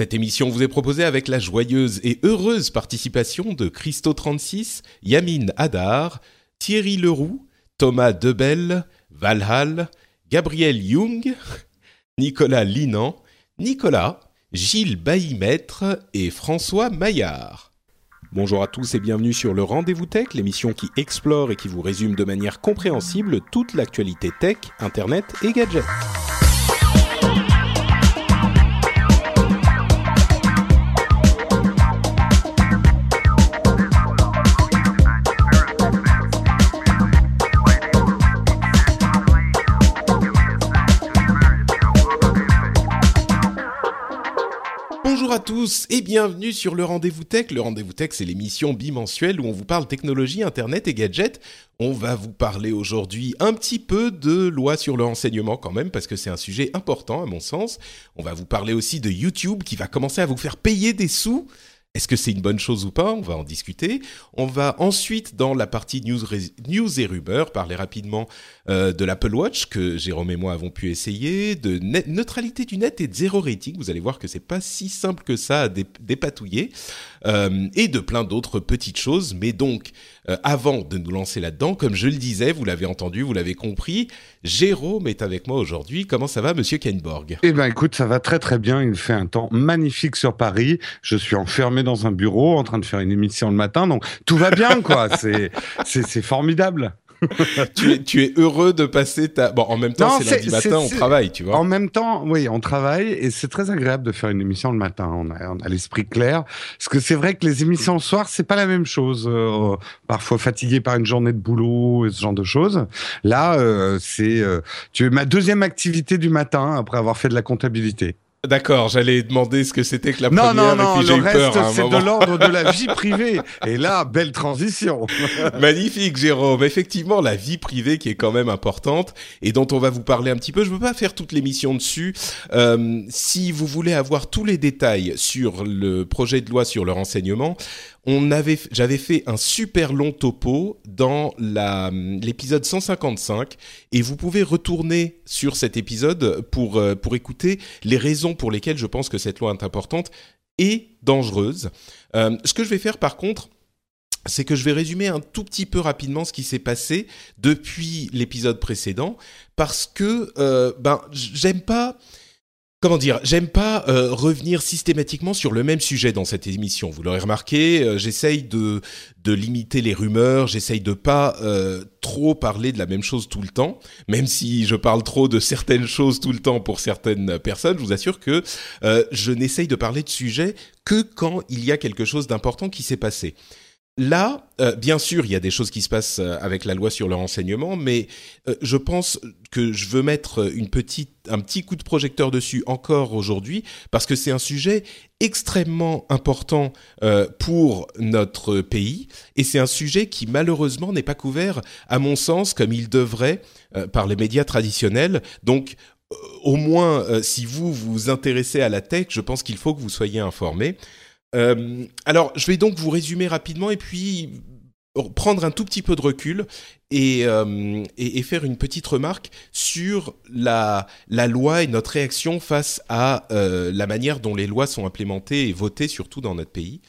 Cette émission vous est proposée avec la joyeuse et heureuse participation de Christo36, Yamine Hadar, Thierry Leroux, Thomas Debel, Valhall, Gabriel Jung, Nicolas Linan, Nicolas, Gilles Bailly-Maître et François Maillard. Bonjour à tous et bienvenue sur le Rendez-vous Tech, l'émission qui explore et qui vous résume de manière compréhensible toute l'actualité tech, internet et gadgets. Bonjour à tous et bienvenue sur le Rendez-vous Tech. Le Rendez-vous Tech, c'est l'émission bimensuelle où on vous parle technologie, internet et gadgets. On va vous parler aujourd'hui un petit peu de loi sur le renseignement quand même parce que c'est un sujet important à mon sens. On va vous parler aussi de YouTube qui va commencer à vous faire payer des sous. Est-ce que c'est une bonne chose ou pas? On va en discuter. On va ensuite, dans la partie news, et rumeurs, parler rapidement euh, de l'Apple Watch que Jérôme et moi avons pu essayer, de neutralité du net et de zéro rating. Vous allez voir que c'est pas si simple que ça à dépatouiller, euh, et de plein d'autres petites choses. Mais donc, euh, avant de nous lancer là-dedans, comme je le disais, vous l'avez entendu, vous l'avez compris, Jérôme est avec moi aujourd'hui. Comment ça va, Monsieur Kenborg Eh ben, écoute, ça va très très bien. Il fait un temps magnifique sur Paris. Je suis enfermé dans un bureau en train de faire une émission le matin, donc tout va bien, quoi. c'est c'est formidable. tu, es, tu es heureux de passer ta. Bon, en même temps, c'est lundi matin, on travaille, tu vois. En même temps, oui, on travaille et c'est très agréable de faire une émission le matin. On a, on a l'esprit clair. Parce que c'est vrai que les émissions le soir, c'est pas la même chose. Euh, parfois fatigué par une journée de boulot et ce genre de choses. Là, euh, c'est euh, tu es ma deuxième activité du matin après avoir fait de la comptabilité. D'accord, j'allais demander ce que c'était que la non, première. Non, non, non, le reste, c'est de l'ordre de la vie privée. Et là, belle transition. Magnifique, Jérôme. Effectivement, la vie privée qui est quand même importante et dont on va vous parler un petit peu. Je veux pas faire toute l'émission dessus. Euh, si vous voulez avoir tous les détails sur le projet de loi sur le renseignement, j'avais fait un super long topo dans l'épisode 155 et vous pouvez retourner sur cet épisode pour, euh, pour écouter les raisons pour lesquelles je pense que cette loi est importante et dangereuse. Euh, ce que je vais faire par contre, c'est que je vais résumer un tout petit peu rapidement ce qui s'est passé depuis l'épisode précédent parce que euh, ben j'aime pas comment dire, j'aime pas euh, revenir systématiquement sur le même sujet dans cette émission. Vous l'aurez remarqué, euh, j'essaye de limiter les rumeurs, j'essaye de pas euh, trop parler de la même chose tout le temps, même si je parle trop de certaines choses tout le temps pour certaines personnes. Je vous assure que je n'essaye de parler de sujets que quand il y a quelque chose d'important qui s'est passé. Là, euh, bien sûr, il y a des choses qui se passent euh, avec la loi sur le renseignement, mais euh, je pense que je veux mettre un petit coup de projecteur dessus encore aujourd'hui, parce que c'est un sujet extrêmement important pour notre pays, et c'est un sujet qui malheureusement n'est pas couvert, à mon sens, comme il devrait, par les médias traditionnels. Donc, au moins, si vous vous intéressez à la tech, je pense qu'il faut que vous soyez informés. Euh, alors, je vais donc vous résumer rapidement et puis prendre un tout petit peu de recul et, euh, faire une petite remarque sur la, loi et notre réaction face à euh, la manière dont les lois sont implémentées et votées, surtout dans notre pays.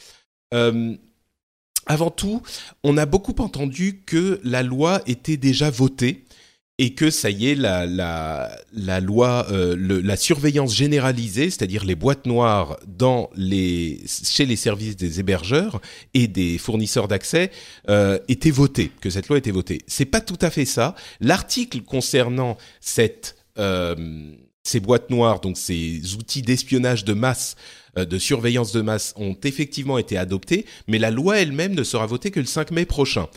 Avant tout, on a beaucoup entendu que la loi était déjà votée et que ça y est, la, loi, euh, la surveillance généralisée, c'est-à-dire les boîtes noires dans les, chez les services des hébergeurs et des fournisseurs d'accès, euh, était votée, que cette loi était votée. C'est pas tout à fait ça. L'article concernant euh, ces boîtes noires, donc ces outils d'espionnage de masse, de surveillance de masse, ont effectivement été adoptés, mais la loi elle-même ne sera votée que le 5 mai prochain.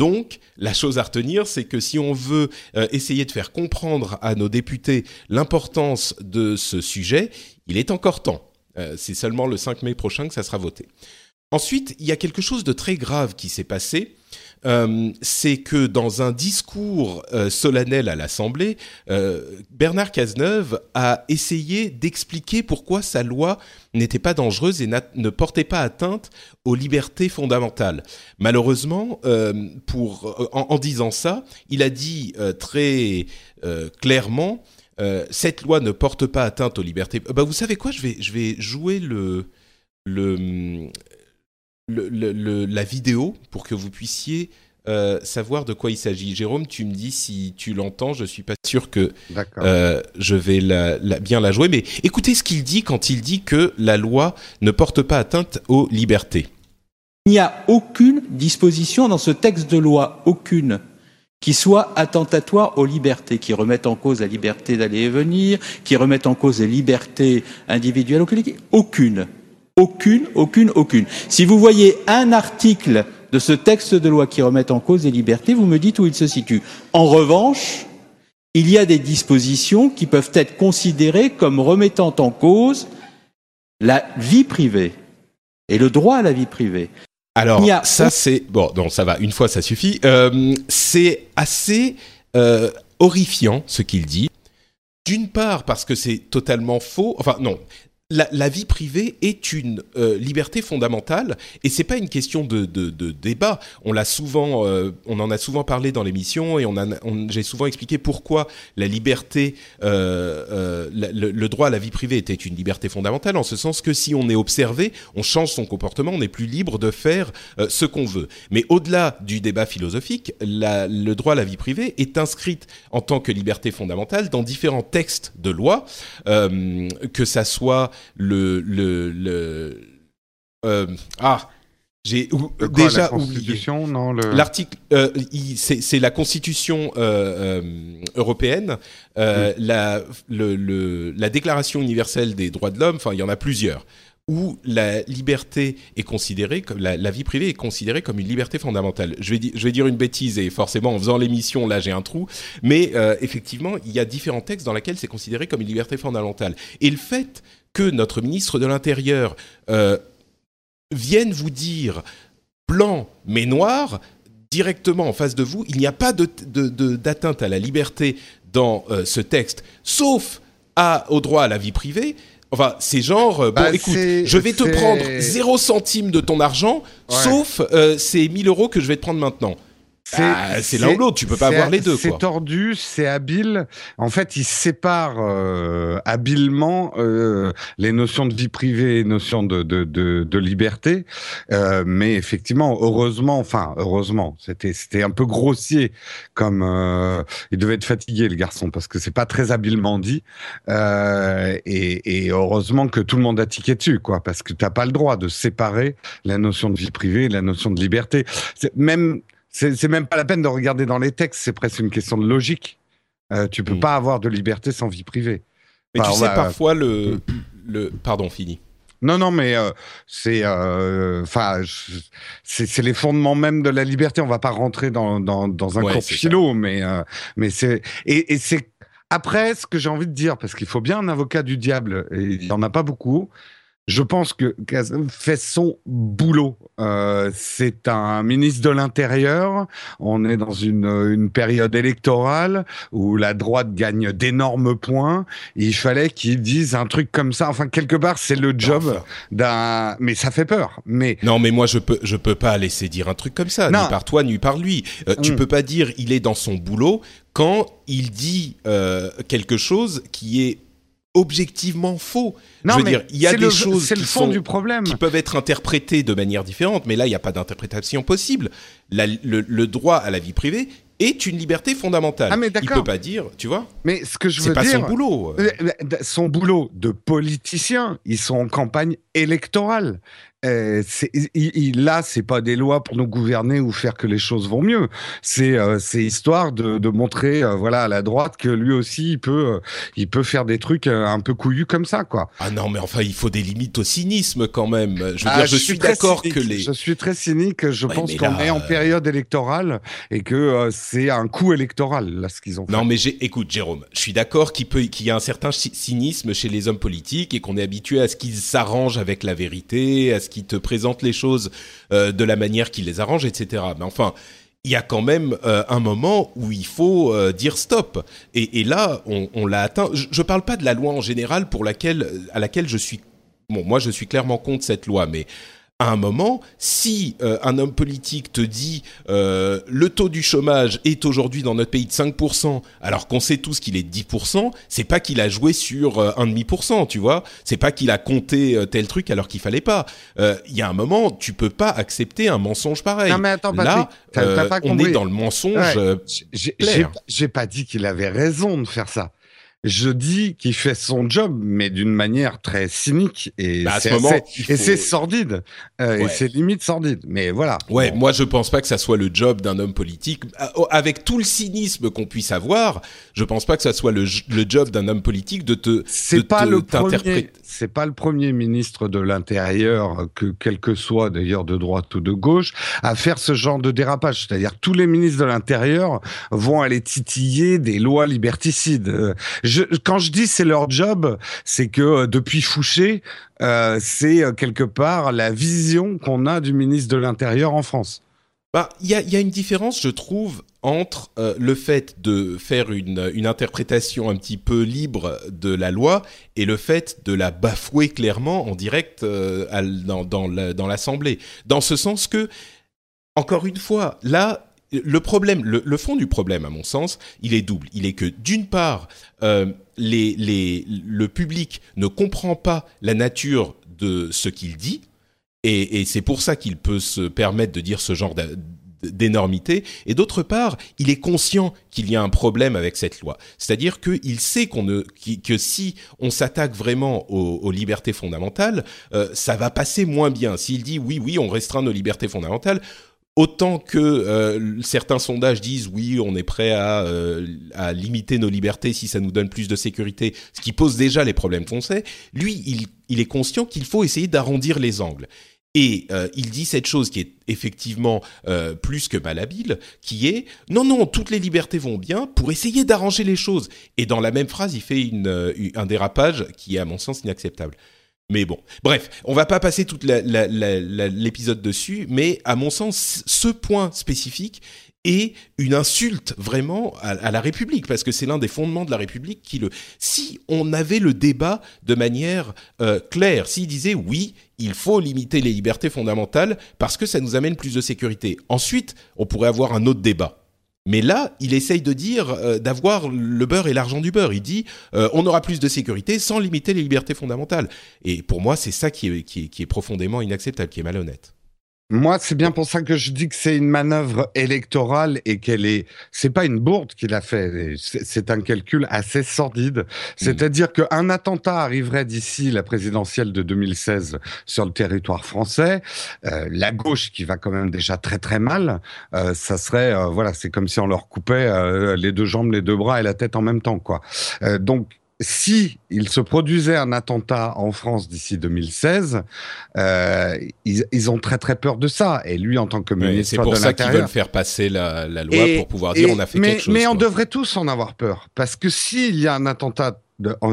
Donc, la chose à retenir, c'est que si on veut euh, essayer de faire comprendre à nos députés l'importance de ce sujet, il est encore temps. Euh, c'est seulement le 5 mai prochain que ça sera voté. Ensuite, il y a quelque chose de très grave qui s'est passé. Euh, c'est que dans un discours euh, solennel à l'Assemblée, euh, Bernard Cazeneuve a essayé d'expliquer pourquoi sa loi n'était pas dangereuse et ne portait pas atteinte aux libertés fondamentales. Malheureusement, pour, en, disant ça, il a dit très clairement cette loi ne porte pas atteinte aux libertés. Bah, vous savez quoi? Je vais, je vais jouer le, le, le, la vidéo pour que vous puissiez euh, savoir de quoi il s'agit. Jérôme, tu me dis si tu l'entends. Je suis pas sûr que euh, je vais la, bien la jouer, mais écoutez ce qu'il dit quand il dit que la loi ne porte pas atteinte aux libertés. Il n'y a aucune disposition dans ce texte de loi, aucune, qui soit attentatoire aux libertés, qui remette en cause la liberté d'aller et venir, qui remette en cause les libertés individuelles ou collectives. Aucune. Aucune, aucune, aucune. Si vous voyez un article de ce texte de loi qui remet en cause les libertés, vous me dites où il se situe. En revanche, il y a des dispositions qui peuvent être considérées comme remettant en cause la vie privée et le droit à la vie privée. Alors, ça c'est bon, non, ça va. Une fois, ça suffit. Euh, c'est assez euh, horrifiant ce qu'il dit. D'une part parce que c'est totalement faux. Enfin non, la, vie privée est une euh, liberté fondamentale et c'est pas une question de, débat. On l'a souvent, euh, on en a souvent parlé dans l'émission et on, j'ai souvent expliqué pourquoi la liberté, euh, le, droit à la vie privée était une liberté fondamentale en ce sens que si on est observé, on change son comportement, on n'est plus libre de faire ce qu'on veut. Mais au-delà du débat philosophique, le droit à la vie privée est inscrite en tant que liberté fondamentale dans différents textes de loi, que ça soit le le, le euh, ah j'ai déjà la oublié l'article euh, c'est la constitution euh, européenne la le, la déclaration universelle des droits de l'homme enfin il y en a plusieurs où la liberté est considérée, la, la vie privée est considérée comme une liberté fondamentale. Je vais, je vais dire une bêtise et forcément en faisant l'émission là j'ai un trou, mais effectivement il y a différents textes dans lesquels c'est considéré comme une liberté fondamentale. Et le fait que notre ministre de l'Intérieur euh, vienne vous dire blanc mais noir directement en face de vous, il n'y a pas d'atteinte à la liberté dans euh, ce texte, sauf à, au droit à la vie privée. Enfin, c'est genre, euh, bon, bah, écoute, je vais te prendre 0 centime de ton argent, sauf ces 1000 euros que je vais te prendre maintenant. Ah, c'est l'un ou l'autre, tu peux pas avoir les deux. C'est tordu, c'est habile. En fait, il sépare euh, habilement euh, les notions de vie privée et notions de, de, de, de liberté. Euh, mais effectivement, heureusement, enfin, heureusement, c'était c'était un peu grossier comme euh, il devait être fatigué le garçon parce que c'est pas très habilement dit. Euh, et, et, heureusement que tout le monde a tiqué dessus, quoi, parce que t'as pas le droit de séparer la notion de vie privée et la notion de liberté. Même c'est même pas la peine de regarder dans les textes, c'est presque une question de logique. Euh, tu peux mm. pas avoir de liberté sans vie privée. Mais tu sais, parfois, le, mm. le. Pardon, fini. Non, non, mais euh, c'est, euh, enfin, c'est les fondements même de la liberté. On va pas rentrer dans dans, dans un cours philo, mais euh, mais c'est et, et c'est après ce que j'ai envie de dire parce qu'il faut bien un avocat du diable et il y en a pas beaucoup je pense que fait son boulot. Euh, c'est un ministre de l'Intérieur. On est dans une, une, période électorale où la droite gagne d'énormes points. Il fallait qu'il dise un truc comme ça. Enfin, quelque part, c'est le job d'un. Mais ça fait peur. Mais non, mais moi, je peux, je peux pas laisser dire un truc comme ça, ni par toi, ni par lui. Euh, Tu mm. peux pas dire il est dans son boulot quand il dit euh, quelque chose qui est objectivement faux. Non, je veux dire, il y a des choses qui, fond du problème. qui peuvent être interprétées de manière différente, mais là, il n'y a pas d'interprétation possible. le, droit à la vie privée est une liberté fondamentale. Ah, mais il peut pas dire, tu vois. Mais ce que je veux dire, c'est pas son boulot. Son boulot de politicien, ils sont en campagne électorale. Euh, il, il- là, c'est pas des lois pour nous gouverner ou faire que les choses vont mieux. C'est, euh, histoire de, de montrer, euh, voilà, à la droite que lui aussi, il peut, euh, il peut faire des trucs euh, un peu couillus comme ça, quoi. Ah non, mais enfin, il faut des limites au cynisme quand même. Je veux Ah, dire, je, suis d'accord que les. Je suis très cynique. Je Ouais, pense qu'on est en euh, période électorale et que euh, c'est un coup électoral là ce qu'ils ont fait. Non, mais j'ai, écoute, Jérôme, je suis d'accord qu'il peut, qu'il y a un certain cy- cynisme chez les hommes politiques et qu'on est habitué à ce qu'ils s'arrangent avec la vérité, à ce qu'ils te présentent les choses euh, de la manière qu'ils les arrangent, etc. Mais enfin, il y a quand même euh, un moment où il faut euh, dire stop. Et, là, on, on l'a atteint. Je, je parle pas de la loi en général pour laquelle, à laquelle je suis. Bon, moi, je suis clairement contre cette loi, mais à un moment, si euh, un homme politique te dit euh, le taux du chômage est aujourd'hui dans notre pays de 5%, alors qu'on sait tous qu'il est de 10%, c'est pas qu'il a joué sur euh, un demi pour cent, tu vois. C'est pas qu'il a compté euh, tel truc alors qu'il fallait pas. Euh, Il y a un moment, tu peux pas accepter un mensonge pareil. Non, mais attends, Là, Patrick, t'as euh, pas on est dans le mensonge. Ouais. euh, j'ai pas dit qu'il avait raison de faire ça. Je dis qu'il fait son job, mais d'une manière très cynique et Bah, c'est ce et faut- sordide euh, et Ouais. c'est limite sordide. Mais voilà. Ouais, Bon. moi je pense pas que ça soit le job d'un homme politique. Ah, oh, Avec tout le cynisme qu'on puisse avoir, je pense pas que ça soit le, job d'un homme politique de te C'est pas te- le premier. C'est pas le premier ministre de l'Intérieur que quel que soit d'ailleurs de droite ou de gauche à faire ce genre de dérapage. C'est-à-dire tous les ministres de l'Intérieur vont aller titiller des lois liberticides. Euh, quand je dis c'est leur job, c'est que euh, depuis Fouché, euh, c'est quelque part la vision qu'on a du ministre de l'Intérieur en France. Bah, il y a, il y a une différence, je trouve, entre euh, le fait de faire une, une interprétation un petit peu libre de la loi et le fait de la bafouer clairement en direct euh, dans, dans la- dans l'Assemblée. Dans ce sens que, encore une fois, là, le problème, le, fond du problème, à mon sens, il est double. Il est que, d'une part, euh, les, les, le public ne comprend pas la nature de ce qu'il dit, et, et c'est pour ça qu'il peut se permettre de dire ce genre d'énormité. Et d'autre part, il est conscient qu'il y a un problème avec cette loi. C'est-à-dire qu'il sait qu'on ne, que si on s'attaque vraiment aux, aux libertés fondamentales, euh, ça va passer moins bien. S'il dit oui, oui, on restreint nos libertés fondamentales, Autant que euh, certains sondages disent oui, on est prêt à, euh, à limiter nos libertés si ça nous donne plus de sécurité, ce qui pose déjà les problèmes qu'on sait, lui, il, il est conscient qu'il faut essayer d'arrondir les angles. Et euh, il dit cette chose qui est effectivement euh, plus que malhabile, qui est non non toutes les libertés vont bien pour essayer d'arranger les choses. Et dans la même phrase, il fait euh, un dérapage qui est à mon sens inacceptable. Mais bon, bref, on va pas passer la- l'épisode dessus, mais à mon sens, ce point spécifique est une insulte vraiment à, la République, parce que c'est l'un des fondements de la République qui le. Si on avait le débat de manière euh, claire, s'il disait oui, il faut limiter les libertés fondamentales parce que ça nous amène plus de sécurité. Ensuite, on pourrait avoir un autre débat. Mais là, il essaye de dire euh, d'avoir le beurre et l'argent du beurre. Il dit euh, on aura plus de sécurité sans limiter les libertés fondamentales. Et pour moi, c'est ça qui est profondément inacceptable, qui est malhonnête. Moi, c'est bien pour ça que je dis que c'est une manœuvre électorale et qu'elle est. C'est pas une bourde qu'il a fait. C'est un calcul assez sordide. C'est-à-dire qu'un attentat arriverait d'ici la présidentielle de 2016 sur le territoire français. Euh, la gauche, qui va quand même déjà très très mal, euh, ça serait euh, voilà, c'est comme si on leur coupait euh, les deux jambes, les deux bras et la tête en même temps, quoi. Euh, donc si il se produisait un attentat en France d'ici 2016, euh, ils, ils ont très très peur de ça. Et lui, en tant que ministre c'est pour de ça qu'ils veulent faire passer la, la loi Et- pour pouvoir dire et- on a fait mais, quelque chose. Mais on quoi. devrait tous en avoir peur. Parce que s'il y a un attentat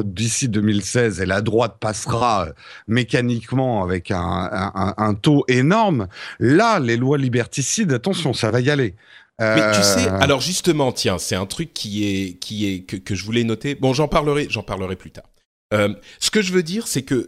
d'ici 2016 et la droite passera euh, mécaniquement avec un- un- un taux énorme, là, les lois liberticides, attention, ça va y aller. Mais tu sais, Euh, alors justement, tiens, c'est un truc qui est, qui est que, que je voulais noter. Bon, j'en parlerai, j'en parlerai plus tard. Euh, ce que je veux dire, c'est que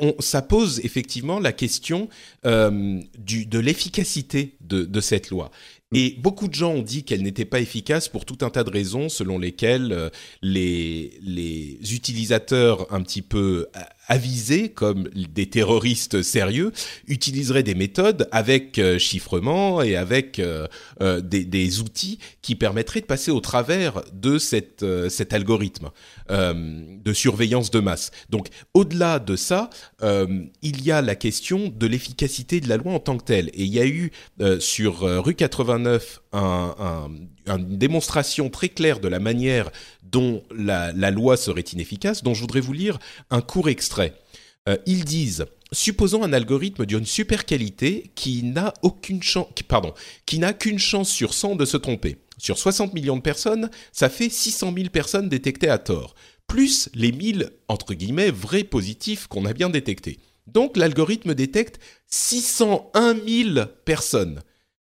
on, ça pose effectivement la question euh, du, de l'efficacité de, de cette loi. Et beaucoup de gens ont dit qu'elle n'était pas efficace pour tout un tas de raisons, selon lesquelles les, les utilisateurs un petit peu avisés comme des terroristes sérieux utiliseraient des méthodes avec euh, chiffrement et avec euh, euh, des, des, outils qui permettraient de passer au travers de cette, cet algorithme de surveillance de masse. Donc au-delà de ça, il y a la question de l'efficacité de la loi en tant que telle. Et il y a eu sur rue 89 un, un, une démonstration très claire de la manière dont la, la, loi serait inefficace, dont je voudrais vous lire un court extrait. Euh, ils disent supposons un algorithme d'une super qualité qui n'a aucune chance, pardon, qui n'a qu'une chance sur 100 de se tromper. Sur 60 millions de personnes, ça fait 600 000 personnes détectées à tort, plus les 1000 entre guillemets vrais positifs qu'on a bien détectés. Donc l'algorithme détecte 601 000 personnes,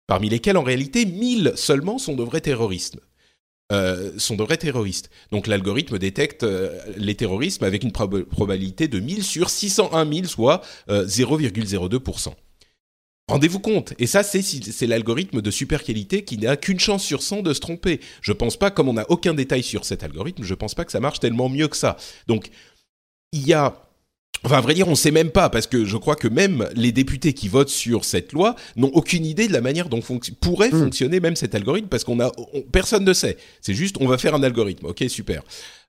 parmi lesquelles en réalité 1000 seulement sont de vrais terroristes. Euh, sont de vrais terroristes. Donc l'algorithme détecte euh, les terrorismes avec une probabilité de 1000 sur 601 000, soit 0,02%. Euh, Rendez-vous compte. Et ça, c'est l'algorithme de super qualité qui n'a qu'une chance sur 100 de se tromper. Je pense pas, comme on n'a aucun détail sur cet algorithme, je pense pas que ça marche tellement mieux que ça. Donc, il y a Enfin, à vrai dire, on ne sait même pas, parce que je crois que même les députés qui votent sur cette loi n'ont aucune idée de la manière dont pourrait hmm. fonctionner même cet algorithme, parce qu'on a personne ne sait. C'est juste, on va faire un algorithme. Ok, super.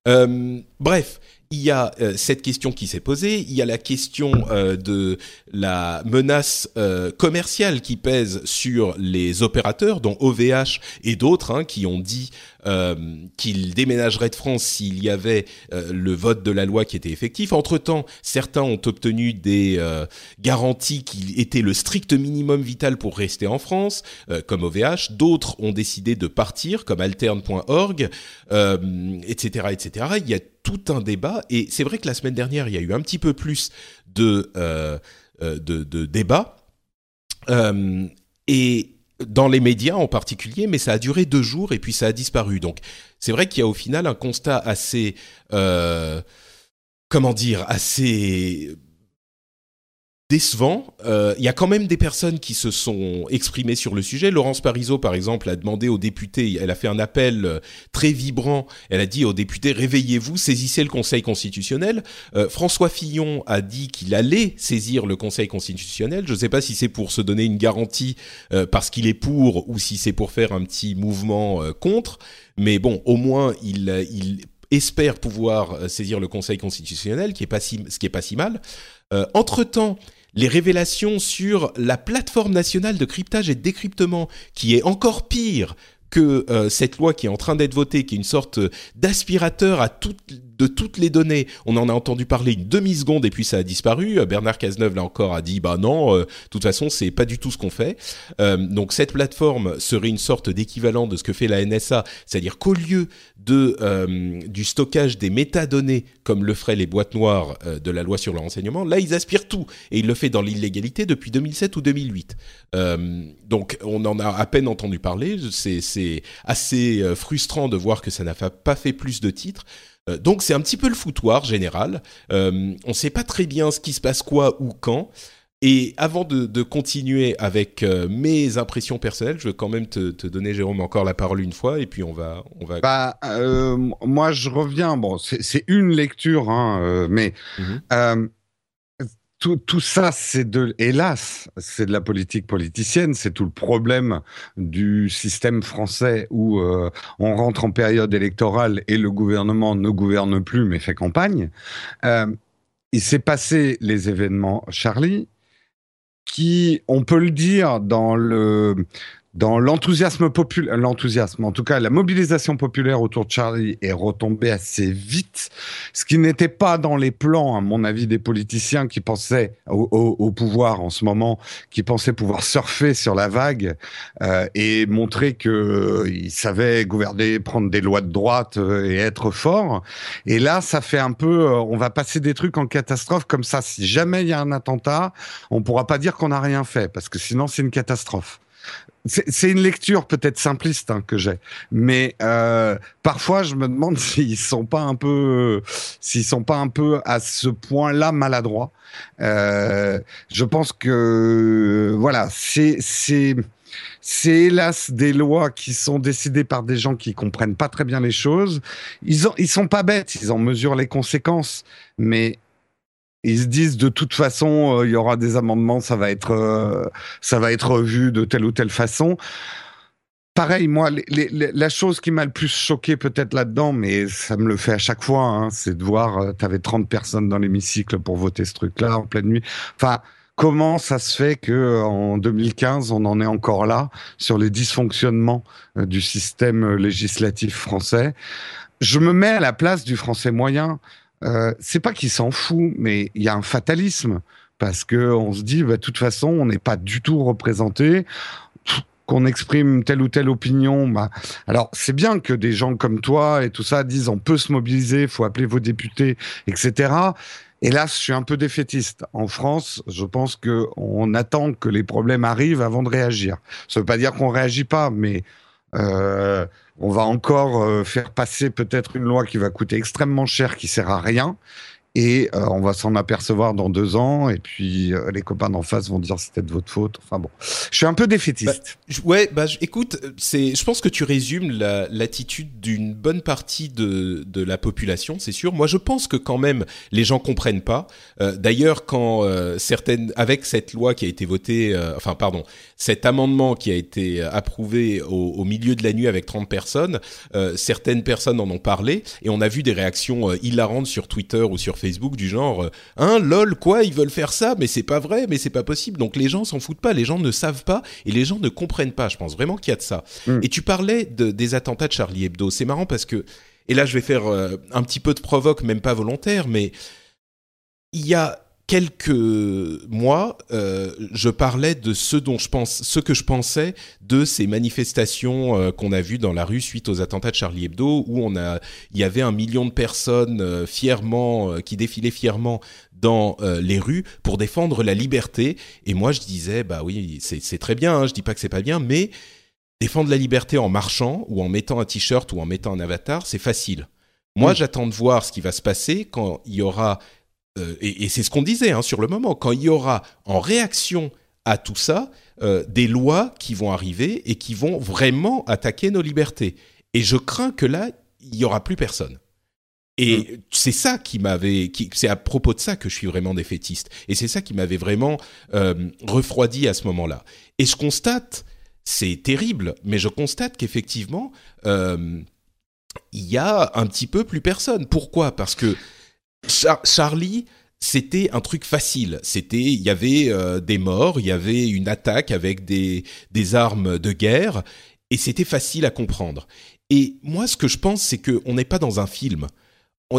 Euh, bref, il y a euh, cette question qui s'est posée, il y a la question euh, de la menace euh, commerciale qui pèse sur les opérateurs, dont OVH et d'autres, hein, qui ont dit qu'ils déménageraient de France s'il y avait le vote de la loi qui était effectif. Entre-temps, certains ont obtenu des garanties qui étaient le strict minimum vital pour rester en France, comme OVH. D'autres ont décidé de partir, comme alterne.org, etc., etc. Il y a tout un débat. Et c'est vrai que la semaine dernière, il y a eu un petit peu plus de, euh, euh, de, débats. Euh, et dans les médias en particulier, mais ça a duré deux jours et puis ça a disparu. Donc c'est vrai qu'il y a au final un constat assez, comment dire, assez décevant. Euh, il y a quand même des personnes qui se sont exprimées sur le sujet. Laurence Parisot, par exemple, a demandé aux députés, elle a fait un appel euh, très vibrant, elle a dit aux députés, réveillez-vous, saisissez le Conseil constitutionnel. Euh, François Fillon a dit qu'il allait saisir le Conseil constitutionnel. Je ne sais pas si c'est pour se donner une garantie parce qu'il est pour ou si c'est pour faire un petit mouvement contre. Mais bon, au moins, il, espère pouvoir saisir le Conseil constitutionnel, qui est pas si, ce qui est pas si mal. entre-temps, les révélations sur la plateforme nationale de cryptage et décryptement, qui est encore pire que euh, cette loi qui est en train d'être votée, qui est une sorte d'aspirateur à toutes de toutes les données. On en a entendu parler une demi-seconde et puis ça a disparu. Euh, Bernard Cazeneuve, là encore, a dit, bah non, euh, de toute façon, c'est pas du tout ce qu'on fait. Euh, donc cette plateforme serait une sorte d'équivalent de ce que fait la NSA, c'est-à-dire qu'au lieu de du stockage des métadonnées comme le feraient les boîtes noires de la loi sur le renseignement, là ils aspirent tout et il le fait dans l'illégalité depuis 2007 ou 2008. donc on en a à peine entendu parler. Assez frustrant de voir que ça n'a pas fait plus de titres. Euh, donc c'est un petit peu le foutoir général. Euh, on ne sait pas très bien ce qui se passe quoi ou quand. Et avant de, continuer avec euh, mes impressions personnelles, je veux quand même te, donner, Jérôme, encore la parole une fois, et puis on va, on va. Bah, moi, je reviens. Bon, c'est une lecture, hein, mais mhm tout, tout, ça, c'est de, hélas, c'est de la politique politicienne. C'est tout le problème du système français où euh, on rentre en période électorale et le gouvernement ne gouverne plus mais fait campagne. Euh, il s'est passé les événements Charlie, qui, on peut le dire, dans le dans l'enthousiasme populaire, l'enthousiasme, en tout cas la mobilisation populaire autour de Charlie est retombée assez vite, ce qui n'était pas dans les plans, à mon avis, des politiciens qui pensaient au, pouvoir en ce moment, qui pensaient pouvoir surfer sur la vague euh, et montrer que euh, savaient gouverner, prendre des lois de droite euh, et être forts. Et là, ça fait un peu, on va passer des trucs en catastrophe comme ça. Si jamais il y a un attentat, on pourra pas dire qu'on n'a rien fait parce que sinon c'est une catastrophe. C'est une lecture peut-être simpliste hein, que j'ai, mais euh, parfois je me demande s'ils sont pas un peu, s'ils sont pas un peu à ce point-là maladroits. Euh, je pense que voilà, c'est c'est c'est hélas des lois qui sont décidées par des gens qui comprennent pas très bien les choses. Ils ont, ils sont pas bêtes, ils en mesurent les conséquences, mais ils se disent de toute façon, euh, il y aura des amendements, ça va être, euh, ça va être revu de telle ou telle façon. Pareil, moi, la chose qui m'a le plus choqué peut-être là-dedans, mais ça me le fait à chaque fois, hein, c'est de voir, euh, tu avais 30 personnes dans l'hémicycle pour voter ce truc-là en pleine nuit. Enfin, comment ça se fait que en 2015 on en est encore là sur les dysfonctionnements du système législatif français? Je me mets à la place du français moyen. Euh, c'est pas qu'il s'en fout, mais il y a un fatalisme parce que on se dit, bah, de toute façon, on n'est pas du tout représenté. Qu'on exprime telle ou telle opinion, bah, alors c'est bien que des gens comme toi et tout ça disent on peut se mobiliser, faut appeler vos députés, etc. Hélas, je suis un peu défaitiste. En France, je pense que on attend que les problèmes arrivent avant de réagir. Ça veut pas dire qu'on réagit pas, mais euh, on va encore euh, faire passer peut-être une loi qui va coûter extrêmement cher, qui sert à rien, et euh, on va s'en apercevoir dans deux ans, et puis euh, les copains d'en face vont dire c'était de votre faute. Enfin bon, je suis un peu défaitiste. Bah, ouais, bah écoute, c'est, je pense que tu résumes l'attitude d'une bonne partie de, de la population, c'est sûr. Moi, je pense que quand même les gens comprennent pas. Euh, D'ailleurs, quand euh, certaines, avec cette loi qui a été votée, euh, enfin pardon, cet amendement qui a été approuvé au, au, milieu de la nuit avec 30 personnes, certaines personnes en ont parlé et on a vu des réactions hilarantes sur Twitter ou sur Facebook du genre euh, hein lol quoi ils veulent faire ça mais c'est pas vrai mais c'est pas possible. Donc les gens s'en foutent pas les gens ne savent pas et les gens ne comprennent pas. Je pense vraiment qu'il y a de ça. Mm. et tu parlais de, des attentats de Charlie Hebdo. C'est marrant parce que et là je vais faire euh, un petit peu de provoque même pas volontaire mais il y a quelques mois, euh, je parlais de ce dont je pense, ce que je pensais de ces manifestations euh, qu'on a vues dans la rue suite aux attentats de Charlie Hebdo, où on a, il y avait un million de personnes euh, fièrement, qui défilaient fièrement dans les rues pour défendre la liberté. Et moi, je disais, bah oui, c'est très bien. Hein, je dis pas que c'est pas bien, mais défendre la liberté en marchant ou en mettant un t-shirt ou en mettant un avatar, c'est facile. Moi, j'attends de voir ce qui va se passer quand il y aura euh, et, c'est ce qu'on disait hein, sur le moment, quand il y aura en réaction à tout ça euh, des lois qui vont arriver et qui vont vraiment attaquer nos libertés. Et je crains que là, il y aura plus personne. Et mm. c'est ça qui m'avait, c'est à propos de ça que je suis vraiment défaitiste. Et c'est ça qui m'avait vraiment euh, refroidi à ce moment-là. Et je constate, c'est terrible, mais je constate qu'effectivement, il y a un petit peu plus personne. Pourquoi? Parce que Charlie, c'était un truc facile. C'était, il y avait euh, des morts, il y avait une attaque avec des, armes de guerre, et c'était facile à comprendre. Et moi, ce que je pense, c'est qu'on n'est pas dans un film.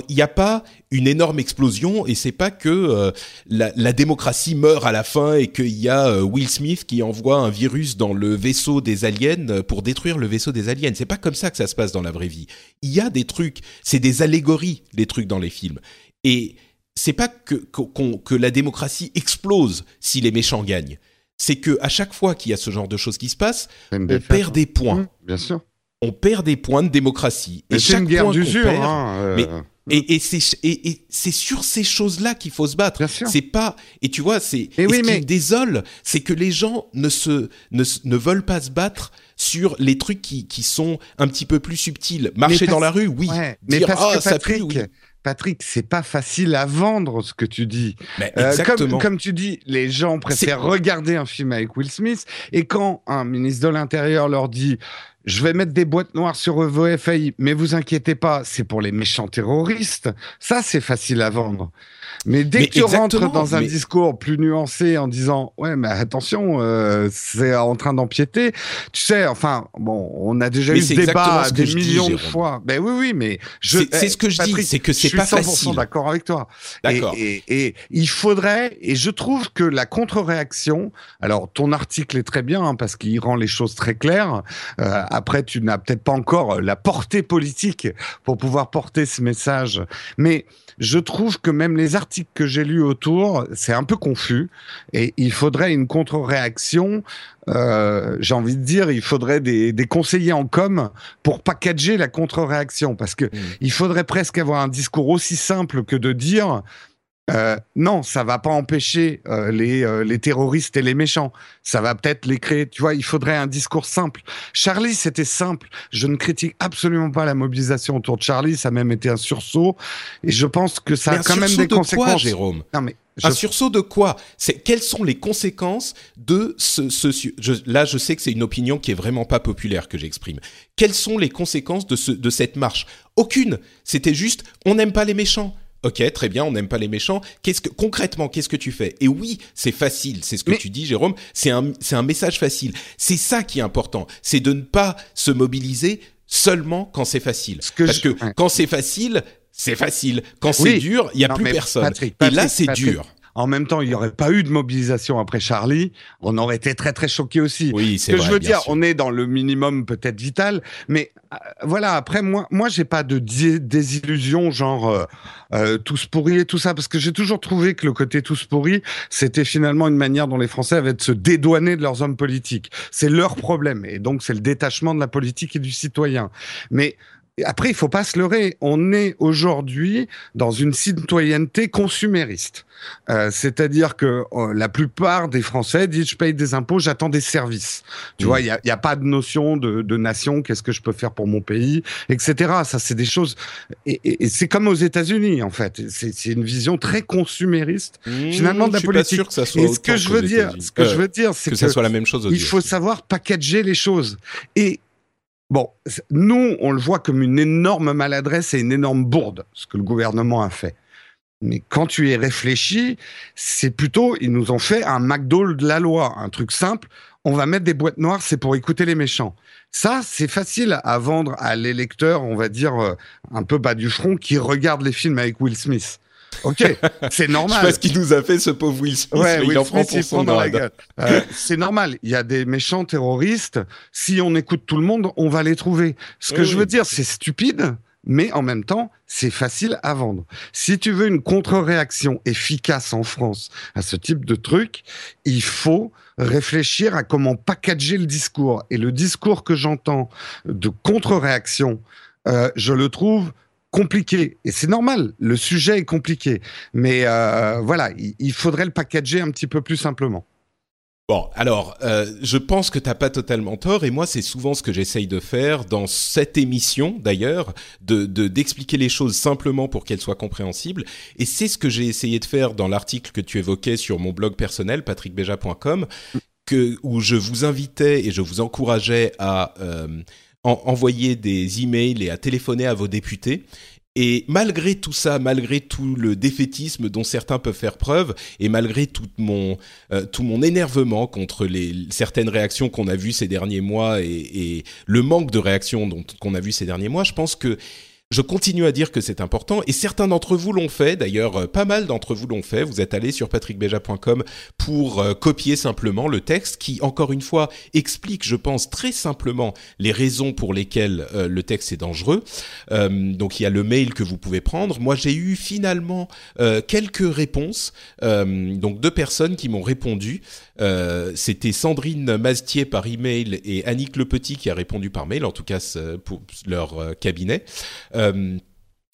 Il n'y a pas une énorme explosion et c'est pas que euh, la, démocratie meurt à la fin et qu'il y a euh, Will Smith qui envoie un virus dans le vaisseau des aliens pour détruire le vaisseau des aliens. C'est pas comme ça que ça se passe dans la vraie vie. Il y a des trucs, c'est des allégories, les trucs dans les films. Et c'est pas que, que, la démocratie explose si les méchants gagnent. C'est que à chaque fois qu'il y a ce genre de choses qui se passent, on perd des points. Mmh, bien sûr. On perd des points de démocratie. Et c'est une guerre d'usure. Hein, euh. mais, et, et c'est sur ces choses-là qu'il faut se battre. C'est pas et tu vois c'est ce qui me désole, c'est que les gens ne se ne, ne, veulent pas se battre sur les trucs qui, qui sont un petit peu plus subtils. Marcher dans la rue, oui. mais parce que ah, ça pue, oui. Patrick, c'est pas facile à vendre ce que tu dis. Euh, comme, comme, tu dis, les gens préfèrent regarder un film avec Will Smith et quand un ministre de l'Intérieur leur dit je vais mettre des boîtes noires sur vos FAI, mais vous inquiétez pas, c'est pour les méchants terroristes. Ça, c'est facile à vendre. Mais dès que tu rentres dans un discours plus nuancé en disant ouais mais attention euh, c'est en train d'empiéter, tu sais enfin bon on a déjà eu ce débat des millions de fois. Ben oui oui mais c'est eh, ce que je dis c'est que c'est pas facile. Je suis d'accord avec toi. D'accord. Et, et, il faudrait et je trouve que la contre-réaction alors ton article est très bien hein, parce qu'il rend les choses très claires. Euh, après tu n'as peut-être pas encore la portée politique pour pouvoir porter ce message mais je trouve que même les articles que j'ai lus autour, c'est un peu confus et il faudrait une contre-réaction. Euh, j'ai envie de dire, il faudrait des, des, conseillers en com pour packager la contre-réaction parce que mmh. il faudrait presque avoir un discours aussi simple que de dire Euh, non, ça va pas empêcher euh, les, euh, les terroristes et les méchants. Ça va peut-être les créer. Tu vois, il faudrait un discours simple. Charlie, c'était simple. Je ne critique absolument pas la mobilisation autour de Charlie. Ça a même été un sursaut. Et je pense que ça Mais a quand même des de quoi, conséquences. Jérôme? Non, mais je- Un sursaut de quoi? C'est quelles sont les conséquences de ce, ce je- là je sais que c'est une opinion qui est vraiment pas populaire que j'exprime. Quelles sont les conséquences de ce de cette marche? Aucune. C'était juste on n'aime pas les méchants. Ok, très bien, on n'aime pas les méchants. Qu'est-ce que concrètement, qu'est-ce que tu fais? Et oui, c'est facile, c'est ce que Mais- tu dis, Jérôme. C'est un, c'est un message facile. C'est ça qui est important. C'est de ne pas se mobiliser seulement quand c'est facile. Que Parce je- que quand c'est facile, c'est facile. Quand Oui. c'est dur, il y a Non, plus personne. Patrick, Et là, c'est dur. En même temps, il n'y aurait pas eu de mobilisation après Charlie. On aurait été très très choqués aussi. Oui, Ce c'est que vrai. je veux dire, sûr. on est dans le minimum peut-être vital, mais euh, voilà. Après, moi, moi, j'ai pas de dé- désillusion, genre euh, euh, tous pourris et tout ça, parce que j'ai toujours trouvé que le côté tous pourris, c'était finalement une manière dont les Français avaient de se dédouaner de leurs hommes politiques. C'est leur problème, et donc c'est le détachement de la politique et du citoyen. Mais après, il faut pas se leurrer. On est aujourd'hui dans une citoyenneté consumériste. Euh, C'est-à-dire que euh, la plupart des Français disent je paye des impôts, j'attends des services. Tu Mm. vois, il y a, y a pas de notion de, de nation, qu'est-ce que je peux faire pour mon pays, etc. Ça, c'est des choses. Et, et- et c'est comme aux États-Unis, en fait. C'est une vision très consumériste, finalement, de Mmh, la je suis pas politique. sûr que ça soit Et ce que je veux dire, ce que Euh, je veux dire, c'est que que, ça soit la même chose il faut savoir packager les choses. Et bon, nous, on le voit comme une énorme maladresse et une énorme bourde, ce que le gouvernement a fait. Mais quand tu y réfléchis, c'est plutôt, ils nous ont fait un McDo de la loi, un truc simple. On va mettre des boîtes noires, c'est pour écouter les méchants. Ça, c'est facile à vendre à l'électeur, on va dire, euh, un peu bas du front, qui regarde les films avec Will Smith. Ok, c'est Je normal. sais pas ce qu'il nous a fait ce pauvre Will Smith, Ouais, mais Will il en prend Smith, pour il son prend dans la grade. gueule. Euh, c'est normal. Il y a des méchants terroristes. Si on écoute tout le monde, on va les trouver. Ce que Oui, je veux dire, c'est stupide, mais en même temps, c'est facile à vendre. Si tu veux une contre-réaction efficace en France à ce type de truc, il faut réfléchir à comment packager le discours. Et le discours que j'entends de contre-réaction, euh, je le trouve compliqué. Et c'est normal, le sujet est compliqué. Mais euh, voilà, il, faudrait le packager un petit peu plus simplement. Bon, alors, euh, je pense que t'as pas totalement tort, et moi, c'est souvent ce que j'essaye de faire dans cette émission, d'ailleurs, de de- d'expliquer les choses simplement pour qu'elles soient compréhensibles, et c'est ce que j'ai essayé de faire dans l'article que tu évoquais sur mon blog personnel, patrickbeja.com, où je vous invitais et je vous encourageais à euh, en- envoyer des emails et à téléphoner à vos députés. Et malgré tout ça, malgré tout le défaitisme dont certains peuvent faire preuve, et malgré tout mon euh, tout mon énervement contre les certaines réactions qu'on a vues ces derniers mois et, et le manque de réactions qu'on a vu ces derniers mois, je pense que je continue à dire que c'est important et certains d'entre vous l'ont fait. D'ailleurs, euh, pas mal d'entre vous l'ont fait. Vous êtes allés sur patrickbeja.com pour euh, copier simplement le texte qui, encore une fois, explique, je pense, très simplement les raisons pour lesquelles euh, le texte est dangereux. Donc, il y a le mail que vous pouvez prendre. Moi, j'ai eu finalement quelques réponses. Donc, deux personnes qui m'ont répondu. C'était Sandrine Mazetier par email et Annick Le Petit qui a répondu par mail. En tout cas, pour leur cabinet. Euh,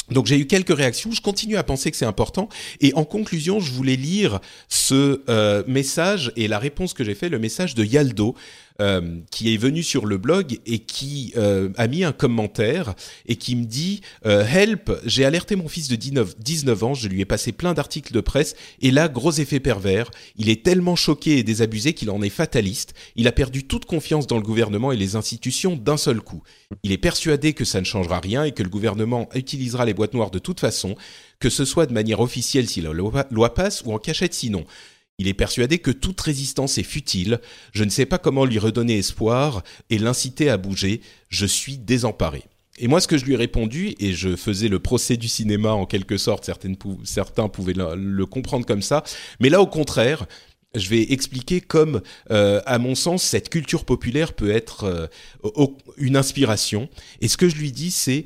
donc j'ai eu quelques réactions, je continue à penser que c'est important. Et en conclusion, je voulais lire ce euh, message et la réponse que j'ai fait, le message de Yaldo, euh, qui est venu sur le blog et qui euh, a mis un commentaire et qui me dit euh, Help, j'ai alerté mon fils de 19, 19 ans, je lui ai passé plein d'articles de presse et là, gros effet pervers, il est tellement choqué et désabusé qu'il en est fataliste, il a perdu toute confiance dans le gouvernement et les institutions d'un seul coup. Il est persuadé que ça ne changera rien et que le gouvernement utilisera les boîtes noires de toute façon, que ce soit de manière officielle si la loi loi passe ou en cachette sinon. Il est persuadé que toute résistance est futile. Je ne sais pas comment lui redonner espoir et l'inciter à bouger. Je suis désemparé. Et moi, ce que je lui ai répondu, et je faisais le procès du cinéma en quelque sorte, certains pouvaient le, comprendre comme ça, mais là, au contraire, je vais expliquer comme, euh, à mon sens, cette culture populaire peut être euh, une inspiration. Et ce que je lui dis, c'est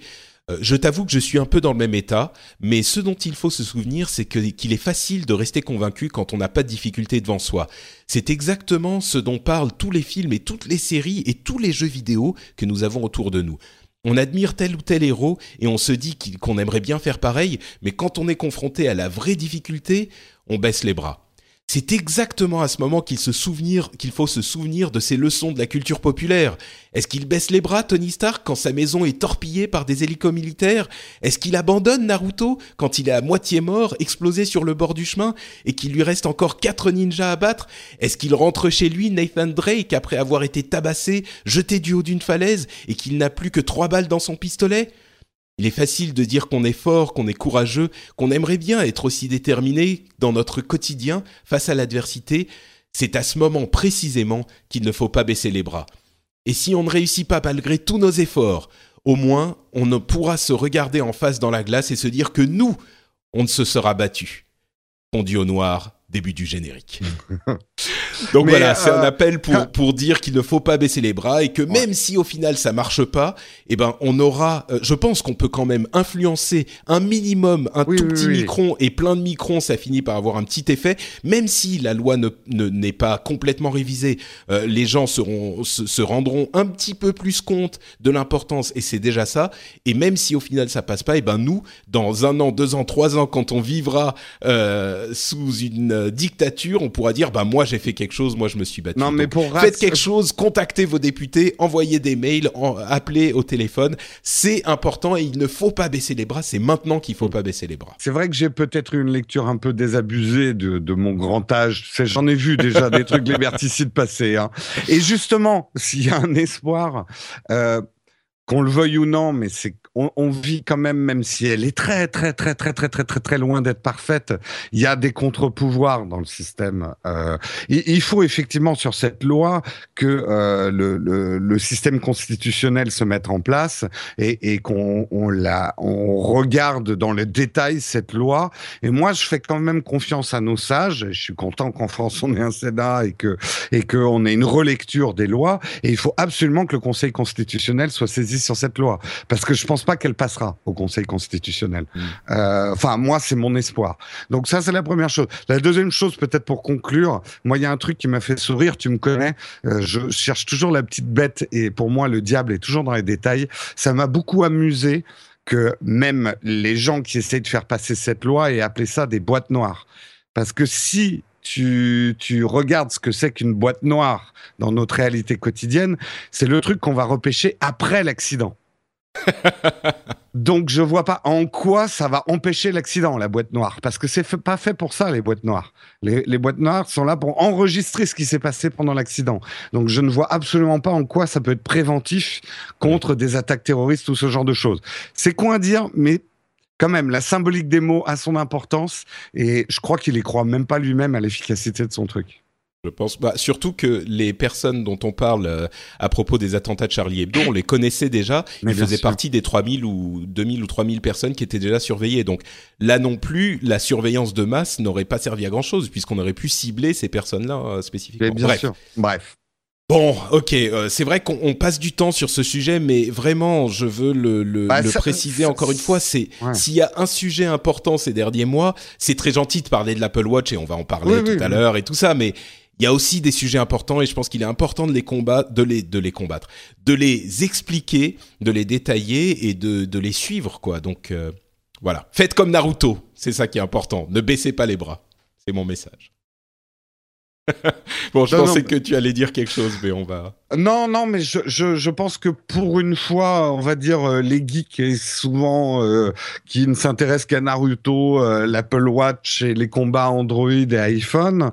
je t'avoue que je suis un peu dans le même état, mais ce dont il faut se souvenir, c'est qu'il est facile de rester convaincu quand on n'a pas de difficulté devant soi. C'est exactement ce dont parlent tous les films et toutes les séries et tous les jeux vidéo que nous avons autour de nous. On admire tel ou tel héros et on se dit qu'on aimerait bien faire pareil, mais quand on est confronté à la vraie difficulté, on baisse les bras. C'est exactement à ce moment qu'il faut se souvenir de ces leçons de la culture populaire. Est-ce qu'il baisse les bras, Tony Stark, quand sa maison est torpillée par des hélicos militaires? Est-ce qu'il abandonne Naruto quand il est à moitié mort, explosé sur le bord du chemin, et qu'il lui reste encore quatre ninjas à battre? Est-ce qu'il rentre chez lui, Nathan Drake, après avoir été tabassé, jeté du haut d'une falaise, et qu'il n'a plus que trois balles dans son pistolet? Il est facile de dire qu'on est fort, qu'on est courageux, qu'on aimerait bien être aussi déterminé dans notre quotidien face à l'adversité. C'est à ce moment précisément qu'il ne faut pas baisser les bras. Et si on ne réussit pas malgré tous nos efforts, au moins on ne pourra se regarder en face dans la glace et se dire que nous, on ne se sera battu. Conduit au noir, début du générique. Donc voilà, c'est un euh, appel pour, pour dire qu'il ne faut pas baisser les bras et que même si au final ça marche pas, eh ben on aura, euh, je pense qu'on peut quand même influencer un minimum, un tout petit micron et plein de microns, ça finit par avoir un petit effet. Même si la loi ne n'est pas complètement révisée, euh, les gens seront se, rendront un petit peu plus compte de l'importance et c'est déjà ça. Et même si au final ça passe pas, eh ben nous, dans un an, deux ans, trois ans, quand on vivra sous une dictature, on pourra dire bah moi j'ai fait quelque chose, moi je me suis battu. Non, mais pour faites quelque chose, contactez vos députés, envoyez des mails, appelez au téléphone. C'est important et il ne faut pas baisser les bras. C'est maintenant qu'il faut pas baisser les bras. C'est vrai que j'ai peut-être une lecture un peu désabusée de, mon grand âge. J'en ai vu déjà des trucs liberticides passer. Hein. Et justement, s'il y a un espoir. Euh, qu'on le veuille ou non, mais c'est on, on, vit quand même, même si elle est très, très, très, très, très, très, très, très très loin d'être parfaite, il y a des contre-pouvoirs dans le système. Euh, il, il, faut effectivement sur cette loi que euh, le, le, le, système constitutionnel se mette en place et, et qu'on on la, on regarde dans le détail cette loi. Et moi, je fais quand même confiance à nos sages. Je suis content qu'en France, on ait un Sénat et que et qu'on ait une relecture des lois. Et il faut absolument que le Conseil constitutionnel soit saisi sur cette loi. Parce que je pense pas qu'elle passera au Conseil constitutionnel. Mm. Euh, enfin, moi, c'est mon espoir. Donc ça, c'est la première chose. La deuxième chose, peut-être pour conclure, moi, il y a un truc qui m'a fait sourire. Tu me connais. Euh, je cherche toujours la petite bête et pour moi, le diable est toujours dans les détails. Ça m'a beaucoup amusé que même les gens qui essayent de faire passer cette loi aient appelé ça des boîtes noires. Parce que si tu, tu regardes ce que c'est qu'une boîte noire dans notre réalité quotidienne, c'est le truc qu'on va repêcher après l'accident. Donc je vois pas en quoi ça va empêcher l'accident, la boîte noire, parce que c'est pas fait pour ça les boîtes noires. Les, boîtes noires sont là pour enregistrer ce qui s'est passé pendant l'accident. Donc je ne vois absolument pas en quoi ça peut être préventif contre des attaques terroristes ou ce genre de choses. C'est quoi à dire, mais quand même, la symbolique des mots a son importance et je crois qu'il y croit même pas lui-même à l'efficacité de son truc. Je pense, bah, surtout que les personnes dont on parle euh, à propos des attentats de Charlie Hebdo, on les connaissait déjà. Ils faisaient partie des 3000 ou 2000 ou 3000 personnes qui étaient déjà surveillées. Donc là non plus, la surveillance de masse n'aurait pas servi à grand chose puisqu'on aurait pu cibler ces personnes-là euh, spécifiquement. bien Bref. sûr. Bref. Bon, ok, euh, c'est vrai qu'on passe du temps sur ce sujet, mais vraiment, je veux le, le, bah, préciser encore une fois, c'est s'il y a un sujet important ces derniers mois, c'est très gentil de parler de l'Apple Watch et on va en parler tout à l'heure et tout ça, mais il y a aussi des sujets importants et je pense qu'il est important de les combattre, de les, de les combattre, de les expliquer, de les détailler et de, de les suivre, quoi. Donc, euh, voilà. Faites comme Naruto. C'est ça qui est important. Ne baissez pas les bras. C'est mon message. bon, je pensais que tu allais dire quelque chose, mais on va. Non, non, mais je, je, je, pense que pour une fois, on va dire euh, les geeks et souvent euh, qui ne s'intéressent qu'à Naruto, euh, l'Apple Watch et les combats Android et iPhone,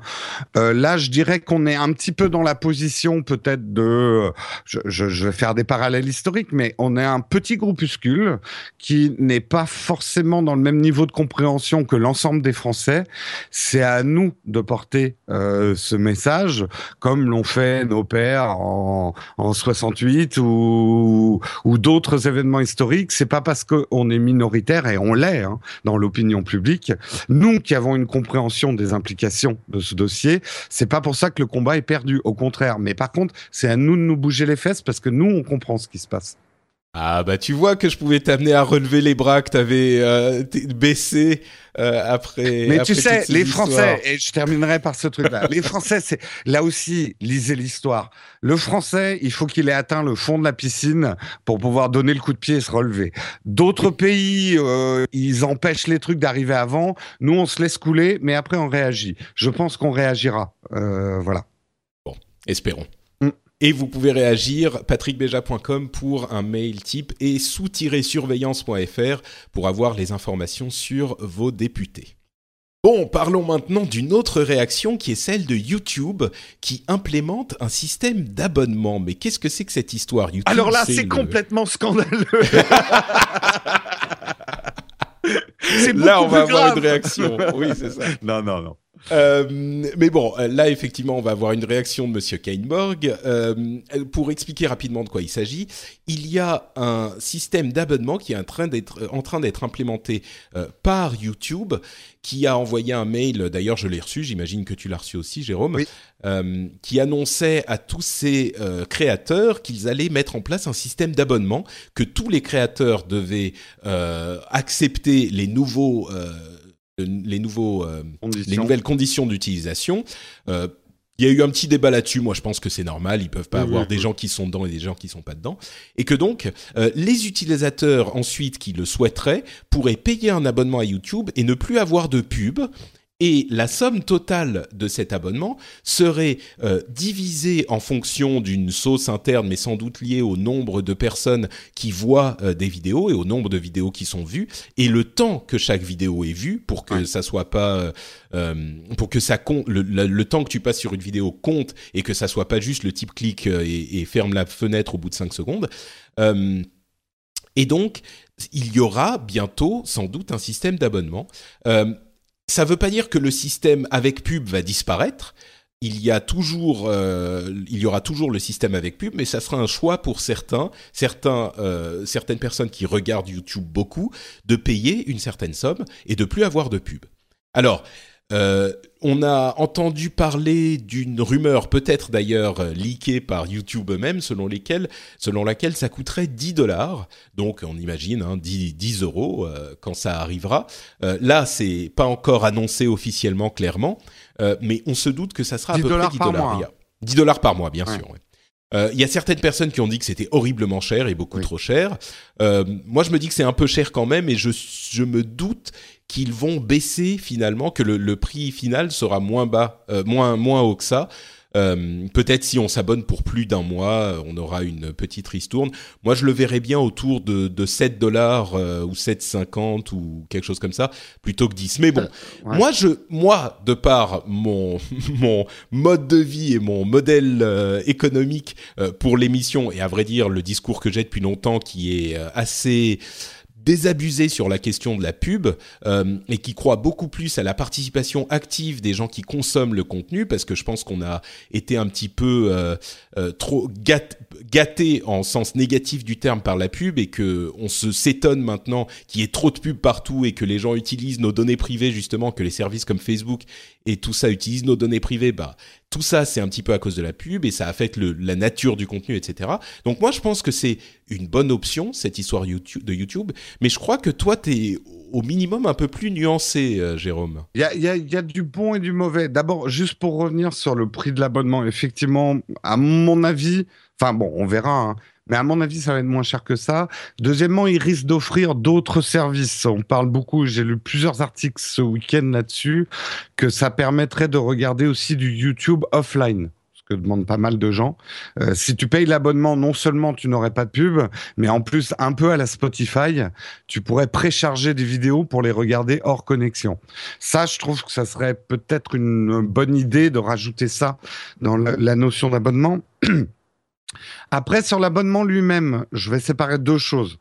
là, je dirais qu'on est un petit peu dans la position peut-être de, je, je, je, vais faire des parallèles historiques, mais on est un petit groupuscule qui n'est pas forcément dans le même niveau de compréhension que l'ensemble des Français. C'est à nous de porter ce message, comme l'ont fait nos pères en en, 68 ou, d'autres événements historiques, c'est pas parce qu'on est minoritaire et on l'est hein, dans l'opinion publique. Nous qui avons une compréhension des implications de ce dossier, c'est pas pour ça que le combat est perdu. Au contraire. Mais par contre, c'est à nous de nous bouger les fesses parce que nous on comprend ce qui se passe. Ah bah tu vois que je pouvais t'amener à relever les bras que t'avais euh, baissé euh, après. Mais après tu sais, les histoires. Français, et je terminerai par ce truc-là. les Français, c'est là aussi, lisez l'histoire. Le Français, il faut qu'il ait atteint le fond de la piscine pour pouvoir donner le coup de pied et se relever. D'autres pays, euh, ils empêchent les trucs d'arriver avant. Nous, on se laisse couler, mais après, on réagit. Je pense qu'on réagira. Voilà. Espérons. Et vous pouvez réagir patrickbeja.com pour un mail type et sous-surveillance.fr pour avoir les informations sur vos députés. Bon, parlons maintenant d'une autre réaction qui est celle de YouTube qui implémente un système d'abonnement. Mais qu'est-ce que c'est que cette histoire YouTube? Alors là, c'est le- complètement scandaleux. Là, on va avoir une réaction. Oui, c'est ça. Non, non, non. Euh, mais bon, euh, là effectivement, on va avoir une réaction de Monsieur Kainborg. Euh, pour expliquer rapidement de quoi il s'agit, il y a un système d'abonnement qui est en train d'être en train d'être implémenté euh, par YouTube, qui a envoyé un mail. D'ailleurs, je l'ai reçu. J'imagine que tu l'as reçu aussi, Jérôme. Oui. qui annonçait à tous ces créateurs qu'ils allaient mettre en place un système d'abonnement, que tous les créateurs devaient accepter les nouveaux, les nouveaux, euh, Conditions. les nouvelles conditions d'utilisation. Euh, il y a eu un petit débat là-dessus. Moi, je pense que c'est normal. Ils peuvent pas Oui, avoir oui, des oui. gens qui sont dedans et des gens qui sont pas dedans. Et que donc, euh, les utilisateurs ensuite qui le souhaiteraient pourraient payer un abonnement à YouTube et ne plus avoir de pub. Et la somme totale de cet abonnement serait euh, divisée en fonction d'une sauce interne, mais sans doute liée au nombre de personnes qui voient euh, des vidéos et au nombre de vidéos qui sont vues et le temps que chaque vidéo est vue pour que Ouais. ça soit pas euh, euh, pour que ça compte le, le- le temps que tu passes sur une vidéo compte et que ça soit pas juste le type clique euh, et, et ferme la fenêtre au bout de 5 secondes. Euh, et donc, il y aura bientôt sans doute un système d'abonnement. Euh, ça veut pas dire que le système avec pub va disparaître. Euh, il y aura toujours le système avec pub, mais ça sera un choix pour certains, certains, euh, certaines personnes qui regardent YouTube beaucoup, de payer une certaine somme et de plus avoir de pub. Alors, euh, on a entendu parler d'une rumeur, peut-être d'ailleurs euh, leakée par YouTube eux-mêmes, selon, lesquelles, selon laquelle ça coûterait 10 dollars. Donc on imagine hein, 10, 10 euros euh, quand ça arrivera. Euh, là, c'est pas encore annoncé officiellement clairement, euh, mais on se doute que ça sera à 10 peu près dollars 10 par dollars. mois. Il y a 10 dollars par mois, bien Ouais. sûr. ouais. Euh, Il y a certaines personnes qui ont dit que c'était horriblement cher et beaucoup Oui. trop cher. Euh, moi, je me dis que c'est un peu cher quand même, et je, je me doute qu'ils vont baisser finalement, que le, le prix final sera moins bas, euh, moins moins haut que ça. Euh, Peut-être si on s'abonne pour plus d'un mois, euh, on aura une petite ristourne. Moi, je le verrais bien autour de, de 7 dollars euh, ou 7,50 ou quelque chose comme ça, plutôt que 10. Mais bon, Ouais. moi, je, moi, de par mon mon mode de vie et mon modèle euh, économique euh, pour l'émission, et à vrai dire, le discours que j'ai depuis longtemps, qui est euh, assez désabusé sur la question de la pub euh, et qui croit beaucoup plus à la participation active des gens qui consomment le contenu parce que je pense qu'on a été un petit peu euh, euh, trop gât- gâté en sens négatif du terme par la pub et que on se s'étonne maintenant qu'il y ait trop de pubs partout et que les gens utilisent nos données privées justement que les services comme Facebook et tout ça utilisent nos données privées. Bah tout ça c'est un petit peu à cause de la pub et ça affecte le, la nature du contenu etc donc moi je pense que c'est une bonne option cette histoire de YouTube mais je crois que toi t'es au minimum un peu plus nuancé euh, Jérôme il y a du bon et du mauvais. D'abord, juste pour revenir sur le prix de l'abonnement, effectivement, à mon avis, enfin bon, on verra, hein, mais à mon avis, ça va être moins cher que ça. Deuxièmement, ils risquent d'offrir d'autres services. On parle beaucoup, j'ai lu plusieurs articles ce week-end là-dessus, que ça permettrait de regarder aussi du YouTube offline. Ce que demandent pas mal de gens. Euh, si tu payes l'abonnement, non seulement tu n'aurais pas de pub, mais en plus, un peu à la Spotify, tu pourrais précharger des vidéos pour les regarder hors connexion. Ça, je trouve que ça serait peut-être une bonne idée de rajouter ça dans la, la notion d'abonnement. Après, sur l'abonnement lui-même, je vais séparer deux choses.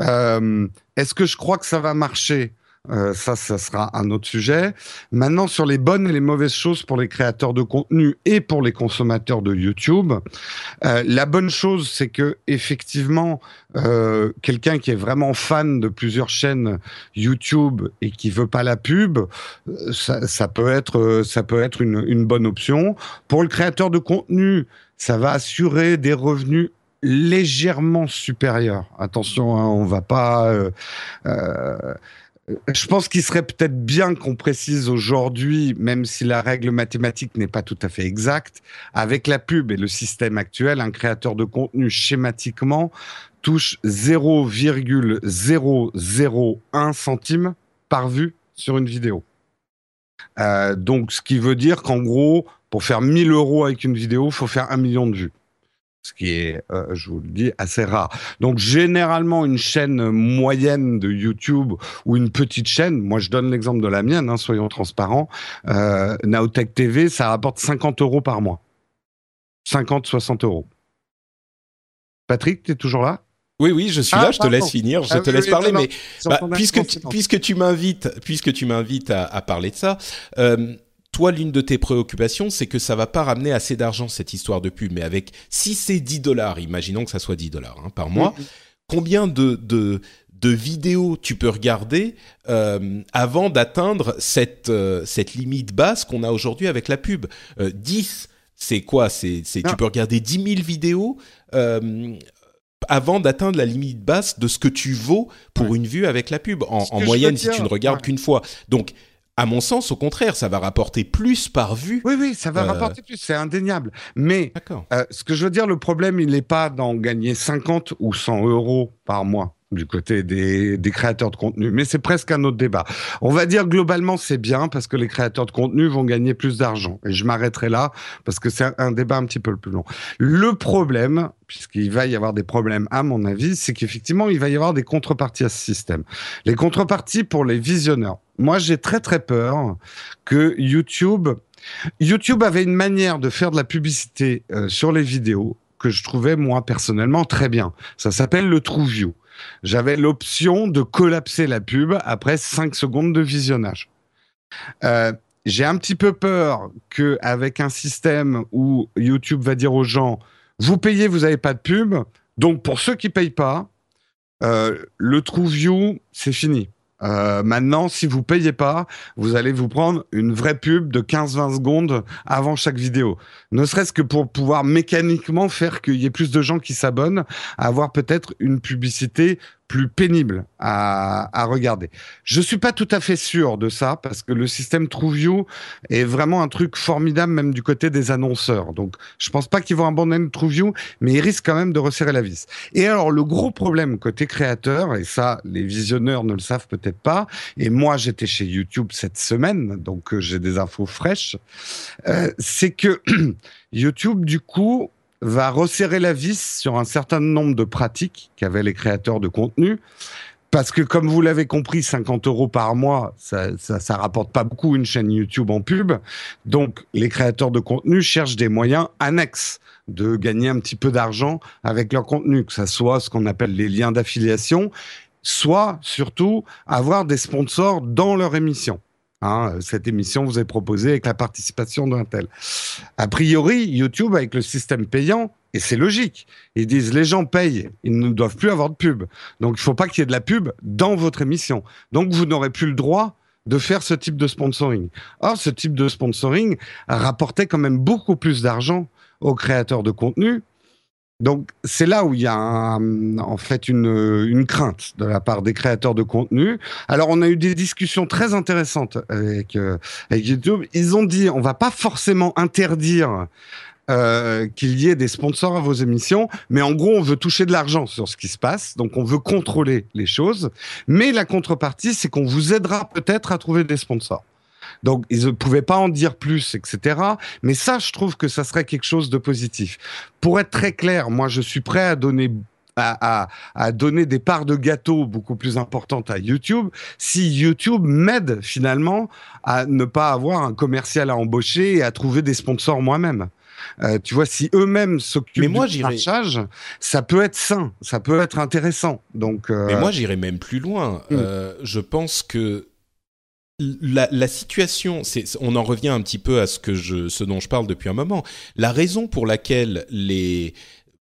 Euh, Est-ce que je crois que ça va marcher? Euh, ça, ça sera un autre sujet. Maintenant, sur les bonnes et les mauvaises choses pour les créateurs de contenu et pour les consommateurs de YouTube, euh, la bonne chose, c'est que effectivement, quelqu'un qui est vraiment fan de plusieurs chaînes YouTube et qui veut pas la pub, ça, peut être, ça peut être une bonne option. Pour le créateur de contenu, ça va assurer des revenus légèrement supérieur. Attention, hein, on va pas. Euh, euh, je pense qu'il serait peut-être bien qu'on précise aujourd'hui, même si la règle mathématique n'est pas tout à fait exacte, avec la pub et le système actuel, un créateur de contenu schématiquement touche 0,001 centime par vue sur une vidéo. Euh, donc, ce qui veut dire qu'en gros, pour faire 1000 euros avec une vidéo, il faut faire un million de vues. Ce qui est, euh, je vous le dis, assez rare. Donc, généralement, une chaîne moyenne de YouTube ou une petite chaîne, moi je donne l'exemple de la mienne, hein, soyons transparents, euh, Naotech TV, ça rapporte 50 euros par mois. 50, 60 euros. Patrick, tu es toujours là? Oui, oui, je suis Ah, là, je te laisse finir, je Ah te oui, laisse oui, parler, non, mais bah, puisque, tu, conséquence. puisque tu m'invites, puisque tu m'invites à, à parler de ça, euh, toi, l'une de tes préoccupations, c'est que ça va pas ramener assez d'argent cette histoire de pub, mais avec si c'est 10 dollars, imaginons que ça soit 10 dollars hein, par mois, Mhm. combien de, de de vidéos tu peux regarder euh, avant d'atteindre cette euh, cette limite basse qu'on a aujourd'hui avec la pub? Euh, 10 c'est quoi? C'est tu peux regarder 10 000 vidéos euh, avant d'atteindre la limite basse de ce que tu vaux pour une vue avec la pub. En, moyenne, si tu ne regardes ouais. qu'une fois. Donc, à mon sens, au contraire, ça va rapporter plus par vue. Oui, oui, ça va Euh, rapporter plus, c'est indéniable. Mais euh, ce que je veux dire, le problème, il n'est pas d'en gagner 50 ou 100 euros par mois du côté des, créateurs de contenu, mais c'est presque un autre débat. On va dire globalement c'est bien parce que les créateurs de contenu vont gagner plus d'argent. Et je m'arrêterai là parce que c'est un, un débat un petit peu plus long. Le problème, puisqu'il va y avoir des problèmes à mon avis, c'est qu'effectivement il va y avoir des contreparties à ce système. Les contreparties pour les visionneurs. Moi j'ai très très peur que YouTube YouTube avait une manière de faire de la publicité euh, sur les vidéos que je trouvais moi personnellement très bien. Ça s'appelle le TrueView. J'avais l'option de collapser la pub après 5 secondes de visionnage. Euh, j'ai un petit peu peur que avec un système où YouTube va dire aux gens vous payez, vous n'avez pas de pub. Donc pour ceux qui payent pas, euh, le TrueView c'est fini. Euh, maintenant, si vous payez pas, vous allez vous prendre une vraie pub de 15-20 secondes avant chaque vidéo. Ne serait-ce que pour pouvoir mécaniquement faire qu'il y ait plus de gens qui s'abonnent, avoir peut-être une publicité plus pénible à, regarder. Je suis pas tout à fait sûr de ça parce que le système TrueView est vraiment un truc formidable même du côté des annonceurs. Donc, je pense pas qu'ils vont abandonner TrueView, mais ils risquent quand même de resserrer la vis. Et alors, le gros problème côté créateur, et ça, les visionneurs ne le savent peut-être pas, et moi, j'étais chez YouTube cette semaine, donc euh, j'ai des infos fraîches, euh, c'est que YouTube, du coup, va resserrer la vis sur un certain nombre de pratiques qu'avaient les créateurs de contenu. Parce que, comme vous l'avez compris, 50 euros par mois, ça, ça, ça rapporte pas beaucoup une chaîne YouTube en pub. Donc, les créateurs de contenu cherchent des moyens annexes de gagner un petit peu d'argent avec leur contenu, que ça soit ce qu'on appelle les liens d'affiliation, soit surtout avoir des sponsors dans leur émission. Hein, cette émission vous est proposée avec la participation d'un tel. A priori, YouTube, avec le système payant, et c'est logique, ils disent les gens payent, ils ne doivent plus avoir de pub. Donc il faut pas qu'il y ait de la pub dans votre émission. Donc vous n'aurez plus le droit de faire ce type de sponsoring. Or, ce type de sponsoring rapportait quand même beaucoup plus d'argent aux créateurs de contenu. Donc c'est là où il y a un- en fait une, une crainte de la part des créateurs de contenu. Alors on a eu des discussions très intéressantes avec, euh, avec YouTube. Ils ont dit on va pas forcément interdire euh, qu'il y ait des sponsors à vos émissions, mais en gros on veut toucher de l'argent sur ce qui se passe, donc on veut contrôler les choses. Mais la contrepartie c'est qu'on vous aidera peut-être à trouver des sponsors. Donc, ils ne pouvaient pas en dire plus, etc. Mais ça, je trouve que ça serait quelque chose de positif. Pour être très clair, moi, je suis prêt à donner à, à, à donner des parts de gâteau beaucoup plus importantes à YouTube si YouTube m'aide finalement à ne pas avoir un commercial à embaucher et à trouver des sponsors moi-même. Euh, tu vois, si eux-mêmes s'occupent du marchage, ça peut être sain, ça peut être intéressant. Donc, euh, Mais moi, j'irais même plus loin. Mm. Euh, je pense que la, la situation, on en revient un petit peu à ce que je, ce dont je parle depuis un moment. La raison pour laquelle les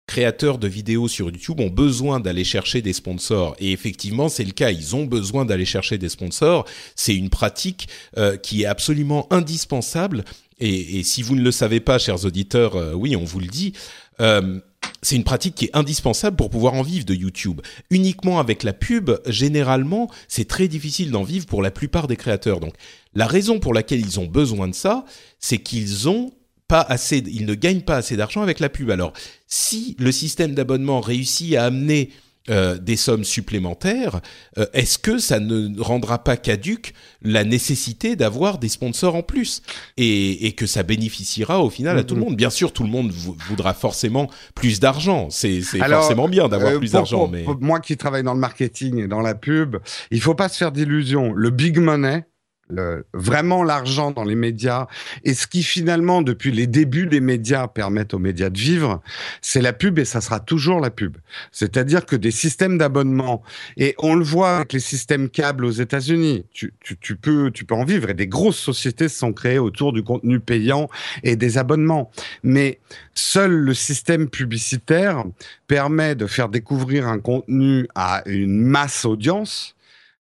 créateurs de vidéos sur YouTube ont besoin d'aller chercher des sponsors. Et effectivement, c'est le cas. Ils ont besoin d'aller chercher des sponsors. C'est une pratique euh, qui est absolument indispensable. Et, et si vous ne le savez pas, chers auditeurs, euh, oui, on vous le dit. Euh, c'est une pratique qui est indispensable pour pouvoir en vivre de YouTube. Uniquement avec la pub, généralement, c'est très difficile d'en vivre pour la plupart des créateurs. Donc, la raison pour laquelle ils ont besoin de ça, c'est qu'ils ont pas assez, ils ne gagnent pas assez d'argent avec la pub. Alors, si le système d'abonnement réussit à amener euh, des sommes supplémentaires, euh, est-ce que ça ne rendra pas caduque la nécessité d'avoir des sponsors en plus et, et, que ça bénéficiera au final à tout le Mhm. monde? Bien sûr, tout le monde vou- voudra forcément plus d'argent. C'est forcément bien d'avoir euh, plus d'argent, mais pour moi qui travaille dans le marketing et dans la pub, il faut pas se faire d'illusions. Le big money, le, vraiment l'argent dans les médias, et ce qui finalement, depuis les débuts des médias, permettent aux médias de vivre, c'est la pub et ça sera toujours la pub. C'est-à-dire que des systèmes d'abonnement, et on le voit avec les systèmes câbles aux États-Unis, tu, peux, tu peux en vivre, et des grosses sociétés se sont créées autour du contenu payant et des abonnements. Mais seul le système publicitaire permet de faire découvrir un contenu à une masse audience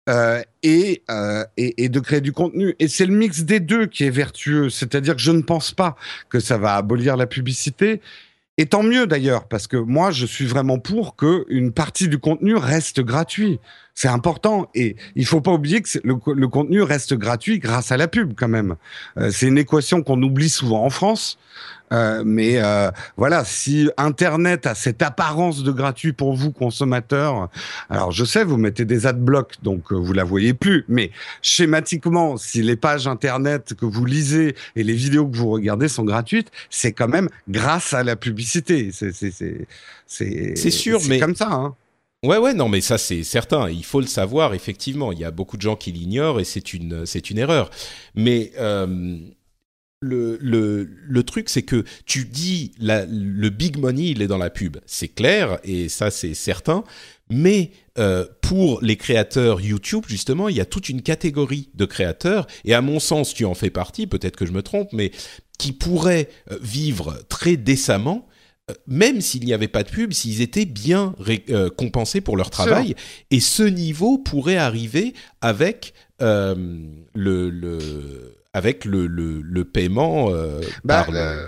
euh, et, euh, et, et de créer du contenu. Et c'est le mix des deux qui est vertueux. C'est-à-dire que je ne pense pas que ça va abolir la publicité. Et tant mieux d'ailleurs, parce que moi, je suis vraiment pour que une partie du contenu reste gratuit. C'est important. Et il faut pas oublier que le, co- le contenu reste gratuit grâce à la pub quand même. Euh, c'est une équation qu'on oublie souvent en France. Euh, mais euh, voilà, si Internet a cette apparence de gratuit pour vous, consommateurs, alors je sais, vous mettez des adblocks, donc euh, vous la voyez plus. Mais schématiquement, si les pages Internet que vous lisez et les vidéos que vous regardez sont gratuites, c'est quand même grâce à la publicité. C'est c'est c'est c'est C'est sûr, mais- comme ça. Hein. Ouais, ouais, non, mais ça c'est certain. Il faut le savoir, effectivement. Il y a beaucoup de gens qui l'ignorent et c'est une, c'est une erreur. Mais euh, le, le, le truc, c'est que tu dis le big money, il est dans la pub. C'est clair et ça c'est certain. Mais euh, pour les créateurs YouTube, justement, il y a toute une catégorie de créateurs, et à mon sens, tu en fais partie, peut-être que je me trompe, mais qui pourraient euh, vivre très décemment même s'il n'y avait pas de pub, s'ils étaient bien euh, compensés pour leur travail. Et ce niveau pourrait arriver avec euh, le, le avec le, le, le paiement euh, Bah, par le- euh,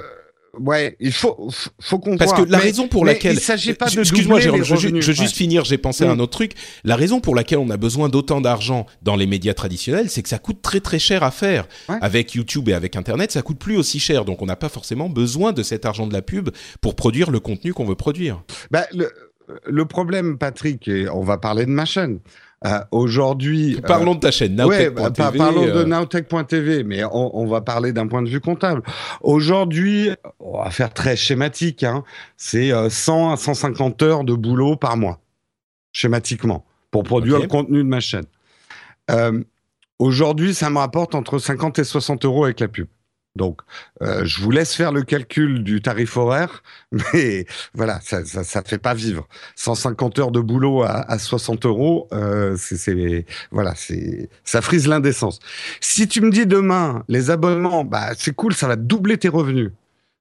ouais, il faut faut- qu'on parce voit. que la Mais- raison pour laquelle il s'agit pas de excuse-moi Jérôme, je, revenus. je juste finir j'ai pensé à un autre truc la raison pour laquelle on a besoin d'autant d'argent dans les médias traditionnels c'est que ça coûte très très cher à faire Ouais. avec YouTube et avec Internet ça coûte plus aussi cher donc on n'a pas forcément besoin de cet argent de la pub pour produire le contenu qu'on veut produire Bah, le, le problème, Patrick, et on va parler de ma chaîne. Euh, Aujourd'hui, euh, parlons de ta chaîne Ouais, Nowtech.tv bah, par- parlons de euh, Nowtech.tv, mais on, on va parler d'un point de vue comptable. Aujourd'hui, on va faire très schématique, hein, c'est euh, 100 à 150 heures de boulot par mois, schématiquement, pour produire le contenu de ma chaîne. Euh, Aujourd'hui, ça me rapporte entre 50 et 60 euros avec la pub. Donc, euh, je vous laisse faire le calcul du tarif horaire, mais voilà, ça ça, ça fait pas vivre. 150 heures de boulot à, à 60 euros, euh, c'est- c'est voilà, c'est ça frise l'indécence. Si tu me dis demain les abonnements, bah c'est cool, ça va doubler tes revenus.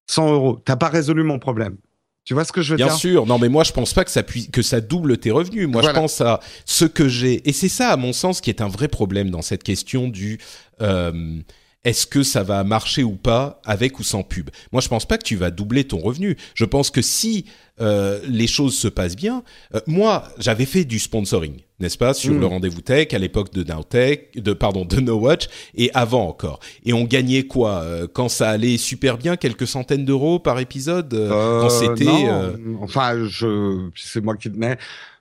100 euros, t'as pas résolu mon problème. Tu vois ce que je veux Bien dire? sûr, non mais moi je pense pas que ça puisse que ça double tes revenus. Moi Voilà. je pense à ce que j'ai et c'est ça à mon sens qui est un vrai problème dans cette question du euh, est-ce que ça va marcher ou pas avec ou sans pub? Moi je pense pas que tu vas doubler ton revenu. Je pense que si euh, les choses se passent bien, euh, moi j'avais fait du sponsoring, n'est-ce pas, sur Mm. le rendez-vous tech à l'époque de Nowtech, de pardon de No Watch et avant encore. Et on gagnait quoi euh, quand ça allait super bien, quelques centaines d'euros par épisode euh, quand Euh, c'était euh, enfin, je, c'est moi qui tenais.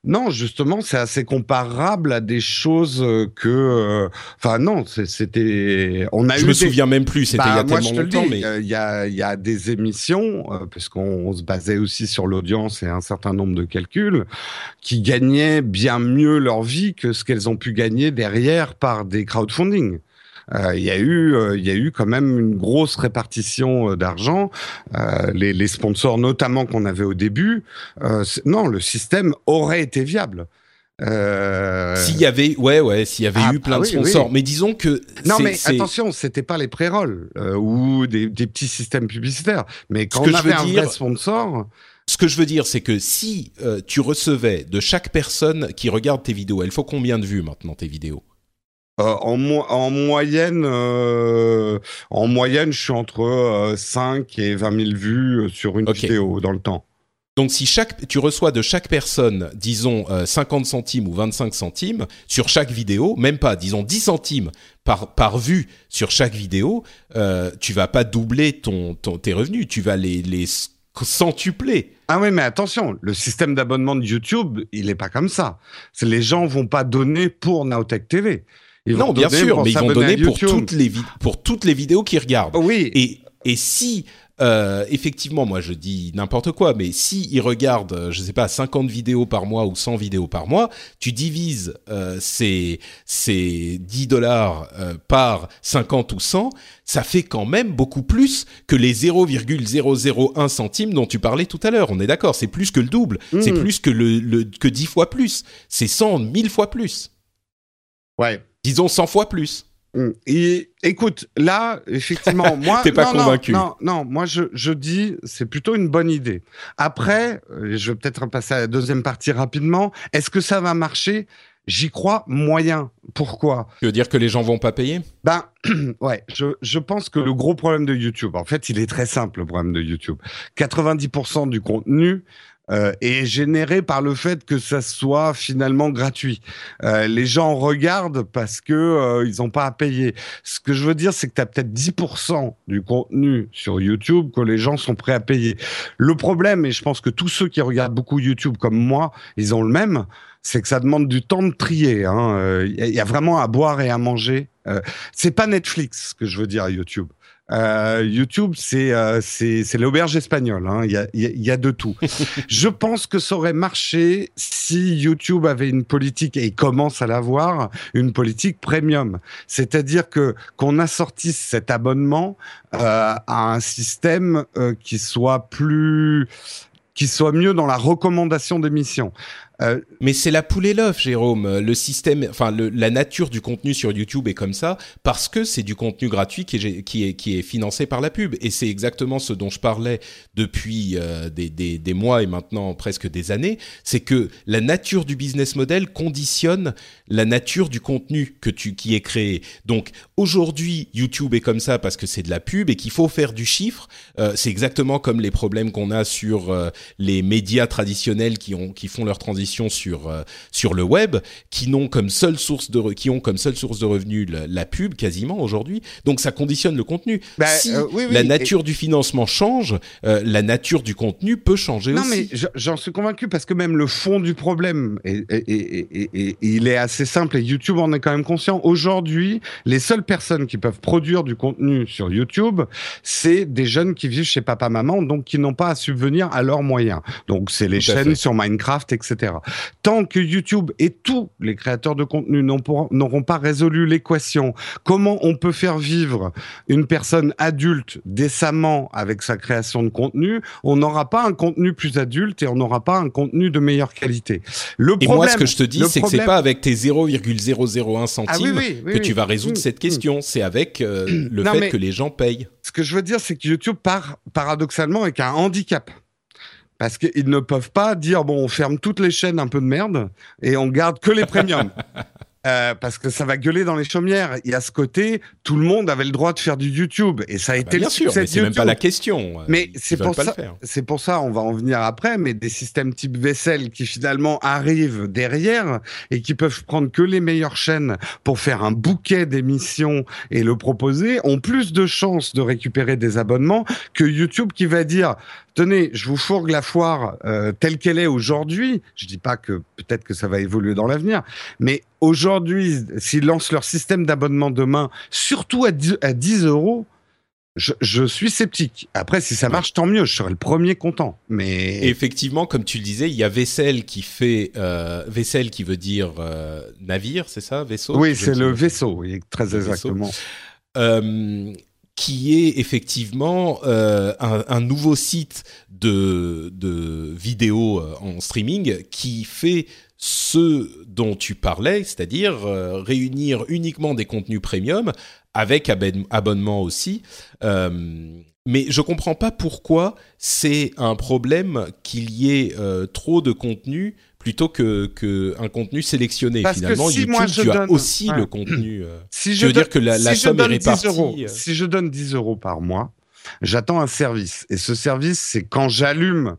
Non, justement, c'est assez comparable à des choses euh, que, euh, enfin non, c'était, on a Je eu me des- souviens même plus, c'était Bah, il y a moi, tellement je te le longtemps, dis, mais euh, il y, a, il y a des émissions, euh, puisqu'on on se basait aussi sur l'audience et un certain nombre de calculs, qui gagnaient bien mieux leur vie que ce qu'elles ont pu gagner derrière par des crowdfunding. Euh, Il y a eu, euh, il y a eu quand même une grosse répartition euh, d'argent. Euh, les, les sponsors, notamment qu'on avait au début, euh, non, le système aurait été viable. Euh, s'il y avait, ouais, ouais, s'il y avait Ah, eu plein ah de sponsors, oui. mais disons que Non, mais attention, c'était pas les pré-rolls euh, ou des, des petits systèmes publicitaires. Mais quand que on je avait veux un dire- vrai sponsor, Ce que je veux dire, c'est que si euh, tu recevais de chaque personne qui regarde tes vidéos, elle faut combien de vues maintenant tes vidéos? En, mo- en moyenne, euh, en moyenne, je suis entre euh, 5 et 20 000 vues euh, sur une vidéo dans le temps. Donc si chaque, tu reçois de chaque personne, disons 50 centimes ou 25 centimes sur chaque vidéo, même pas, disons 10 centimes par, par vue sur chaque vidéo, euh, tu vas pas doubler ton, tes revenus, tu vas les, les centupler. Ah oui, mais attention, le système d'abonnement de YouTube, il est pas comme ça. Les gens vont pas donner pour Nowtech TV. Ils non, bien sûr, mais ils vont donner pour toutes les pour toutes les vidéos qu'ils regardent. Oui. Et et si euh, effectivement, moi je dis n'importe quoi, mais si ils regardent, euh, je sais pas, 50 vidéos par mois ou 100 vidéos par mois, tu divises euh, ces, ces 10 dollars euh, par 50 ou 100, ça fait quand même beaucoup plus que les 0,001 centimes dont tu parlais tout à l'heure. On est d'accord, c'est plus que le double, c'est hmm. plus que le, le que 10 fois plus, c'est 100, 1000 fois plus. Ouais. Disons 100 fois plus. Mm. Et écoute, là, effectivement, moi, t'es pas convaincu. Non, non, moi je, je dis, c'est plutôt une bonne idée. Après, euh, je vais peut-être passer à la deuxième partie rapidement. Est-ce que ça va marcher? J'y crois moyen. Pourquoi? Tu veux dire que les gens vont pas payer? Ben ouais, je, je pense que le gros problème de YouTube, en fait, il est très simple le problème de YouTube. 90% du contenu euh, est généré par le fait que ça soit finalement gratuit. Euh, les gens regardent parce que euh, ils n'ont pas à payer. Ce que je veux dire, c'est que tu as peut-être 10% du contenu sur YouTube que les gens sont prêts à payer. Le problème, et je pense que tous ceux qui regardent beaucoup YouTube comme moi, ils ont le même, c'est que ça demande du temps de trier. Il hein. y, y, a vraiment à boire et à manger. c'est pas Netflix que je veux dire à YouTube. Euh, YouTube, c'est euh, c'est l'auberge espagnole. Hein. Il y, a, y, a, de tout. je pense que ça aurait marché si YouTube avait une politique et il commence à l'avoir, une politique premium. C'est-à-dire que qu'on assortisse cet abonnement euh, à un système euh, qui soit plus qui soit mieux dans la recommandation d'émissions. Euh, mais c'est la poule et l'œuf, Jérôme. Le système, enfin la nature du contenu sur YouTube est comme ça parce que c'est du contenu gratuit qui est, financé par la pub. Et c'est exactement ce dont je parlais depuis euh, des, mois et maintenant presque des années. C'est que la nature du business model conditionne la nature du contenu qui est créé. Donc aujourd'hui, YouTube est comme ça parce que c'est de la pub et qu'il faut faire du chiffre. Euh, c'est exactement comme les problèmes qu'on a sur les médias traditionnels qui font leur transition sur euh, sur le web qui n'ont comme seule source de qui ont comme seule source de revenus la, pub quasiment aujourd'hui. Donc ça conditionne le contenu. Bah, si euh, la nature du financement change, euh, la nature du contenu peut changer aussi. Non mais j'en suis convaincu parce que même le fond du problème et, et, il est assez simple et YouTube en est quand même conscient. Aujourd'hui, les seules personnes qui peuvent produire du contenu sur YouTube, c'est des jeunes qui vivent chez papa maman donc qui n'ont pas à subvenir à leurs moyens. Donc c'est les chaînes sur Minecraft etc. Tant que YouTube et tous les créateurs de contenu n'auront pas résolu l'équation, comment on peut faire vivre une personne adulte décemment avec sa création de contenu, on n'aura pas un contenu plus adulte et on n'aura pas un contenu de meilleure qualité. Le et moi, ce que je te dis, c'est que c'est pas avec tes 0,001 centimes ah que tu vas résoudre mm, cette mm. question. C'est avec euh, le fait que les gens payent. Ce que je veux dire, c'est que YouTube part paradoxalement avec un handicap parce qu'ils ne peuvent pas dire bon on ferme toutes les chaînes un peu de merde et on garde que les premiums. Euh, parce que ça va gueuler dans les chaumières. Il y a ce côté, tout le monde avait le droit de faire du YouTube et ça a ah été bah bien sûr, mais c'est même pas la question. Mais c'est pour ça, c'est pour ça, on va en venir après. Mais des systèmes type vaisselle qui finalement arrivent derrière et qui peuvent prendre que les meilleures chaînes pour faire un bouquet d'émissions et le proposer, ont plus de chances de récupérer des abonnements que YouTube qui va dire tenez, je vous fourgue la foire euh, telle qu'elle est aujourd'hui. Je dis pas que peut-être que ça va évoluer dans l'avenir, mais aujourd'hui, s'ils lancent leur système d'abonnement demain, surtout à 10, euros, je, suis sceptique. Après, si ça marche, tant mieux. Je serai le premier content. Mais effectivement, comme tu le disais, il y a vaisselle qui fait euh, vaisselle qui veut dire euh, navire, c'est ça, vaisseau. Oui, c'est le vaisseau. Oui, très exactement qui est effectivement euh, un, nouveau site de, vidéos euh, en streaming qui fait ce dont tu parlais, c'est-à-dire euh, réunir uniquement des contenus premium avec abonnement aussi. mais je comprends pas pourquoi c'est un problème qu'il y ait trop de contenu plutôt que, que un contenu sélectionné. Finalement, YouTube, tu as aussi le contenu. Euh, si je veux dire que la, la somme est répartie. Euros, euh. Si je donne 10 euros par mois, j'attends un service. Et ce service, c'est quand j'allume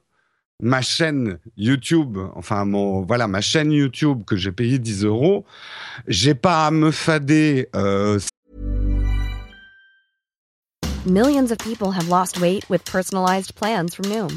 ma chaîne YouTube, enfin mon voilà ma chaîne YouTube que j'ai payé 10 euros, j'ai pas à me fader. Euh, Millions of people have lost weight with personalized plans from Noom,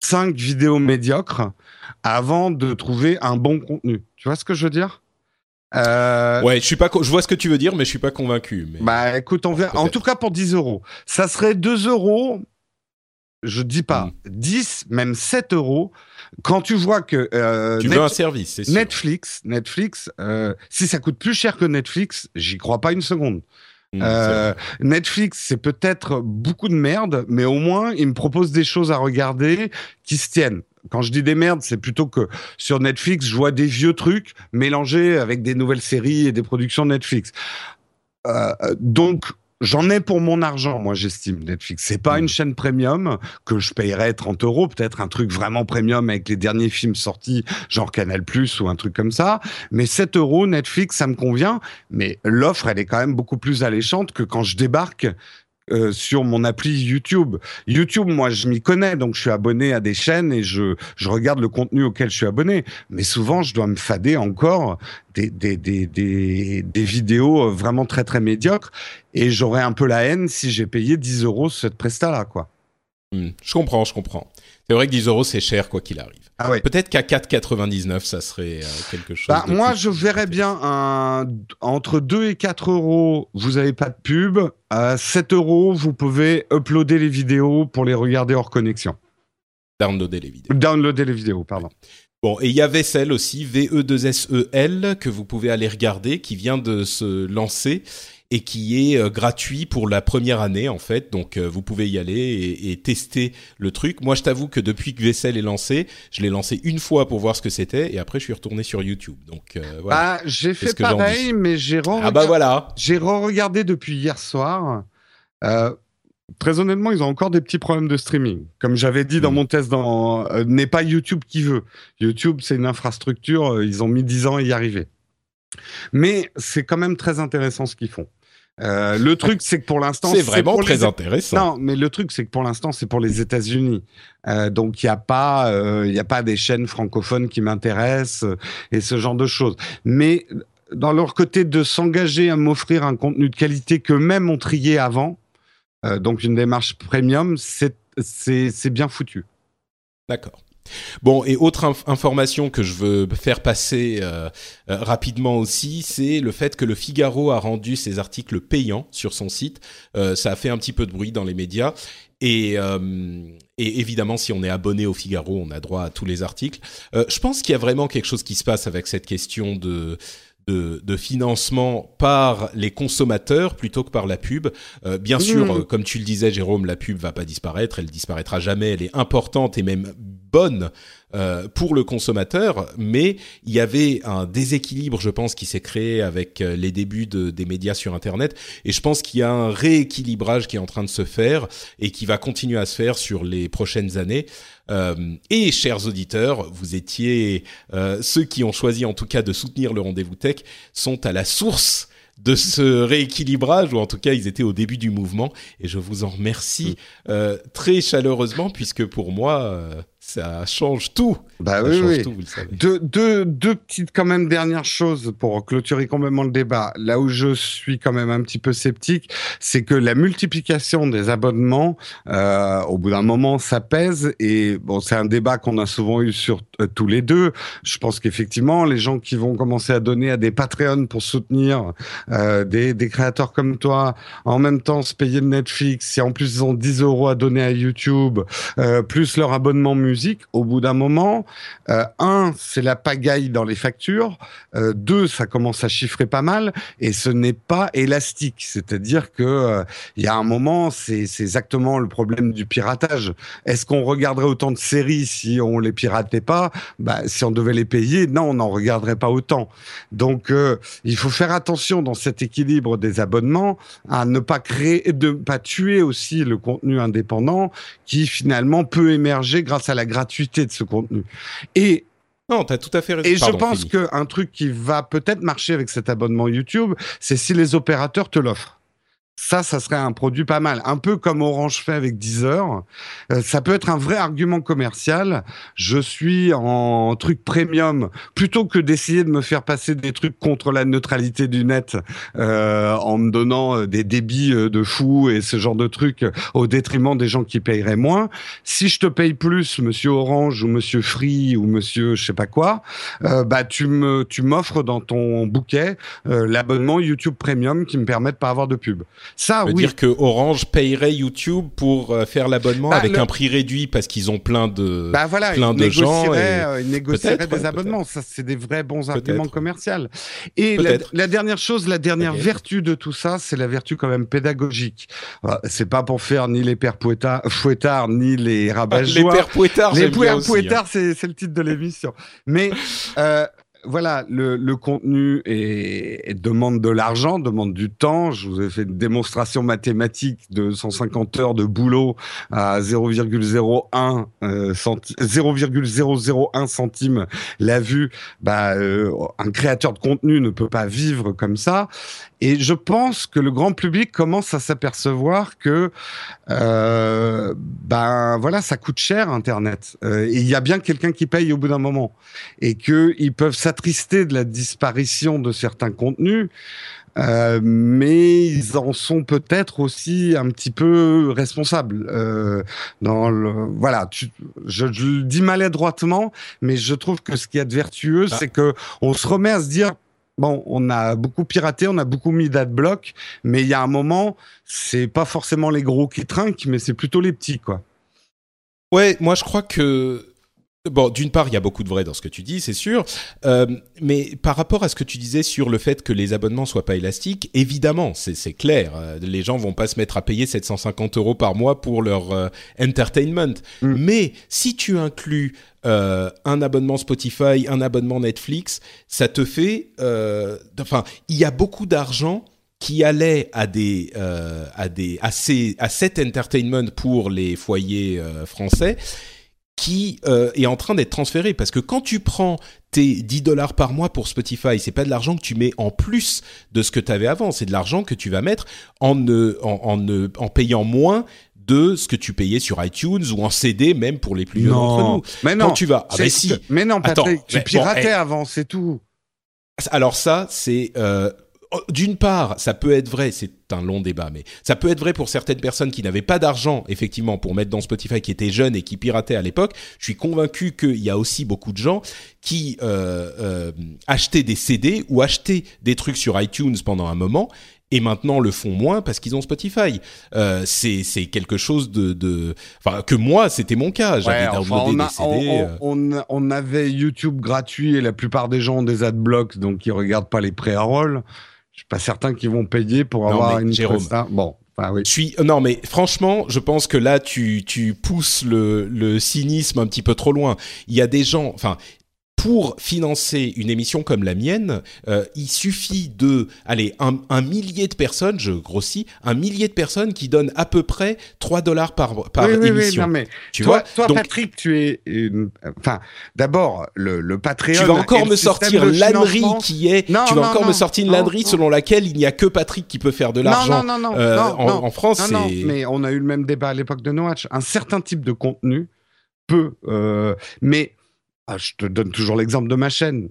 Cinq vidéos médiocres avant de trouver un bon contenu. Tu vois ce que je veux dire? Euh... Ouais, je suis pas, je vois ce que tu veux dire, mais je suis pas convaincu. Mais... Bah, écoute, on verra. En tout cas, pour 10 euros, ça serait 2 euros. Je dis pas 10, même 7 euros. Quand tu vois que euh, tu Net... veux un service, c'est. Netflix, Netflix, euh, si ça coûte plus cher que Netflix, j'y crois pas une seconde. Mmh, euh, Netflix, c'est peut-être beaucoup de merde, mais au moins, il me propose des choses à regarder qui se tiennent. Quand je dis des merdes, c'est plutôt que sur Netflix, je vois des vieux trucs mélangés avec des nouvelles séries et des productions Netflix. Euh, donc, J'en ai pour mon argent, moi j'estime Netflix. C'est pas une chaîne premium que je payerais 30 euros, peut-être un truc vraiment premium avec les derniers films sortis, genre Canal Plus ou un truc comme ça. Mais 7 euros Netflix, ça me convient. Mais l'offre, elle est quand même beaucoup plus alléchante que quand je débarque euh, sur mon appli YouTube. YouTube, moi, je m'y connais, donc je suis abonné à des chaînes et je, regarde le contenu auquel je suis abonné. Mais souvent, je dois me fader encore des, vidéos vraiment très, très médiocres. Et j'aurais un peu la haine si j'ai payé 10 euros cette presta-là, quoi. Hmm, je comprends, je comprends. C'est vrai que 10 euros, c'est cher, quoi qu'il arrive. Ah ouais. Peut-être qu'à 4,99, ça serait euh, quelque chose. Bah, moi, je verrais bien un, entre 2 et 4 euros, vous n'avez pas de pub. À 7 euros, vous pouvez uploader les vidéos pour les regarder hors connexion. Downloader les vidéos. Downloader les vidéos, pardon. Bon, et il y avait celle aussi, VE2SEL, que vous pouvez aller regarder, qui vient de se lancer et qui est euh, gratuit pour la première année en fait. Donc euh, vous pouvez y aller et, et, tester le truc. Moi, je t'avoue que depuis que Vessel est lancé, je l'ai lancé une fois pour voir ce que c'était et après je suis retourné sur YouTube. Donc euh, voilà. Ah, j'ai fait pareil, mais j'ai re ah bah voilà. J'ai re-regardé depuis hier soir. Euh, Très honnêtement, ils ont encore des petits problèmes de streaming. Comme j'avais dit dans mon test, dans euh, n'est pas YouTube qui veut. YouTube, c'est une infrastructure. ils ont mis 10 ans à y arriver. Mais c'est quand même très intéressant ce qu'ils font. Euh, le truc, c'est que pour l'instant, c'est vraiment très intéressant. Non, mais le truc, c'est que pour l'instant, c'est pour les États-Unis. Euh, donc, il n'y a pas, il euh, a pas des chaînes francophones qui m'intéressent euh, et ce genre de choses. Mais dans leur côté de s'engager à m'offrir un contenu de qualité que même ont trié avant, euh, donc une démarche premium, c'est c'est bien foutu. D'accord. Bon, et autre information que je veux faire passer euh, euh, rapidement aussi, c'est le fait que le Figaro a rendu ses articles payants sur son site. Euh, ça a fait un petit peu de bruit dans les médias. Et, euh, et, évidemment, si on est abonné au Figaro, on a droit à tous les articles. Euh, je pense qu'il y a vraiment quelque chose qui se passe avec cette question de de, de, financement par les consommateurs plutôt que par la pub. Euh, bien sûr, Mmh. euh, comme tu le disais, Jérôme, la pub va pas disparaître, elle disparaîtra jamais, elle est importante et même bonne euh, pour le consommateur, mais il y avait un déséquilibre, je pense, qui s'est créé avec euh, les débuts de, des médias sur Internet, et je pense qu'il y a un rééquilibrage qui est en train de se faire et qui va continuer à se faire sur les prochaines années. Euh, et chers auditeurs, vous étiez euh, ceux qui ont choisi en tout cas de soutenir le rendez-vous tech sont à la source de ce rééquilibrage, ou en tout cas ils étaient au début du mouvement, et je vous en remercie euh, très chaleureusement, puisque pour moi, euh, ça change tout. Bah ça oui, change oui. tout, vous le savez. Deux, deux, deux petites quand même dernières choses pour clôturer complètement le débat. Là où je suis quand même un petit peu sceptique, c'est que la multiplication des abonnements, euh, au bout d'un moment, ça pèse. Et bon, c'est un débat qu'on a souvent eu sur euh, tous les deux. Je pense qu'effectivement, les gens qui vont commencer à donner à des Patreons pour soutenir euh, des, des créateurs comme toi, en même temps se payer le Netflix, si en plus ils ont 10 euros à donner à YouTube, plus leur abonnement musique, au bout d'un moment, euh, un, c'est la pagaille dans les factures. Euh, deux, ça commence à chiffrer pas mal, et ce n'est pas élastique. C'est-à-dire que euh, il y a un moment, c'est exactement le problème du piratage. Est-ce qu'on regarderait autant de séries si on les piratait pas? Bah, si on devait les payer, non, on n'en regarderait pas autant. Donc, il faut faire attention dans cet équilibre des abonnements à ne pas créer, de pas tuer aussi le contenu indépendant qui finalement peut émerger grâce à la gratuité de ce contenu. Et Non, t'as tout à fait raison. et je pense qu'un truc qui va peut-être marcher avec cet abonnement YouTube, c'est si les opérateurs te l'offrent. Ça, ça serait un produit pas mal. Un peu comme Orange fait avec Deezer. Euh, ça peut être un vrai argument commercial. Je suis en truc premium. Plutôt que d'essayer de me faire passer des trucs contre la neutralité du net euh, en me donnant euh, des débits euh, de fou et ce genre de trucs euh, au détriment des gens qui paieraient moins. Si je te paye plus, monsieur Orange ou monsieur Free ou monsieur je sais pas quoi, bah tu me tu m'offres dans ton bouquet l'abonnement YouTube Premium qui me permet de pas avoir de pub. Ça oui. dire que Orange payerait YouTube pour euh, faire l'abonnement Bah, avec le- un prix réduit parce qu'ils ont plein de. Bah voilà, plein de gens et- euh, ils négocieraient des ouais, abonnements. Ça, c'est des vrais bons arguments commerciaux. Et la, dernière chose, la dernière vertu de tout ça, c'est la vertu quand même pédagogique. Euh, C'est pas pour faire ni les pères fouettards, fouettards ni les rabat les pères Pouettards, les pères aussi, hein. C'est le titre de l'émission. Mais euh, voilà, le, contenu est, demande de l'argent, demande du temps. Je vous ai fait une démonstration mathématique de 150 heures de boulot à 0,01 euh, centi- 0,001 centime la vue. Bah, euh, un créateur de contenu ne peut pas vivre comme ça. Et je pense que le grand public commence à s'apercevoir que euh, ben voilà, ça coûte cher Internet. Euh, et il y a bien quelqu'un qui paye au bout d'un moment, et que ils peuvent s'attrister de la disparition de certains contenus. Euh, mais ils en sont peut-être aussi un petit peu responsables. Euh, dans le, voilà, tu, je, je le dis maladroitement, mais je trouve que ce qu'il y a de vertueux, Ah. c'est que on se remet à se dire bon, on a beaucoup piraté, on a beaucoup mis d'adblock, mais il y a un moment, c'est pas forcément les gros qui trinquent, mais c'est plutôt les petits, quoi. Ouais, moi je crois que bon, d'une part, il y a beaucoup de vrai dans ce que tu dis, c'est sûr, Euh, mais par rapport à ce que tu disais sur le fait que les abonnements soient pas élastiques, évidemment, c'est clair, euh, les gens vont pas se mettre à payer 750 euros par mois pour leur euh, entertainment. Mm. Mais si tu inclus euh, un abonnement Spotify, un abonnement Netflix, ça te fait, euh, enfin, il y a beaucoup d'argent qui allait à des euh, à des à ces à cet entertainment pour les foyers euh, français qui euh, est en train d'être transféré parce que quand tu prends tes 10 dollars par mois pour Spotify, c'est pas de l'argent que tu mets en plus de ce que tu avais avant, c'est de l'argent que tu vas mettre en ne en, en ne en payant moins de ce que tu payais sur iTunes ou en CD même pour les plus vieux d'entre nous. mais Quand non. tu vas, ah ben si. Mais non, Attends, Patrick, tu mais bon, piratais hey. avant, c'est tout. Alors ça, c'est euh, d'une part, ça peut être vrai, c'est un long débat, mais ça peut être vrai pour certaines personnes qui n'avaient pas d'argent, effectivement, pour mettre dans Spotify, qui étaient jeunes et qui pirataient à l'époque. Je suis convaincu qu'il y a aussi beaucoup de gens qui euh, euh, achetaient des CD ou achetaient des trucs sur iTunes pendant un moment et maintenant le font moins parce qu'ils ont Spotify. Euh, c'est c'est quelque chose de, de enfin que moi c'était mon cas. J'avais Ouais, enfin, on, a- des CD. on- euh. on- on avait YouTube gratuit et la plupart des gens ont des adblocks, donc ils regardent pas les pré-rolls. Je suis pas certain qu'ils vont payer pour avoir une Jérôme. presta- Bon, enfin oui. Je suis euh, non mais franchement, je pense que là tu tu pousses le le cynisme un petit peu trop loin. Il y a des gens, enfin pour financer une émission comme la mienne, euh, il suffit de, allez, un, un millier de personnes, je grossis, un millier de personnes qui donnent à peu près 3 dollars par, par oui, oui, oui, émission. non, mais tu toi, vois toi Donc, Patrick, tu es une... Enfin, d'abord, le, le Patreon... tu vas et encore me sortir l'ânerie qui est, Non, tu vas non, encore me sortir une l'ânerie selon laquelle il n'y a que Patrick qui peut faire de l'argent. Non, non, non, non, Euh, en, en France, Non, non, c'est mais on a eu le même débat à l'époque de No Watch. Un certain type de contenu peu. Euh, mais ah, je te donne toujours l'exemple de ma chaîne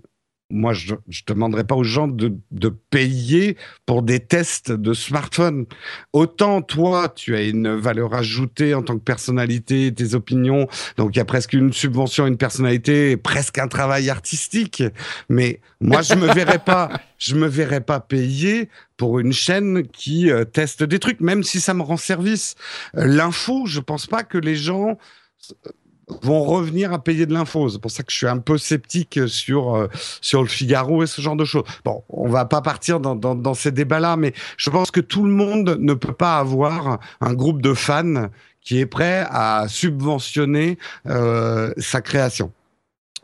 moi, je ne demanderais pas aux gens de, de, payer pour des tests de smartphone. Autant toi, tu as une valeur ajoutée en tant que personnalité, tes opinions. Donc, il y a presque une subvention, une personnalité, presque un travail artistique. Mais moi, je me verrais pas, je me verrais pas payer pour une chaîne qui euh, teste des trucs, même si ça me rend service. Euh, l'info, je pense pas que les gens vont revenir à payer de l'info. C'est pour ça que je suis un peu sceptique sur euh, sur le Figaro et ce genre de choses. Bon, on va pas partir dans, ces débats-là, mais je pense que tout le monde ne peut pas avoir un groupe de fans qui est prêt à subventionner euh, sa création.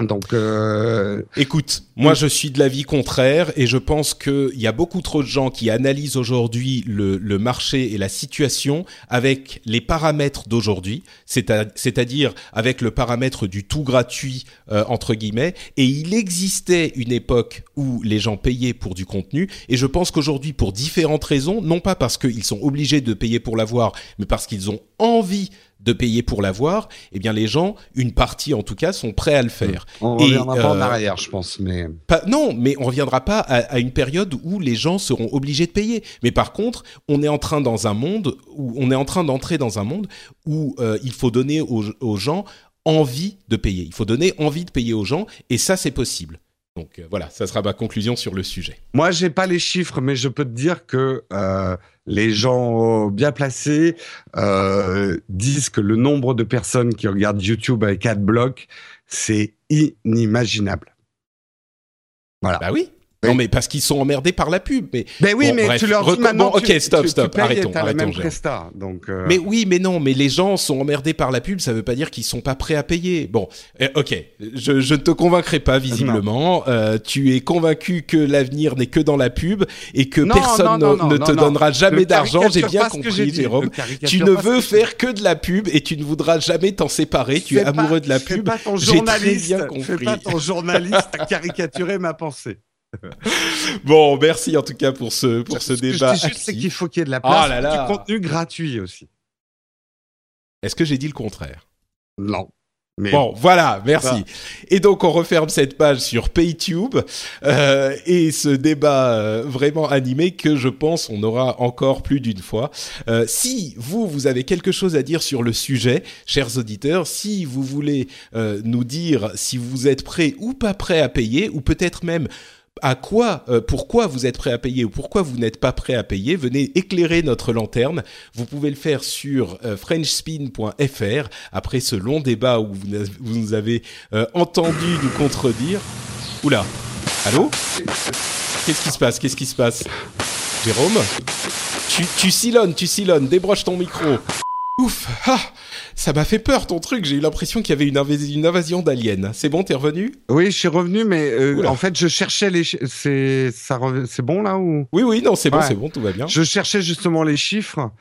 Donc, euh... écoute, moi je suis de l'avis contraire et je pense qu'il y a beaucoup trop de gens qui analysent aujourd'hui le, marché et la situation avec les paramètres d'aujourd'hui, c'est-à-dire avec le paramètre du tout gratuit euh, entre guillemets. Et il existait une époque où les gens payaient pour du contenu et je pense qu'aujourd'hui, pour différentes raisons, non pas parce qu'ils sont obligés de payer pour l'avoir, mais parce qu'ils ont envie de payer pour l'avoir, eh bien les gens, une partie en tout cas, sont prêts à le faire. On ne reviendra pas en euh, arrière, je pense, mais pas, non, mais on reviendra pas à, une période où les gens seront obligés de payer. Mais par contre, on est en train dans un monde où on est en train d'entrer dans un monde où euh, il faut donner aux, gens envie de payer. Il faut donner envie de payer aux gens, et ça c'est possible. Donc euh, voilà, ça sera ma conclusion sur le sujet. Moi, j'ai pas les chiffres, mais je peux te dire que les gens bien placés euh, disent que le nombre de personnes qui regardent YouTube avec AdBlock, c'est inimaginable. Voilà. Bah oui. Non, mais parce qu'ils sont emmerdés par la pub. Mais, ben oui, mais tu leur dis maintenant. Bon, ok, stop, stop, arrêtons. arrêtons, même presta, donc. Euh... Mais oui, mais non, mais les gens sont emmerdés par la pub. Ça veut pas dire qu'ils sont pas prêts à payer. Bon, eh, ok, je, je ne te convaincrai pas visiblement. Euh, tu es convaincu que l'avenir n'est que dans la pub et que non, personne non, non, ne te donnera jamais d'argent. J'ai bien compris, Jérôme. Tu ne veux faire que de la pub et tu ne voudras jamais t'en séparer. Tu es amoureux de la pub. J'ai très bien compris. Fais pas ton journaliste à caricaturer ma pensée. Bon, merci en tout cas pour ce, pour ce, débat. Ce que je dis c'est qu'il faut qu'il y ait de la place oh du contenu gratuit aussi. Est-ce que j'ai dit le contraire? Non. Bon, voilà, merci. Et donc on referme cette page sur PayTube euh, et ce débat euh, vraiment animé que je pense on aura encore plus d'une fois. Euh, si vous vous avez quelque chose à dire sur le sujet, chers auditeurs, si vous voulez nous dire si vous êtes prêts ou pas prêts à payer, ou peut-être même à quoi, euh, pourquoi vous êtes prêt à payer ou pourquoi vous n'êtes pas prêt à payer, venez éclairer notre lanterne. Vous pouvez le faire sur euh, frenchspin.fr après ce long débat où vous, nous avez euh, entendu nous contredire. Oula, allô? Qu'est-ce qui se passe? Qu'est-ce qui se passe? Jérôme? Tu, tu tu silonnes, débroche ton micro. Ouf. Ah ça m'a fait peur ton truc. J'ai eu l'impression qu'il y avait une, invasion d'aliens. C'est bon, t'es revenu? Oui, je suis revenu, mais euh, en fait, je cherchais les. C'est ça, c'est bon là ou? Oui, oui, non, c'est bon, c'est bon, tout va bien. Je cherchais justement les chiffres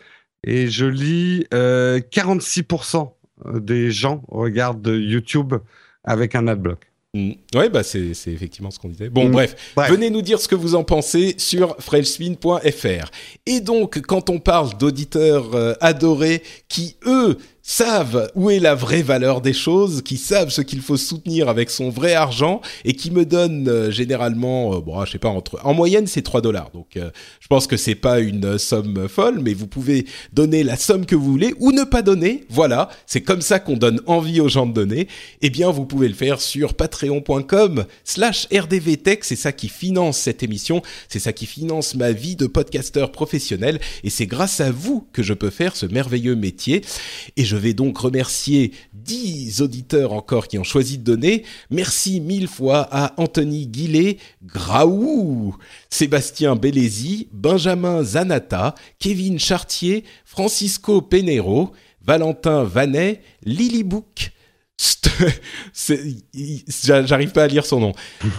et je lis euh, 46% des gens regardent YouTube avec un adblock. Mmh. Ouais, bah c'est effectivement ce qu'on disait. Bon, mmh. bref, venez nous dire ce que vous en pensez sur frenchspin.fr. Et donc, quand on parle d'auditeurs euh, adorés qui, eux, savent où est la vraie valeur des choses, qui savent ce qu'il faut soutenir avec son vrai argent et qui me donnent euh, généralement, euh, bon, je sais pas, entre, en moyenne c'est 3 dollars. Donc euh, je pense que c'est pas une somme folle, mais vous pouvez donner la somme que vous voulez ou ne pas donner. Voilà, c'est comme ça qu'on donne envie aux gens de donner. Eh bien, vous pouvez le faire sur patreon.com slash rdvtech. C'est ça qui finance cette émission, c'est ça qui finance ma vie de podcasteur professionnel et c'est grâce à vous que je peux faire ce merveilleux métier. Et je vais donc remercier 10 auditeurs encore qui ont choisi de donner. Merci mille fois à Anthony Guillet, Graou, Sébastien Bellesi, Benjamin Zanata, Kevin Chartier, Francisco Penero, Valentin Vanet, Lily Book, J'arrive pas à lire son nom.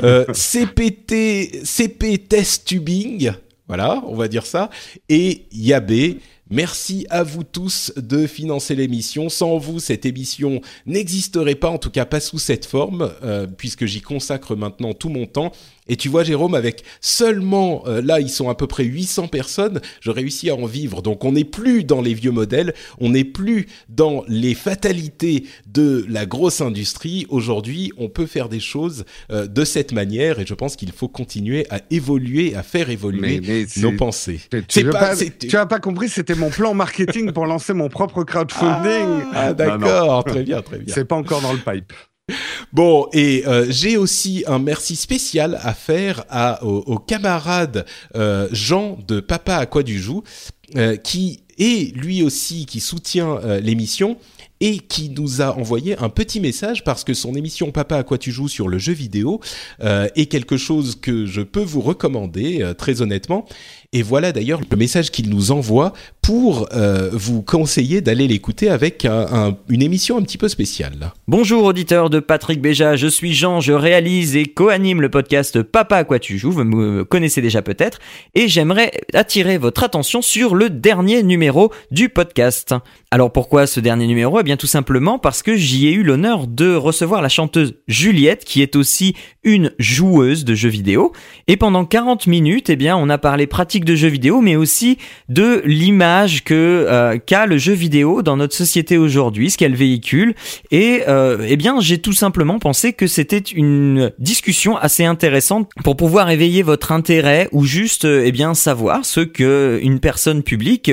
Euh, CPT, CP Test Tubing, voilà, on va dire ça, et Yabé. Merci à vous tous de financer l'émission. Sans vous, cette émission n'existerait pas, en tout cas pas sous cette forme, euh, puisque j'y consacre maintenant tout mon temps. Et tu vois, Jérôme, avec seulement, euh, là, ils sont à peu près 800 personnes, je réussis à en vivre. Donc, on n'est plus dans les vieux modèles, on n'est plus dans les fatalités de la grosse industrie. Aujourd'hui, on peut faire des choses euh, de cette manière et je pense qu'il faut continuer à évoluer, à faire évoluer nos pensées. Tu n'as pas, compris, c'était mon plan marketing pour lancer mon propre crowdfunding. Ah, ah d'accord, très bien, très bien. C'est pas encore dans le pipe. Bon, et euh, j'ai aussi un merci spécial à faire au, camarade euh, Jean de Papa à quoi du joue, euh, qui est lui aussi qui soutient l'émission et qui nous a envoyé un petit message parce que son émission Papa à quoi tu joues sur le jeu vidéo est quelque chose que je peux vous recommander très honnêtement et voilà d'ailleurs le message qu'il nous envoie pour euh, vous conseiller d'aller l'écouter avec une émission un petit peu spéciale. Bonjour auditeur de Patrick Béja, je suis Jean, je réalise et co-anime le podcast Papa à quoi tu joues, vous me connaissez déjà peut-être, et j'aimerais attirer votre attention sur le dernier numéro du podcast. Alors pourquoi ce dernier numéro? Eh bien tout simplement parce que j'y ai eu l'honneur de recevoir la chanteuse Juliette, qui est aussi une joueuse de jeux vidéo, et pendant 40 minutes, eh bien on a parlé de jeux vidéo, mais aussi de l'image que euh, qu'a le jeu vidéo dans notre société aujourd'hui, ce qu'elle véhicule. Et euh, eh bien, j'ai tout simplement pensé que c'était une discussion assez intéressante pour pouvoir éveiller votre intérêt ou juste euh, eh bien savoir ce que une personne publique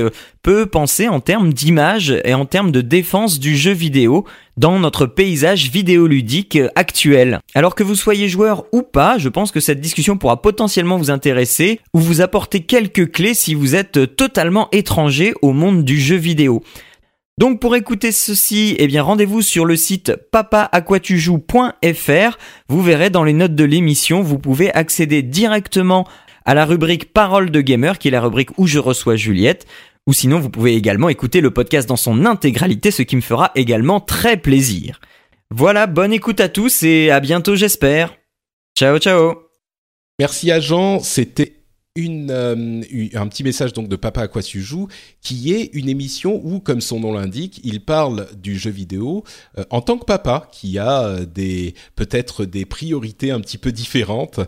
peut penser en termes d'image et en termes de défense du jeu vidéo dans notre paysage vidéoludique actuel. Alors que vous soyez joueur ou pas, je pense que cette discussion pourra potentiellement vous intéresser ou vous apporter quelques clés si vous êtes totalement étranger au monde du jeu vidéo. Donc pour écouter ceci, eh bien rendez-vous sur le site papaaquatujoues.fr. Vous verrez dans les notes de l'émission, vous pouvez accéder directement à la rubrique Parole de gamer, qui est la rubrique où je reçois Juliette. Ou sinon, vous pouvez également écouter le podcast dans son intégralité, ce qui me fera également très plaisir. Voilà, bonne écoute à tous et à bientôt j'espère. Ciao ciao Merci à Jean, c'était euh, un petit message donc de Papa à quoi tu joues, qui est une émission où, comme son nom l'indique, il parle du jeu vidéo euh, en tant que papa, qui a euh, des peut-être des priorités un petit peu différentes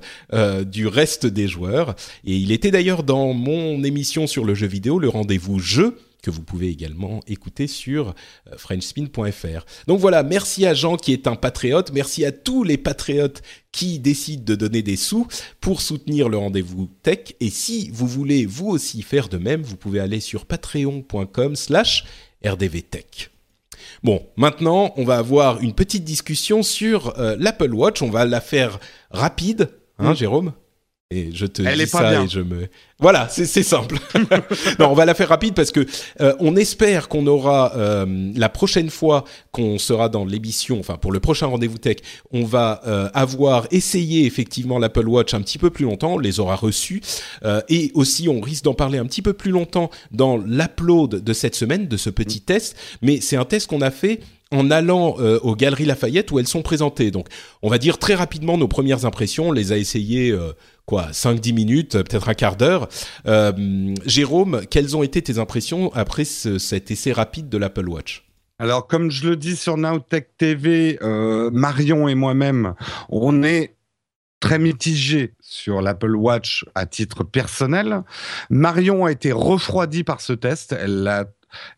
du reste des joueurs. Et il était d'ailleurs dans mon émission sur le jeu vidéo, le rendez-vous jeu que vous pouvez également écouter sur euh, frenchspin.fr. Donc voilà, merci à Jean qui est un patriote, merci à tous les patriotes qui décident de donner des sous pour soutenir le rendez-vous tech. Et si vous voulez vous aussi faire de même, vous pouvez aller sur patreon.com slash rdvtech. Bon, maintenant, on va avoir une petite discussion sur euh, l'Apple Watch. On va la faire rapide, hein, Jérôme? Et je te dis ça et je me voilà c'est simple. Non on va la faire rapide parce que euh, on espère qu'on aura euh, la prochaine fois qu'on sera dans l'émission enfin pour le prochain rendez-vous tech on va euh, avoir essayé effectivement l'Apple Watch un petit peu plus longtemps on les aura reçus et aussi on risque d'en parler un petit peu plus longtemps dans l'upload de cette semaine de ce petit test. Mais c'est un test qu'on a fait en allant aux Galeries Lafayette où elles sont présentées. Donc, on va dire très rapidement nos premières impressions. On les a essayées quoi, 5-10 minutes, peut-être un quart d'heure. Euh, Jérôme, quelles ont été tes impressions après cet essai rapide de l'Apple Watch? Alors, comme je le dis sur Nowtech TV, euh, Marion et moi-même, on est très mitigé sur l'Apple Watch à titre personnel. Marion a été refroidie par ce test. Elle, a,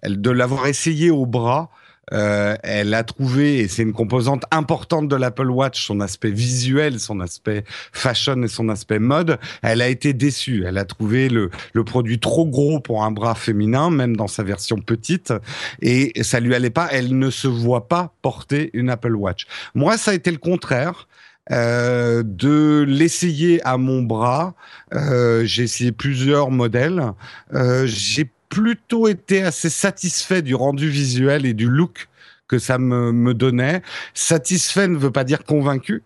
de l'avoir essayé au bras. Euh, elle a trouvé, et c'est une composante importante de l'Apple Watch, son aspect visuel, son aspect fashion et son aspect mode. Elle a été déçue. Elle a trouvé le, le produit trop gros pour un bras féminin, même dans sa version petite, et ça lui allait pas. Elle ne se voit pas porter une Apple Watch. Moi, ça a été le contraire. Euh, de l'essayer à mon bras. Euh, j'ai essayé plusieurs modèles. Euh, j'ai plutôt été assez satisfait du rendu visuel et du look que ça me, me donnait. Satisfait ne veut pas dire convaincu.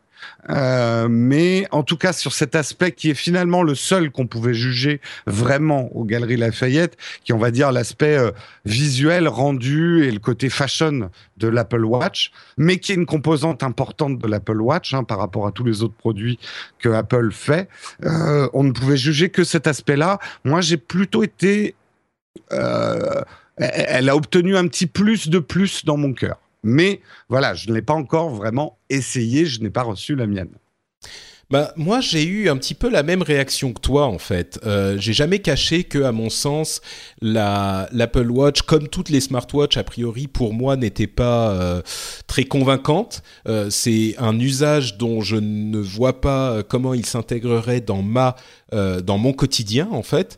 Euh, mais en tout cas sur cet aspect qui est finalement le seul qu'on pouvait juger vraiment aux Galeries Lafayette, qui on va dire l'aspect euh, visuel rendu et le côté fashion de l'Apple Watch, mais qui est une composante importante de l'Apple Watch hein, par rapport à tous les autres produits que Apple fait. Euh, on ne pouvait juger que cet aspect-là. Moi, j'ai plutôt été euh, elle a obtenu un petit plus de plus dans mon cœur. Mais voilà, je ne l'ai pas encore vraiment essayé, je n'ai pas reçu la mienne. Bah moi j'ai eu un petit peu la même réaction que toi en fait. Euh, j'ai jamais caché que à mon sens la l'Apple Watch comme toutes les smartwatches a priori pour moi n'était pas euh, très convaincante. Euh, c'est un usage dont je ne vois pas comment il s'intégrerait dans ma dans mon quotidien en fait.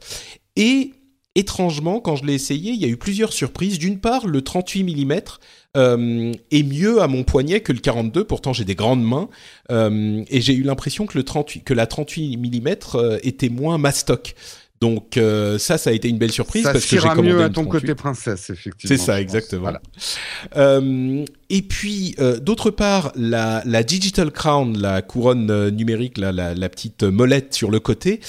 Et étrangement quand je l'ai essayé, il y a eu plusieurs surprises. D'une part le 38 mm euh, est mieux à mon poignet que le 42. Pourtant, j'ai des grandes mains euh, et j'ai eu l'impression que le 38, que la 38 mm euh, était moins mastoc. Donc euh, ça, ça a été une belle surprise Ça parce que j'ai commandé mieux à ton 38. côté princesse, effectivement. C'est ça, exactement. Voilà. Euh, et puis, euh, d'autre part, la, la Digital Crown, la couronne numérique, la, la, la petite molette sur le côté,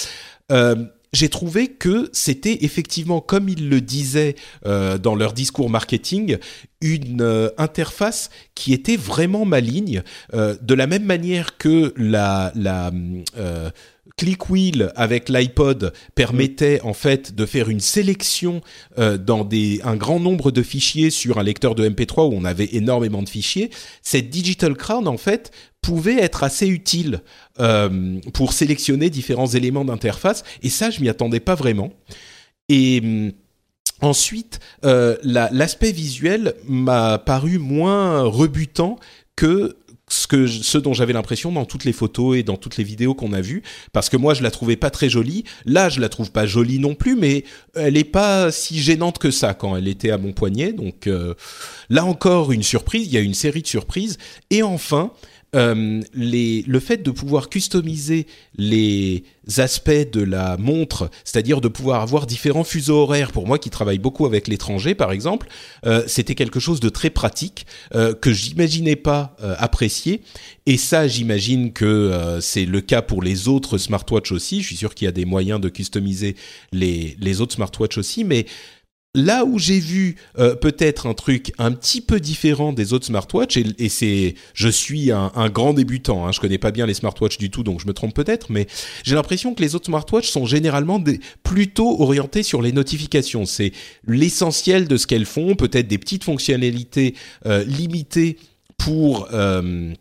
j'ai trouvé que c'était effectivement, comme ils le disaient euh, dans leur discours marketing, une euh, interface qui était vraiment maligne, euh, de la même manière que la, la euh, Click Wheel avec l'iPod permettait en fait de faire une sélection euh, dans des, un grand nombre de fichiers sur un lecteur de MP3 où on avait énormément de fichiers. Cette Digital Crown en fait pouvait être assez utile euh, pour sélectionner différents éléments d'interface et ça je m'y attendais pas vraiment. Et hum, Ensuite, euh, la- l'aspect visuel m'a paru moins rebutant que ce, que ce dont j'avais l'impression dans toutes les photos et dans toutes les vidéos qu'on a vues, parce que moi je la trouvais pas très jolie. Là, je la trouve pas jolie non plus, mais elle est pas si gênante que ça quand elle était à mon poignet. Donc euh, là encore une surprise. Il y a une série de surprises. Et enfin, euh, le fait de pouvoir customiser les aspects de la montre, c'est-à-dire de pouvoir avoir différents fuseaux horaires, pour moi qui travaille beaucoup avec l'étranger par exemple, euh, c'était quelque chose de très pratique euh, que j'imaginais pas apprécier. Et ça, j'imagine que c'est le cas pour les autres smartwatches aussi. Je suis sûr qu'il y a des moyens de customiser les, les autres smartwatches aussi, mais Là où j'ai vu euh, peut-être un truc un petit peu différent des autres smartwatches, et, c'est, je suis un, grand débutant, hein, je connais pas bien les smartwatches du tout, donc je me trompe peut-être, mais j'ai l'impression que les autres smartwatches sont généralement plutôt orientés sur les notifications. C'est l'essentiel de ce qu'elles font, peut-être des petites fonctionnalités euh, limitées pour euh,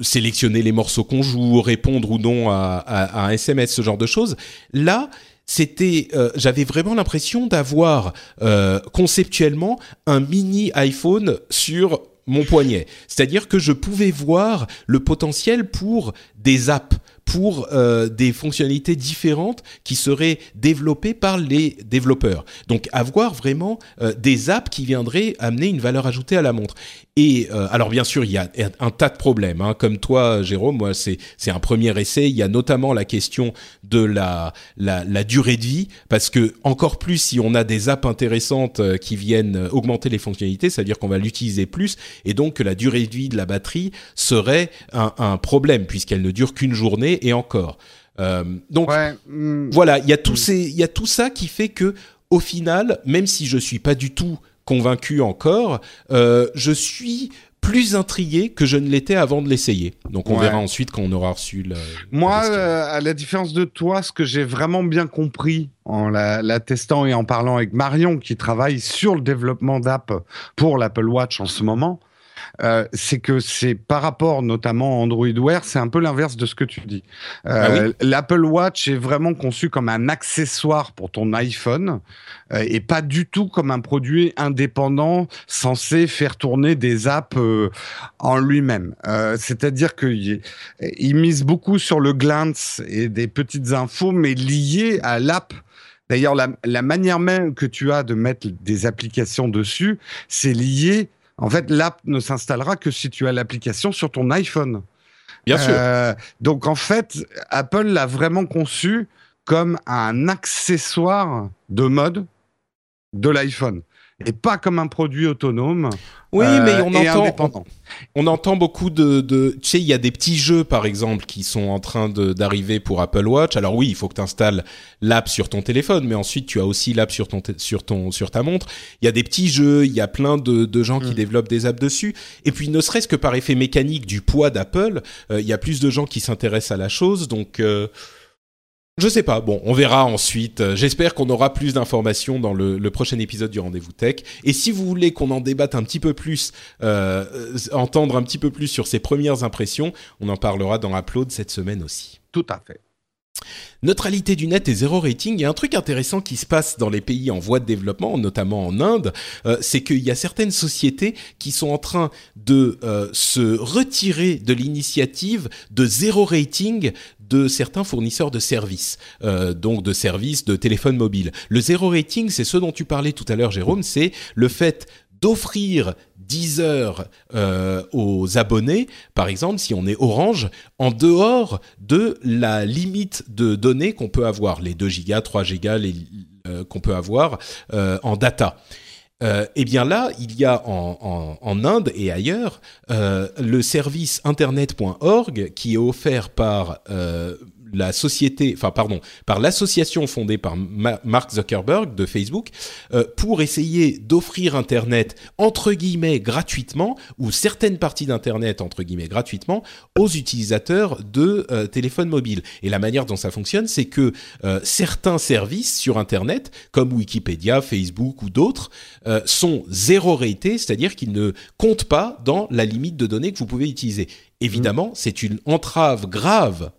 sélectionner les morceaux qu'on joue, répondre ou non à, à- à un SMS, ce genre de choses. Là, c'était, euh, j'avais vraiment l'impression d'avoir euh, conceptuellement un mini iPhone sur mon poignet. C'est-à-dire que je pouvais voir le potentiel pour des apps, pour euh, des fonctionnalités différentes qui seraient développées par les développeurs. Donc avoir vraiment euh, des apps qui viendraient amener une valeur ajoutée à la montre. Et euh, alors bien sûr, il y a un tas de problèmes. Hein. Comme toi, Jérôme, moi c'est un premier essai. Il y a notamment la question de la, la durée de vie, parce que encore plus si on a des apps intéressantes qui viennent augmenter les fonctionnalités, c'est-à-dire qu'on va l'utiliser plus, et donc que la durée de vie de la batterie serait un problème puisqu'elle ne dure qu'une journée et encore. Euh, donc Ouais, hmm, voilà, il y a tout ces, il y a tout ça qui fait que au final, même si je suis pas du tout convaincu encore, euh, je suis plus intrigué que je ne l'étais avant de l'essayer. Donc on Ouais. verra ensuite quand on aura reçu le. Moi, euh, à la différence de toi, ce que j'ai vraiment bien compris en la, la testant et en parlant avec Marion, qui travaille sur le développement d'app pour l'Apple Watch en ce moment, euh, c'est que c'est par rapport notamment à Android Wear, c'est un peu l'inverse de ce que tu dis. Euh, L'Apple Watch est vraiment conçu comme un accessoire pour ton iPhone euh, et pas du tout comme un produit indépendant censé faire tourner des apps euh, en lui-même. Euh, C'est-à-dire qu'il il mise beaucoup sur le glance et des petites infos, mais liées à l'app. D'ailleurs, la, la manière même que tu as de mettre des applications dessus, c'est lié. En fait, l'app ne s'installera que si tu as l'application sur ton iPhone. Bien sûr. Euh, donc, en fait, Apple l'a vraiment conçu comme un accessoire de mode de l'iPhone et pas comme un produit autonome. Oui, euh, mais on entend, on entend beaucoup de, de tu sais, il y a des petits jeux par exemple qui sont en train d'arriver pour Apple Watch. Alors oui, il faut que tu installes l'app sur ton téléphone, mais ensuite tu as aussi l'app sur ton sur ton sur ta montre. Il y a des petits jeux, il y a plein de, de gens qui Mm. développent des apps dessus. Et puis ne serait-ce que par effet mécanique du poids d'Apple, euh, il y a plus de gens qui s'intéressent à la chose, donc. euh, Je sais pas. Bon, on verra ensuite. Euh, J'espère qu'on aura plus d'informations dans le, le prochain épisode du Rendez-vous Tech. Et si vous voulez qu'on en débatte un petit peu plus, euh, euh, entendre un petit peu plus sur ses premières impressions, on en parlera dans Upload cette semaine aussi. Tout à fait. Neutralité du net et zéro rating, il y a un truc intéressant qui se passe dans les pays en voie de développement, notamment en Inde, euh, c'est qu'il y a certaines sociétés qui sont en train de euh, se retirer de l'initiative de zéro rating de certains fournisseurs de services, euh, donc de services de téléphone mobile. Le zéro rating, c'est ce dont tu parlais tout à l'heure, Jérôme, c'est le fait d'offrir 10 heures euh, aux abonnés, par exemple, si on est Orange, en dehors de la limite de données qu'on peut avoir, les 2 gigas, 3 gigas euh, qu'on peut avoir en data. Euh, eh bien là, il y a en, Inde et ailleurs euh, le service internet.org qui est offert par euh, la société, enfin pardon, par l'association fondée par Ma Mark Zuckerberg de Facebook euh, pour essayer d'offrir Internet entre guillemets gratuitement ou certaines parties d'Internet entre guillemets gratuitement aux utilisateurs de euh, téléphones mobiles. Et la manière dont ça fonctionne, c'est que euh, certains services sur Internet, comme Wikipédia, Facebook ou d'autres, sont zéro ratés, c'est-à-dire qu'ils ne comptent pas dans la limite de données que vous pouvez utiliser. Évidemment, c'est une entrave grave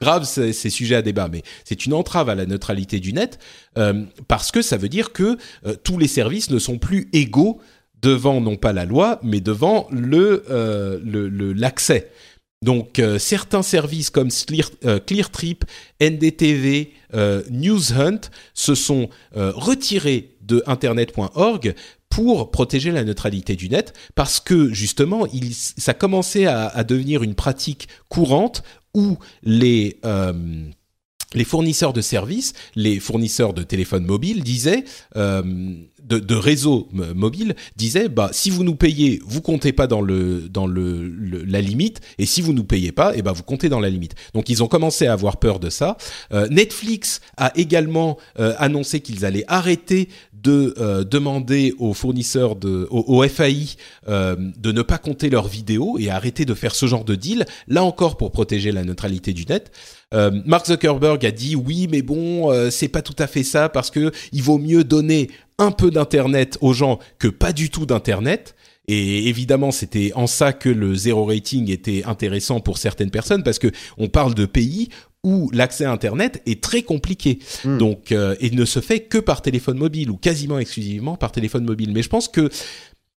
grave, c'est sujet à débat, mais c'est une entrave à la neutralité du net euh, parce que ça veut dire que euh, tous les services ne sont plus égaux devant non pas la loi, mais devant le l'accès. Donc euh, certains services comme Clear, ClearTrip, NDTV, NewsHunt se sont retirés de internet.org pour protéger la neutralité du net, parce que justement, ça commençait à, devenir une pratique courante où les euh, les fournisseurs de services, les fournisseurs de téléphones mobiles disaient, euh, de, réseaux mobiles disaient, bah si vous nous payez, vous comptez pas dans le dans le, la limite, et si vous nous payez pas, et eh ben vous comptez dans la limite. Donc ils ont commencé à avoir peur de ça. Euh, Netflix a également euh, annoncé qu'ils allaient arrêter de euh, demander aux fournisseurs de au, au FAI euh, de ne pas compter leurs vidéos et arrêter de faire ce genre de deal. Là encore pour protéger la neutralité du net. Euh, Mark Zuckerberg a dit oui, mais bon, c'est pas tout à fait ça parce que il vaut mieux donner un peu d'internet aux gens que pas du tout d'internet. Et évidemment, c'était en ça que le zéro rating était intéressant pour certaines personnes parce que on parle de pays où l'accès à Internet est très compliqué, mmh. donc euh, et ne se fait que par téléphone mobile ou quasiment exclusivement par téléphone mobile. Mais je pense que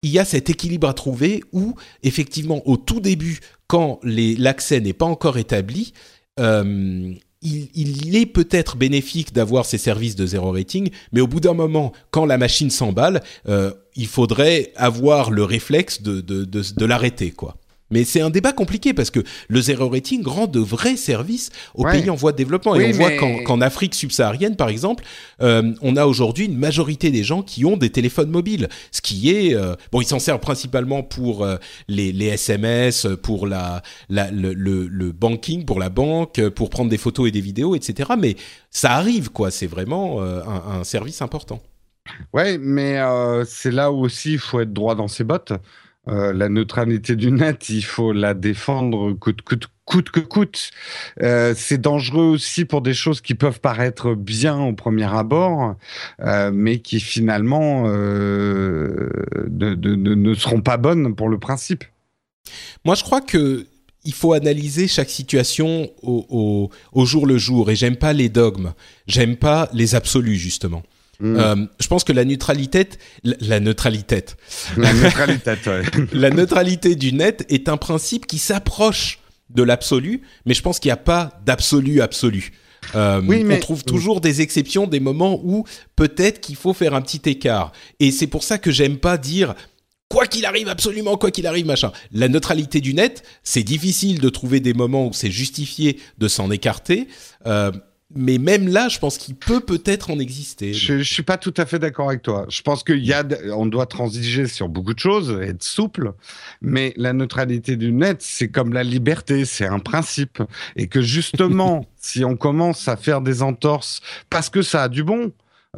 il y a cet équilibre à trouver où effectivement au tout début, quand l'accès n'est pas encore établi, euh, il, il, est peut-être bénéfique d'avoir ces services de zéro rating, mais au bout d'un moment, quand la machine s'emballe, euh, il faudrait avoir le réflexe de, de, de, de l'arrêter, quoi. Mais c'est un débat compliqué parce que le zéro rating rend de vrais services aux ouais. pays en voie de développement. Oui, et on mais... voit qu'en Afrique subsaharienne, par exemple, euh, on a aujourd'hui une majorité des gens qui ont des téléphones mobiles. Ce qui est... Euh, bon, ils s'en servent principalement pour euh, les, les, SMS, pour la, la le, le, le, banking, pour la banque, pour prendre des photos et des vidéos, etc. Mais ça arrive, quoi. C'est vraiment un, un, service important. Ouais, mais c'est là où aussi il faut être droit dans ses bottes. Euh, la neutralité du net, il faut la défendre coûte, que coûte. Euh, c'est dangereux aussi pour des choses qui peuvent paraître bien au premier abord, euh, mais qui finalement ne seront pas bonnes pour le principe. Moi, je crois que il faut analyser chaque situation au, au jour le jour. Et j'aime pas les dogmes. J'aime pas les absolus, justement. Mmh. Euh, je pense que la neutralité, la, neutralité, la neutralité, ouais. la neutralité du net est un principe qui s'approche de l'absolu, mais je pense qu'il n'y a pas d'absolu absolu. Euh, oui, mais... On trouve toujours des exceptions, des moments où peut-être qu'il faut faire un petit écart. Et c'est pour ça que j'aime pas dire quoi qu'il arrive, absolument quoi qu'il arrive, machin. La neutralité du net, c'est difficile de trouver des moments où c'est justifié de s'en écarter. Euh, mais même là, je pense qu'il peut peut-être en exister. Je, je suis pas tout à fait d'accord avec toi. Je pense qu'il y a, on doit transiger sur beaucoup de choses, être souple, mais la neutralité du net, c'est comme la liberté, c'est un principe, et que justement, si on commence à faire des entorses parce que ça a du bon,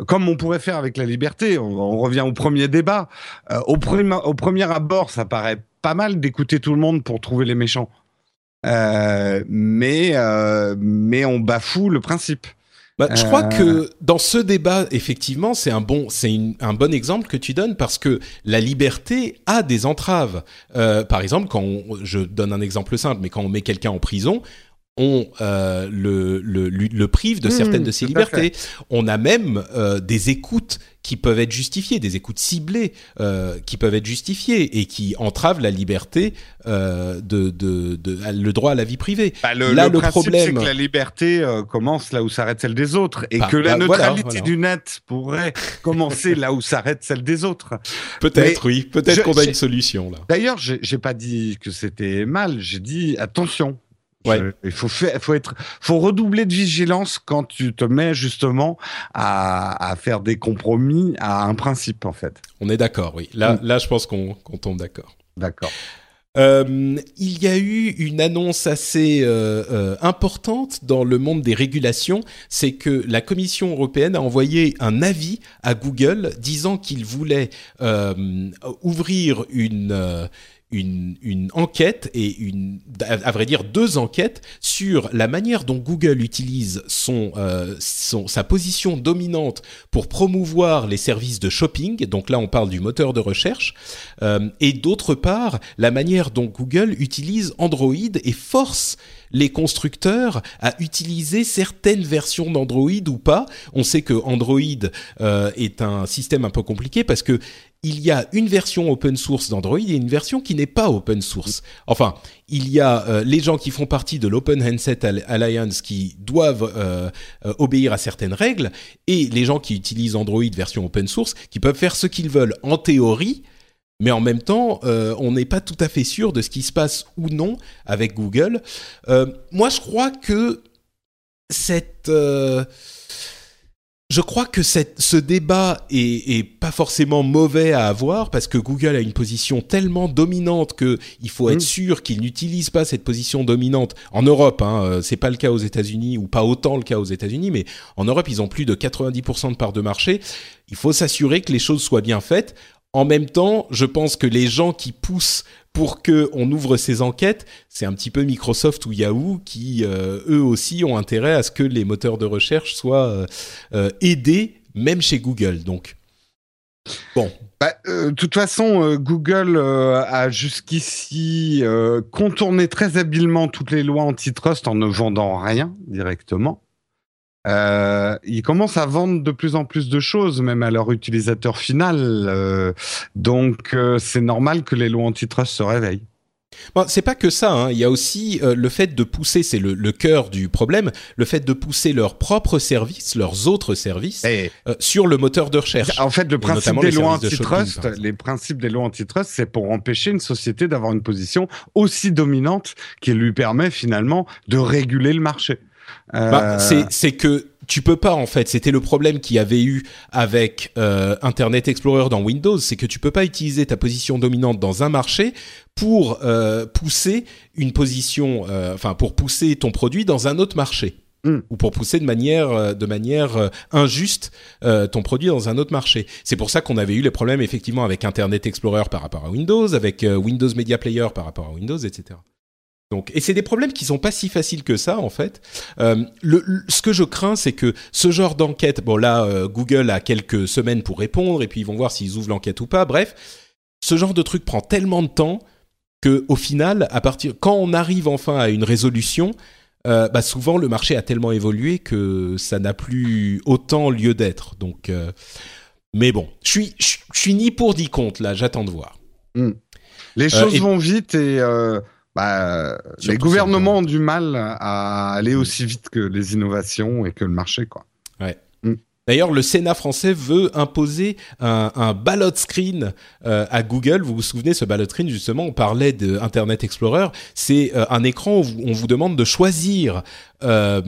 comme on pourrait faire avec la liberté, on, on revient au premier débat. Euh, au premier abord, ça paraît pas mal d'écouter tout le monde pour trouver les méchants. Euh, mais euh, mais on bafoue le principe. Bah, je crois Euh. que dans ce débat, effectivement, c'est un bon, c'est un bon exemple que tu donnes parce que la liberté a des entraves. Euh, par exemple, quand on- je donne un exemple simple, mais quand on met quelqu'un en prison, on euh, le, le, prive de Mmh, certaines de ses libertés. On a même euh, des écoutes qui peuvent être justifiées, des écoutes ciblées euh, qui peuvent être justifiées et qui entravent la liberté euh, de, de, de, le droit à la vie privée. Bah, le, Là, le le principe, problème- c'est que la liberté euh, commence là où s'arrête celle des autres, et Bah, que la bah, neutralité voilà. du net pourrait commencer là où s'arrête celle des autres. Peut-être, oui. Peut-être qu'on a une solution là. D'ailleurs, j'ai pas dit que c'était mal, j'ai dit attention. Ouais. Il faut faire, faut être, faut redoubler de vigilance quand tu te mets justement à, à faire des compromis à un principe en fait. On est d'accord, oui. Là, Mm. là, je pense qu'on qu'on tombe d'accord. D'accord. Euh, il y a eu une annonce assez euh, euh, importante dans le monde des régulations, c'est que la Commission européenne a envoyé un avis à Google disant qu'il voulait ouvrir une une, enquête et une, à à vrai dire deux enquêtes sur la manière dont Google utilise son, euh, son sa position dominante pour promouvoir les services de shopping. Donc là, on parle du moteur de recherche euh, et d'autre part la manière dont Google utilise Android et force les constructeurs à utiliser certaines versions d'Android ou pas. On sait que Android euh, est un système un peu compliqué parce que il y a une version open source d'Android et une version qui n'est pas open source. Enfin, il y a euh, les gens qui font partie de l'Open Handset Al- Alliance qui doivent euh, euh, obéir à certaines règles et les gens qui utilisent Android version open source qui peuvent faire ce qu'ils veulent en théorie, mais en même temps, on n'est pas tout à fait sûr de ce qui se passe ou non avec Google. Moi, je crois que cette... je crois que cette, ce débat est, est pas forcément mauvais à avoir parce que Google a une position tellement dominante que il faut être Mm. sûr qu'il n'utilise pas cette position dominante en Europe. Hein, euh, c'est pas le cas aux États-Unis ou pas autant le cas aux États-Unis, mais en Europe ils ont plus de 90% de parts de marché. Il faut s'assurer que les choses soient bien faites. En même temps, je pense que les gens qui poussent pour que on ouvre ces enquêtes, c'est un petit peu Microsoft ou Yahoo qui euh, eux aussi ont intérêt à ce que les moteurs de recherche soient euh, euh, aidés, même chez Google. Donc bon, Bah, De toute façon, Google a jusqu'ici contourné très habilement toutes les lois antitrust en ne vendant rien directement. Euh, ils commencent à vendre de plus en plus de choses, même à leur utilisateur final. euh, donc, euh, c'est normal que les lois antitrust se réveillent. Bon, c'est pas que ça. hein. Il y a aussi euh, le fait de pousser, c'est le, le cœur du problème, le fait de pousser leurs propres services, leurs autres services Et, euh, sur le moteur de recherche. en fait, le principe des lois de antitrust, les principes des lois antitrust, c'est pour empêcher une société d'avoir une position aussi dominante qui lui permet finalement de réguler le marché. Euh, Bah, c'est c'est que tu peux pas en fait. C'était le problème qu'il y avait eu avec euh, Internet Explorer dans Windows, c'est que tu peux pas utiliser ta position dominante dans un marché pour euh, pousser une position, euh, enfin pour pousser ton produit dans un autre marché. Mm. ou pour pousser de manière euh, de manière euh, injuste euh, ton produit dans un autre marché. C'est pour ça qu'on avait eu les problèmes effectivement avec Internet Explorer par rapport à Windows, avec euh, Windows Media Player par rapport à Windows, etc. Donc, et c'est des problèmes qui sont pas si faciles que ça en fait. Euh, le, le- ce que je crains, c'est que ce genre d'enquête, bon là, euh, Google a quelques semaines pour répondre et puis ils vont voir s'ils ouvrent l'enquête ou pas. Bref, ce genre de truc prend tellement de temps que au final, à partir quand on arrive enfin à une résolution, euh, bah souvent le marché a tellement évolué que ça n'a plus autant lieu d'être. Donc, mais bon, je suis je suis ni pour ni contre là. J'attends de voir. Les choses et- vont vite et bah, les gouvernements ont du mal à aller aussi vite que les innovations et que le marché. Quoi. D'ailleurs, le Sénat français veut imposer un, un ballot screen euh, à Google. Vous vous souvenez, ce ballot screen, justement, on parlait de Internet Explorer. C'est euh, un écran où on vous demande de choisir euh,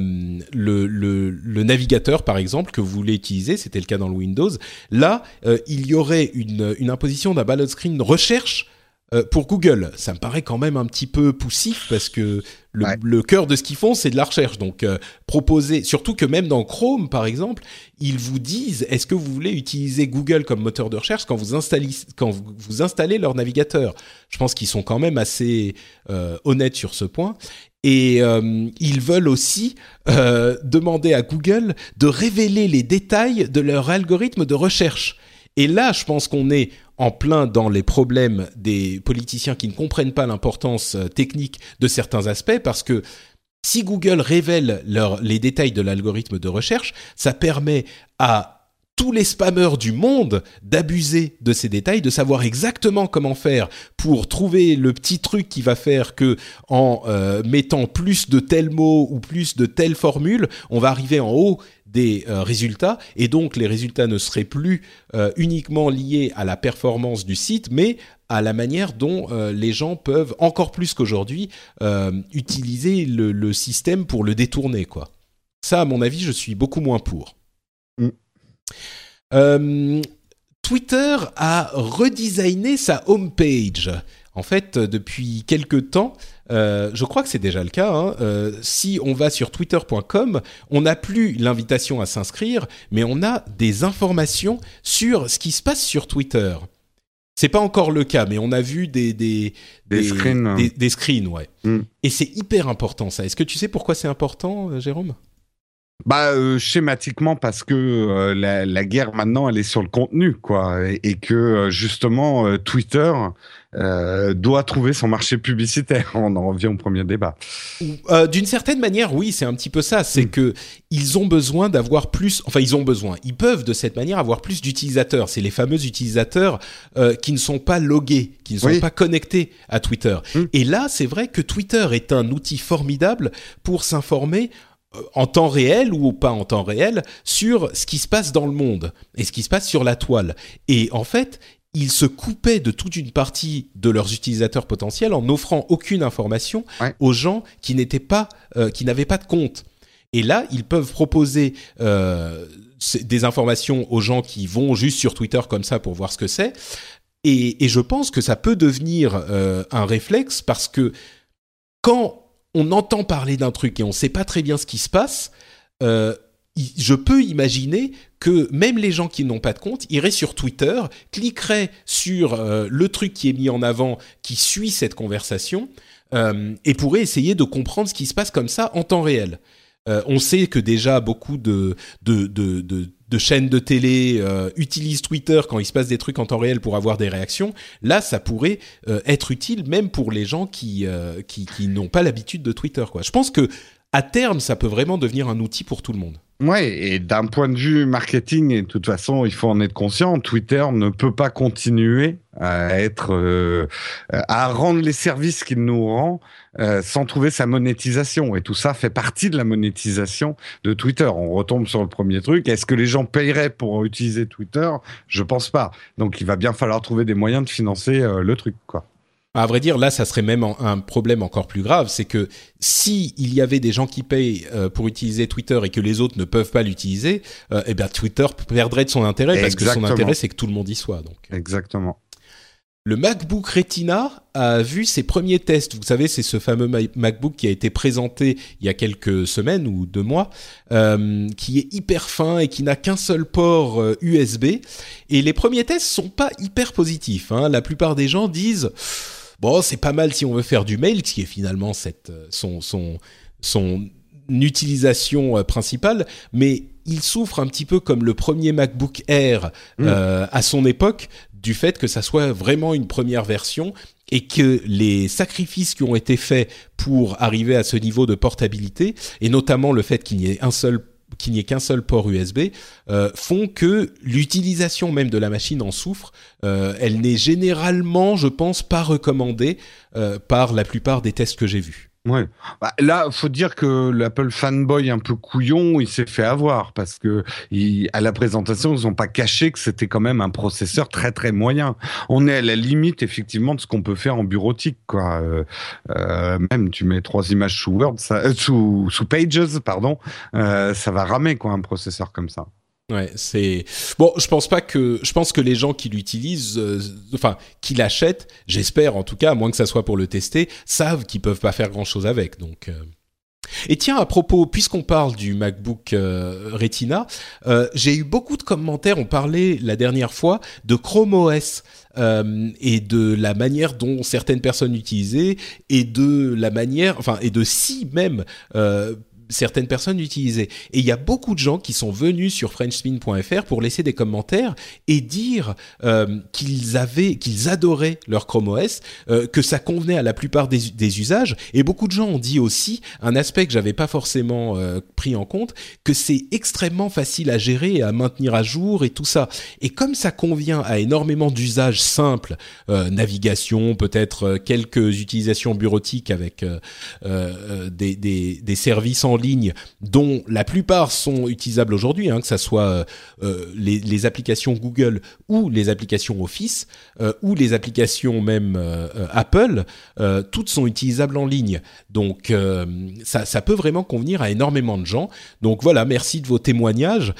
le, le, le navigateur, par exemple, que vous voulez utiliser. C'était le cas dans le Windows. Là, il y aurait une, une imposition d'un ballot screen recherche Euh, pour Google, ça me paraît quand même un petit peu poussif parce que le, le cœur de ce qu'ils font, c'est de la recherche. Donc, euh, proposer, surtout que même dans Chrome, par exemple, ils vous disent est-ce que vous voulez utiliser Google comme moteur de recherche quand vous installez, quand vous, vous installez leur navigateur? Je pense qu'ils sont quand même assez euh, honnêtes sur ce point. Et euh, ils veulent aussi euh, demander à Google de révéler les détails de leur algorithme de recherche. Et là, je pense qu'on est en plein dans les problèmes des politiciens qui ne comprennent pas l'importance euh, technique de certains aspects, parce que si Google révèle les détails de l'algorithme de recherche, ça permet à tous les spammers du monde d'abuser de ces détails, de savoir exactement comment faire pour trouver le petit truc qui va faire que en euh, mettant plus de tels mots ou plus de telles formules, on va arriver en haut des euh, résultats et donc les résultats ne seraient plus euh, uniquement liés à la performance du site mais à la manière dont euh, les gens peuvent encore plus qu'aujourd'hui utiliser le, le système pour le détourner quoi. Ça à mon avis, je suis beaucoup moins pour. Mm. Twitter a redesigné sa homepage. En fait, depuis quelques temps, euh, je crois que c'est déjà le cas. hein, euh, si on va sur twitter.com, on n'a plus l'invitation à s'inscrire, mais on a des informations sur ce qui se passe sur Twitter. C'est pas encore le cas, mais on a vu des des Des screens. des, des screens, ouais. Mm. Et c'est hyper important ça. Est-ce que tu sais pourquoi c'est important, euh, Jérôme? Bah euh, schématiquement parce que euh, la, la guerre maintenant elle est sur le contenu quoi et, et que euh, justement euh, Twitter doit trouver son marché publicitaire. On en revient au premier débat. D'une certaine manière, oui, c'est un petit peu ça. C'est Mm. que ils ont besoin d'avoir plus. Enfin, ils ont besoin. Ils peuvent de cette manière avoir plus d'utilisateurs. C'est les fameux utilisateurs qui ne sont pas logués, qui ne sont Oui. pas connectés à Twitter. Mm. Et là, c'est vrai que Twitter est un outil formidable pour s'informer en temps réel ou pas en temps réel sur ce qui se passe dans le monde et ce qui se passe sur la toile. Et en fait, ils se coupaient de toute une partie de leurs utilisateurs potentiels en n'offrant aucune information Ouais. aux gens qui n'étaient pas, euh, qui n'avaient pas de compte. Et là, ils peuvent proposer euh, des informations aux gens qui vont juste sur Twitter comme ça pour voir ce que c'est. Et, et je pense que ça peut devenir euh, un réflexe parce que quand on entend parler d'un truc et on ne sait pas très bien ce qui se passe, euh, je peux imaginer que même les gens qui n'ont pas de compte iraient sur Twitter, cliqueraient sur euh, le truc qui est mis en avant, qui suit cette conversation, euh, et pourraient essayer de comprendre ce qui se passe comme ça en temps réel. On sait que déjà beaucoup de, de, de, de chaînes de télé euh, utilisent Twitter quand il se passe des trucs en temps réel pour avoir des réactions. Là, ça pourrait euh, être utile même pour les gens qui, euh, qui, qui n'ont pas l'habitude de Twitter. Quoi. Je pense que à terme, ça peut vraiment devenir un outil pour tout le monde. Ouais, et d'un point de vue marketing, et de toute façon, il faut en être conscient, Twitter ne peut pas continuer à être, euh, à rendre les services qu'il nous rend euh, sans trouver sa monétisation. Et tout ça fait partie de la monétisation de Twitter. On retombe sur le premier truc. Est-ce que les gens paieraient pour utiliser Twitter? Je pense pas. Donc, il va bien falloir trouver des moyens de financer euh, le truc, quoi. À vrai dire, là, ça serait même un problème encore plus grave, c'est que si il y avait des gens qui payent pour utiliser Twitter et que les autres ne peuvent pas l'utiliser, eh bien Twitter perdrait de son intérêt parce que son intérêt c'est que tout le monde y soit. Donc, Exactement. Le MacBook Retina a vu ses premiers tests. Vous savez, c'est ce fameux Ma- MacBook qui a été présenté il y a quelques semaines ou deux mois, euh, qui est hyper fin et qui n'a qu'un seul port euh, USB. Et les premiers tests sont pas hyper positifs. hein. La plupart des gens disent bon, c'est pas mal si on veut faire du mail, ce qui est finalement cette, euh, son, son, son utilisation euh, principale, mais il souffre un petit peu comme le premier MacBook Air euh, à son époque du fait que ça soit vraiment une première version et que les sacrifices qui ont été faits pour arriver à ce niveau de portabilité, et notamment le fait qu'il n'y ait un seul qu'il n'y ait qu'un seul port USB, euh, font que l'utilisation même de la machine en souffre. Euh, elle n'est généralement, je pense, pas recommandée euh, par la plupart des tests que j'ai vus. Ouais. Bah, là, faut dire que l'Apple fanboy un peu couillon, il s'est fait avoir parce que il- à la présentation, ils ont pas caché que c'était quand même un processeur très très moyen. On est à la limite effectivement de ce qu'on peut faire en bureautique, quoi. Euh, euh, même tu mets trois images sous Word, ça, euh, sous, sous Pages, pardon, euh, ça va ramer quoi un processeur comme ça. Ouais, c'est bon. Je pense pas que je pense que les gens qui l'utilisent, euh, enfin qui l'achètent, j'espère en tout cas, à moins que ça soit pour le tester, savent qu'ils peuvent pas faire grand chose avec. Donc. euh. Et tiens, à propos, puisqu'on parle du MacBook euh, Retina, j'ai eu beaucoup de commentaires. On parlait la dernière fois de Chrome OS et de la manière dont certaines personnes l'utilisaient et de la manière, enfin, et de si même certaines personnes l'utilisaient. Et il y a beaucoup de gens qui sont venus sur frenchspin.fr pour laisser des commentaires et dire euh, qu'ils avaient, qu'ils adoraient leur Chrome OS, euh, que ça convenait à la plupart des, usages. Et beaucoup de gens ont dit aussi un aspect que j'avais pas forcément euh, pris en compte, que c'est extrêmement facile à gérer et à maintenir à jour et tout ça. Et comme ça convient à énormément d'usages simples, navigation, peut-être quelques utilisations bureautiques avec des, des, des services en ligne dont la plupart sont utilisables aujourd'hui, hein, que ça soit euh, les, applications Google ou les applications Office euh, ou les applications même euh, Apple, toutes sont utilisables en ligne. Donc ça, peut vraiment convenir à énormément de gens. Donc voilà, merci de vos témoignages.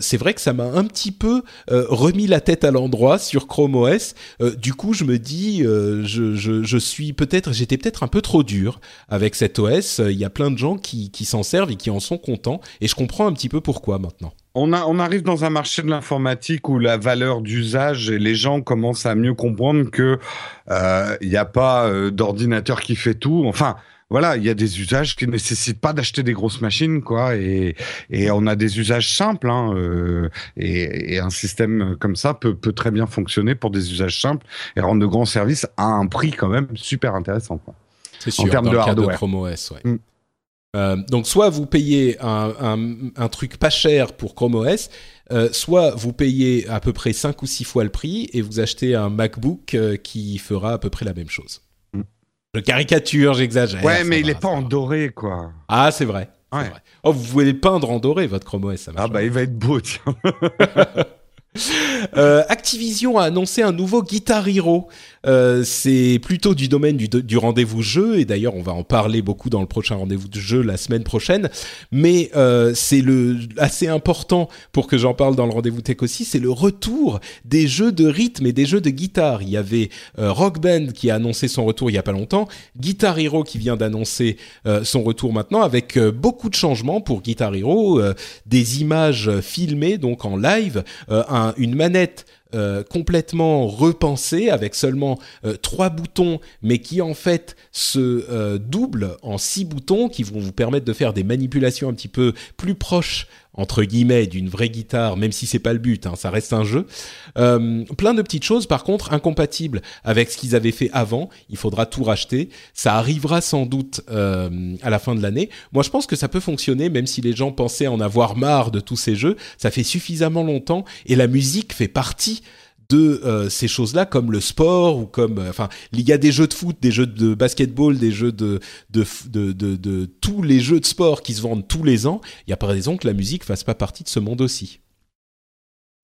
C'est vrai que ça m'a un petit peu remis la tête à l'endroit sur Chrome OS. Du coup, je me dis, je suis peut-être, j'étais peut-être un peu trop dur avec cet OS. Il y a plein de gens qui, qui s'en servent et qui en sont contents. Et je comprends un petit peu pourquoi maintenant. On, a, on arrive dans un marché de l'informatique où la valeur d'usage et les gens commencent à mieux comprendre que euh, il n'y a pas euh, d'ordinateur qui fait tout. Enfin, voilà, il y a des usages qui nécessitent pas d'acheter des grosses machines, quoi. Et, et on a des usages simples, hein, euh, et, et un système comme ça peut, peut très bien fonctionner pour des usages simples et rendre de grands services à un prix quand même super intéressant. Quoi. C'est sûr, termes dans de le cas de hardware. Chrome OS, ouais. Mm. Euh, donc soit vous payez un, un, un truc pas cher pour Chrome OS, euh, soit vous payez à peu près 5 ou 6 fois le prix et vous achetez un MacBook euh, qui fera à peu près la même chose. Mm. Je caricature, j'exagère. Ouais, mais il est pas en doré, quoi. Ah, c'est vrai. c'est Ouais. vrai. Oh, vous voulez le peindre en doré, votre Chrome OS, ça marche. Ah bah il va être beau, tiens. Euh, Activision a annoncé un nouveau Guitar Hero. Euh, c'est plutôt du domaine du, rendez-vous jeu, et d'ailleurs on va en parler beaucoup dans le prochain rendez-vous de jeu la semaine prochaine. Mais euh, c'est le assez important pour que j'en parle dans le rendez-vous tech aussi, c'est le retour des jeux de rythme et des jeux de guitare. Il y avait Rock Band qui a annoncé son retour il y a pas longtemps, Guitar Hero qui vient d'annoncer son retour maintenant, avec beaucoup de changements pour Guitar Hero, des images filmées donc en live, euh, un- une manette euh, complètement repensée avec seulement euh, trois boutons, mais qui en fait se euh, doublent en six boutons qui vont vous permettre de faire des manipulations un petit peu plus proches entre guillemets d'une vraie guitare, même si c'est pas le but, hein, ça reste un jeu. Euh, plein de petites choses, par contre, incompatibles avec ce qu'ils avaient fait avant. Il faudra tout racheter. Ça arrivera sans doute euh, à la fin de l'année. Moi, je pense que ça peut fonctionner, même si les gens pensaient en avoir marre de tous ces jeux. Ça fait suffisamment longtemps et la musique fait partie de euh, ces choses-là comme le sport ou comme euh, enfin il y a des jeux de foot des jeux de basketball des jeux de de, de, de, de tous les jeux de sport qui se vendent tous les ans il y a pas raison que la musique fasse pas partie de ce monde aussi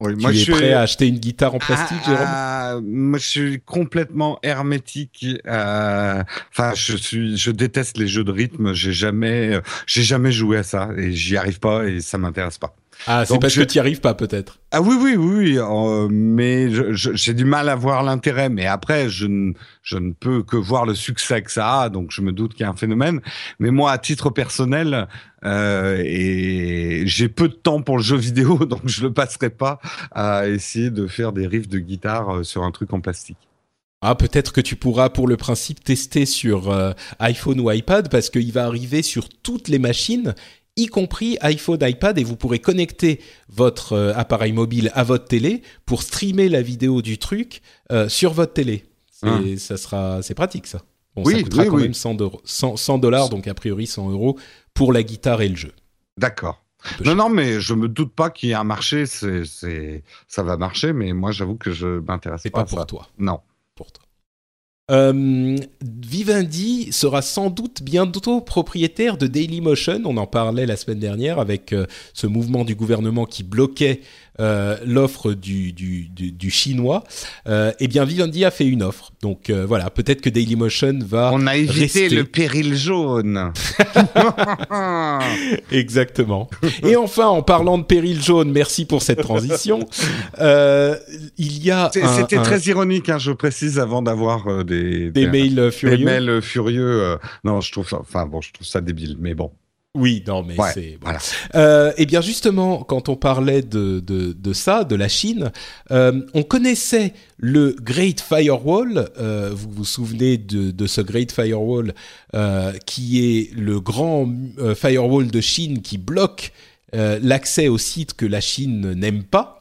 Oui, tu es prêt à acheter une guitare en plastique Ah, Jérôme? ah, Moi, je suis complètement hermétique. euh, Enfin, je suis, je déteste les jeux de rythme. J'ai jamais, j'ai jamais joué à ça et j'y arrive pas et ça m'intéresse pas. Ah c'est parce je- que tu y arrives pas peut-être Ah oui, oui, oui, oui, euh, mais j'ai du mal à voir l'intérêt. Mais après, je ne, je ne peux que voir le succès que ça a, donc je me doute qu'il y a un phénomène. Mais moi, à titre personnel, euh, et j'ai peu de temps pour le jeu vidéo, donc je le passerai pas à essayer de faire des riffs de guitare euh, sur un truc en plastique. Ah, peut-être que tu pourras, pour le principe, tester sur euh, iPhone ou iPad, parce qu'il va arriver sur toutes les machines, y compris iPhone, iPad, et vous pourrez connecter votre euh, appareil mobile à votre télé pour streamer la vidéo du truc euh, sur votre télé. C'est, Ah. ça sera, c'est pratique ça. Bon, Oui, ça coûtera oui, quand oui. même 100 d'euros- 100 100 dollars, donc a priori 100 euros pour la guitare et le jeu. D'accord. Non, non, mais je me doute pas qu'il y ait un marché. C'est, c'est, ça va marcher, mais moi, j'avoue que je m'intéresse C'est pas, pas à pour ça. toi. Non. pour toi. Euh, Vivendi sera sans doute bientôt propriétaire de Dailymotion. On en parlait la semaine dernière avec euh, ce mouvement du gouvernement qui bloquait euh, l'offre du, du, du, du chinois, euh, eh bien Vivendi a fait une offre. Donc euh, voilà, peut-être que Dailymotion va On a évité rester. le péril jaune. Exactement. Et enfin, en parlant de péril jaune, merci pour cette transition. Euh, il y a C'était un- très ironique, hein, je précise, avant d'avoir euh, des, des mails euh, des furieux. mails furieux. non, je trouve ça, enfin bon, je trouve ça débile, mais bon. Oui, non, mais Ouais, c'est voilà. Euh, eh bien justement, quand on parlait de, de, de ça, de la Chine, euh, on connaissait le Great Firewall. euh, vous vous souvenez de, de ce Great Firewall euh, qui est le grand euh, firewall de Chine qui bloque euh, l'accès aux sites que la Chine n'aime pas.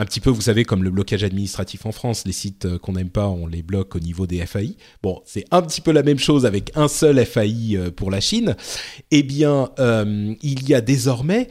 Un petit peu, vous savez, comme le blocage administratif en France, les sites euh, qu'on n'aime pas, on les bloque au niveau des FAI. Bon, c'est un petit peu la même chose avec un seul FAI euh, pour la Chine. Eh bien, euh, il y a désormais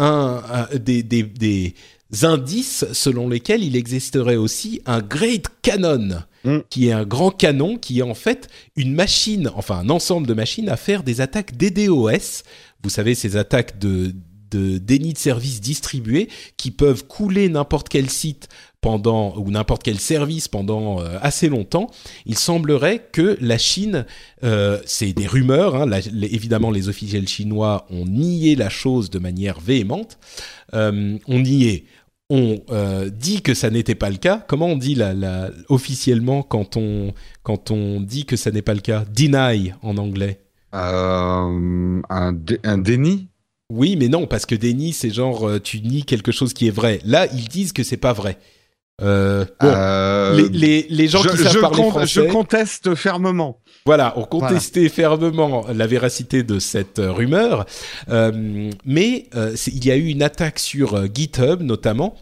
un, un- des, des- des indices selon lesquels il existerait aussi un Great Cannon, Mm. qui est un grand canon, qui est en fait une machine, enfin un ensemble de machines à faire des attaques DDoS. Vous savez, ces attaques de, de déni de service distribués qui peuvent couler n'importe quel site pendant ou n'importe quel service pendant euh, assez longtemps. Il semblerait que la Chine, euh, c'est des rumeurs, hein, les- évidemment les officiels chinois ont nié la chose de manière véhémente. Euh, on niait. On euh, dit que ça n'était pas le cas. Comment on dit la, officiellement quand on, quand on dit que ça n'est pas le cas? Deny en anglais. Un déni? Oui, mais non, parce que déni, c'est genre euh, tu nies quelque chose qui est vrai. Là, ils disent que c'est pas vrai. Euh, bon, Euh, les, les, les gens je, qui savent je parler con- français, je conteste fermement. voilà, ont contesté fermement la véracité de cette euh, rumeur. Mais il y a eu une attaque sur GitHub, notamment,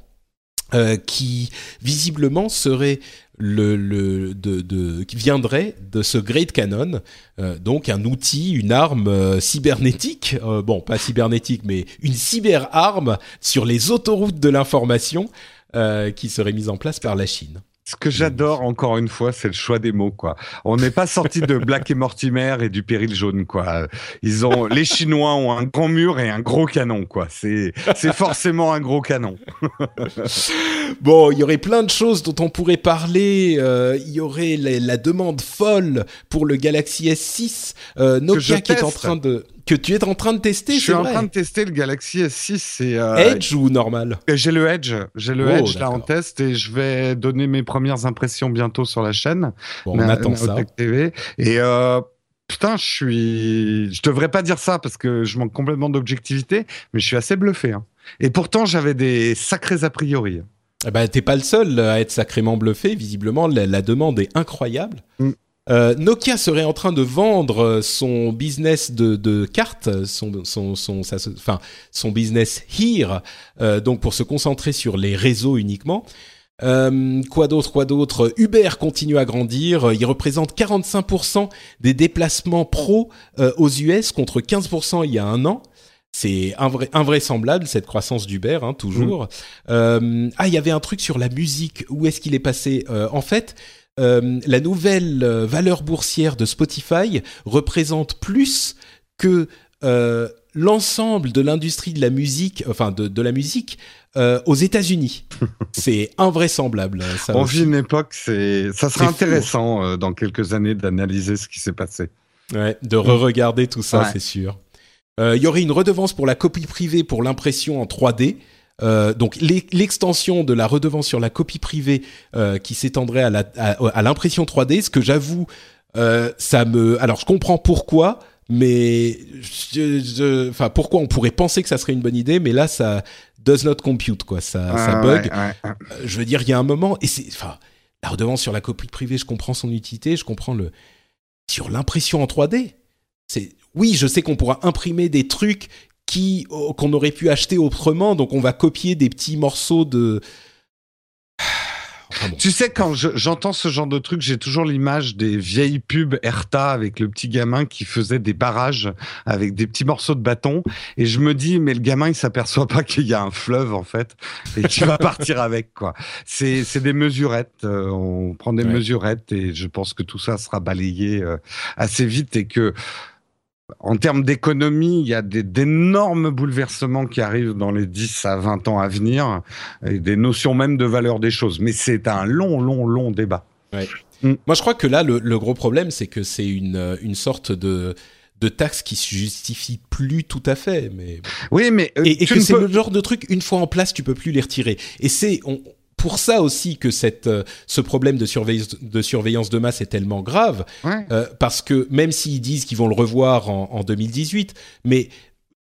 qui visiblement serait le, le de, de qui viendrait de ce Great Cannon, euh, donc un outil, une arme euh, cybernétique, euh, bon pas cybernétique mais une cyberarme sur les autoroutes de l'information euh, qui serait mise en place par la Chine. Ce que j'adore encore une fois, c'est le choix des mots, quoi. On n'est pas sorti de Black et Mortimer et du péril jaune, quoi. Ils ont, les Chinois ont un grand mur et un gros canon, quoi. C'est, c'est forcément un gros canon. Bon, il y aurait plein de choses dont on pourrait parler. Euh, Il y aurait la, la demande folle pour le Galaxy S6, euh, Nokia qui est en train de que tu es en train de tester. Je suis en vrai. train de tester le Galaxy S6 c'est euh, Edge ou normal? Et J'ai le Edge, j'ai le Oh, Edge là en test et je vais donner mes premières impressions bientôt sur la chaîne. Bon, on attend ça. TV. Et euh, putain, je suis, je devrais pas dire ça parce que je manque complètement d'objectivité, mais je suis assez bluffé. hein. Et pourtant, j'avais des sacrés a priori. Eh ben, t'es pas le seul à être sacrément bluffé. Visiblement, la, la demande est incroyable. Mm. Euh, Nokia serait en train de vendre son business de, de cartes, son, son, son, sa- enfin, son business here, euh, donc pour se concentrer sur les réseaux uniquement. Euh, quoi d'autre, quoi d'autre? Uber continue à grandir. Il représente 45% des déplacements pro euh, aux US contre 15% il y a un an. C'est invra- invraisemblable cette croissance d'Uber, hein, toujours. Euh, ah, il y avait un truc sur la musique. Où est-ce qu'il est passé? Euh, En fait, euh, la nouvelle euh, valeur boursière de Spotify représente plus que euh, l'ensemble de l'industrie de la musique, enfin de, de la musique, euh, aux États-Unis. C'est invraisemblable. hein, Ça On vit une époque, c'est, ça fou. intéressant euh, dans quelques années d'analyser ce qui s'est passé. Ouais, de re-regarder tout ça, Ouais. c'est sûr. Il y aurait une redevance pour la copie privée pour l'impression en 3D. Euh, donc l'e- l'extension de la redevance sur la copie privée euh, qui s'étendrait à la- à, à l'impression 3D, ce que j'avoue, euh, ça me. Alors je comprends pourquoi, mais je, je- enfin pourquoi on pourrait penser que ça serait une bonne idée, mais là ça does not compute quoi, ça, ça bug. ouais, ouais, ouais. Je veux dire, il y a un moment, et c'est, enfin, la redevance sur la copie privée, je comprends son utilité, je comprends le, sur l'impression en 3D. C'est, oui, je sais qu'on pourra imprimer des trucs qui, oh, qu'on aurait pu acheter autrement, donc on va copier des petits morceaux de. Bon. Tu sais, quand je- j'entends ce genre de truc, j'ai toujours l'image des vieilles pubs Erta avec le petit gamin qui faisait des barrages avec des petits morceaux de bâton. Et je me dis, mais le gamin, il s'aperçoit pas qu'il y a un fleuve, en fait, et qu'il va partir avec, quoi. C'est c'est des mesurettes. euh, on prend des Ouais. mesurettes et je pense que tout ça sera balayé euh, assez vite et que en termes d'économie, il y a d'énormes bouleversements qui arrivent dans les 10 à 20 ans à venir, et des notions même de valeur des choses. Mais c'est un long, long, long débat. Ouais. Mm. Moi, je crois que là, le, le gros problème, c'est que c'est une, une sorte de de taxes qui se justifie plus tout à fait. Mais oui, mais euh, et, et que c'est le genre de truc une fois en place, tu peux plus les retirer. Et c'est pour ça aussi que cette, euh, ce problème de surveillance, de surveillance de masse est tellement grave, ouais. euh, parce que même s'ils disent qu'ils vont le revoir en, en 2018, mais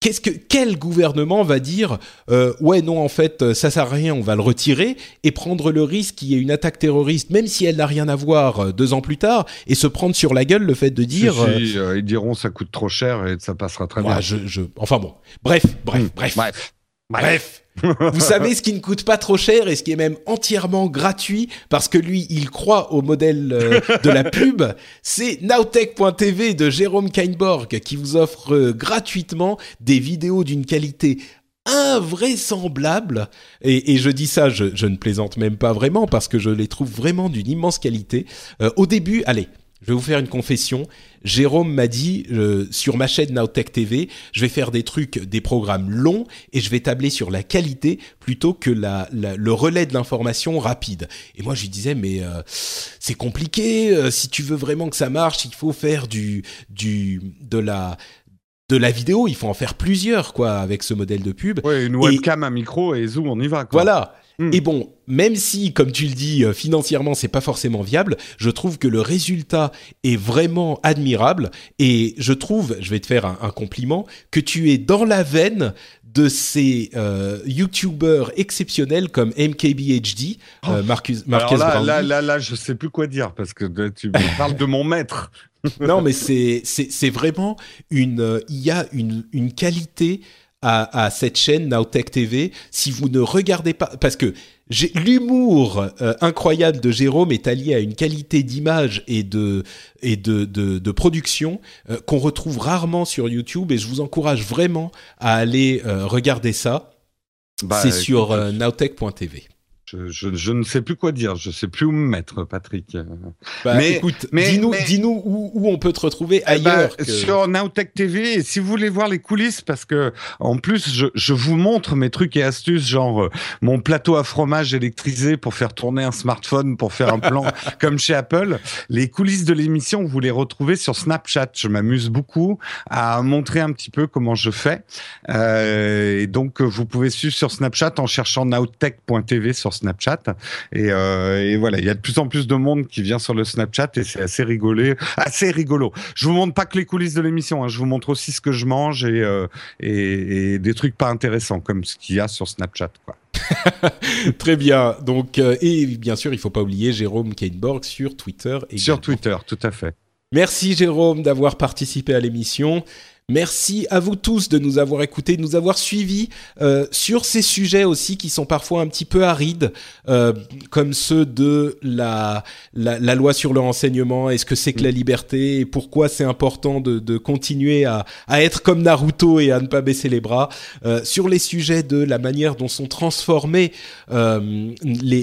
Qu'est-ce que quel gouvernement va dire euh, ouais non en fait ça sert à rien on va le retirer et prendre le risque qu'il y ait une attaque terroriste même si elle n'a rien à voir euh, deux ans plus tard et se prendre sur la gueule le fait de dire si, si, euh, ils diront ça coûte trop cher et ça passera très voilà, bien je, je, enfin bon bref bref Mmh. bref bref bref vous savez ce qui ne coûte pas trop cher et ce qui est même entièrement gratuit parce que lui, il croit au modèle euh, de la pub. C'est Nowtech.tv de Jérôme Kainborg qui vous offre euh, gratuitement des vidéos d'une qualité invraisemblable. Et, je dis ça, je, je, ne plaisante même pas vraiment parce que je les trouve vraiment d'une immense qualité. Euh, au début, allez, je vais vous faire une confession. Jérôme m'a dit euh, sur ma chaîne Nowtech TV, je vais faire des trucs, des programmes longs et je vais tabler sur la qualité plutôt que la, la le relais de l'information rapide. Et moi je lui disais mais euh, c'est compliqué. Euh, si tu veux vraiment que ça marche, il faut faire du du de la de la vidéo, il faut en faire plusieurs quoi avec ce modèle de pub. Ouais, une webcam, et, un micro et zoom, on y va. Quoi. Voilà. Mmh. Et bon, même si, comme tu le dis, financièrement, c'est pas forcément viable, je trouve que le résultat est vraiment admirable. Et je trouve, je vais te faire un, un compliment, que tu es dans la veine de ces euh, youtubeurs exceptionnels comme MKBHD, Oh. euh, Marcus, Marcus Alors là, là, là, là, je sais plus quoi dire parce que de- tu me parles de mon maître. non, mais c'est c'est c'est vraiment une euh, il y a une une qualité à, à cette chaîne Nowtech TV si vous ne regardez pas parce que l'humour euh, incroyable de Jérôme est allié à une qualité d'image et de et de de, de production euh, qu'on retrouve rarement sur YouTube et je vous encourage vraiment à aller euh, regarder ça. Bah, c'est sur euh, nowtech.tv. Je, je, je ne sais plus quoi dire. Je sais plus où me mettre, Patrick. Bah, Mais- écoute, dis-nous mais- dis-nous où, où on peut te retrouver Eh ben, ailleurs. que- Sur Nowtech TV, et si vous voulez voir les coulisses, parce que en plus, je, je vous montre mes trucs et astuces, genre euh, mon plateau à fromage électrisé pour faire tourner un smartphone, pour faire un plan comme chez Apple. Les coulisses de l'émission, vous les retrouvez sur Snapchat. Je m'amuse beaucoup à montrer un petit peu comment je fais. Euh, et donc, euh, vous pouvez suivre sur Snapchat en cherchant nowtech.tv sur Snapchat. Et, euh, et voilà, il y a de plus en plus de monde qui vient sur le Snapchat et c'est assez rigolé, assez rigolo. Je vous montre pas que les coulisses de l'émission, hein, je vous montre aussi ce que je mange et, euh, et, et des trucs pas intéressants comme ce qu'il y a sur Snapchat. Quoi. Très bien. Donc, euh, et bien sûr, il faut pas oublier Jérôme Kainborg sur Twitter. Également. Sur Twitter, tout à fait. Merci Jérôme d'avoir participé à l'émission. Merci à vous tous de nous avoir écoutés, de nous avoir suivis euh, sur ces sujets aussi qui sont parfois un petit peu arides, euh, comme ceux de la, la, la loi sur le renseignement, est-ce que c'est que la liberté, et pourquoi c'est important de, de continuer à, à être comme Naruto et à ne pas baisser les bras, euh, sur les sujets de la manière dont sont transformés les,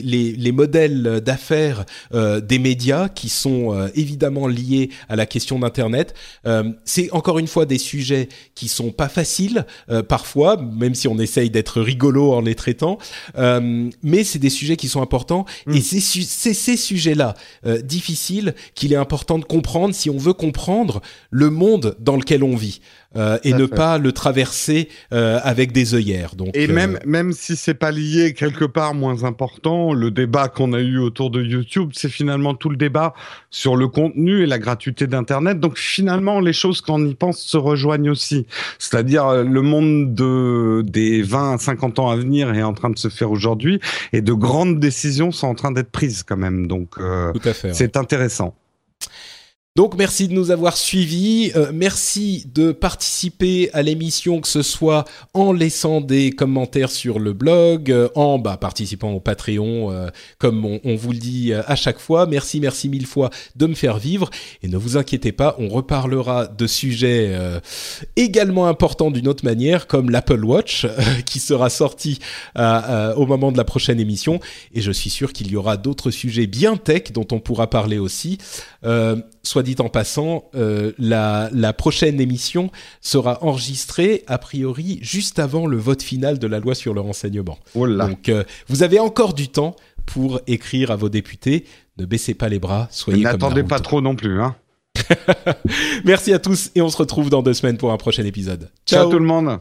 les, les modèles d'affaires des médias qui sont évidemment liés à la question d'Internet. C'est encore une fois des sujets qui sont pas faciles euh, parfois, même si on essaye d'être rigolo en les traitant, euh, mais c'est des sujets qui sont importants Mm. et c'est ces sujets-là euh, difficiles qu'il est important de comprendre si on veut comprendre le monde dans lequel on vit euh, et ne fait. pas le traverser euh, avec des œillères. Donc, Et euh, même, même si c'est pas lié quelque part moins important, le débat qu'on a eu autour de YouTube, c'est finalement tout le débat sur le contenu et la gratuité d'Internet. Donc finalement, les choses quand on y pense se rejoignent aussi. C'est-à-dire euh, le monde de, des 20 à 50 ans à venir est en train de se faire aujourd'hui et de grandes décisions sont en train d'être prises quand même. Donc euh, tout à fait. ouais. c'est intéressant. Donc merci de nous avoir suivis, euh, merci de participer à l'émission que ce soit en laissant des commentaires sur le blog, euh, en bah, participant au Patreon euh, comme on, vous le dit à chaque fois. Merci, merci mille fois de me faire vivre et ne vous inquiétez pas, on reparlera de sujets également importants d'une autre manière comme l'Apple Watch qui sera sorti au moment de la prochaine émission et je suis sûr qu'il y aura d'autres sujets bien tech dont on pourra parler aussi. Soit dit en passant, euh, la, la prochaine émission sera enregistrée a priori juste avant le vote final de la loi sur le renseignement. Oh là. Donc euh, vous avez encore du temps pour écrire à vos députés. Ne baissez pas les bras, soyez N'attendez pas trop non plus. Hein. Merci à tous et on se retrouve dans deux semaines pour un prochain épisode. Ciao tout le monde.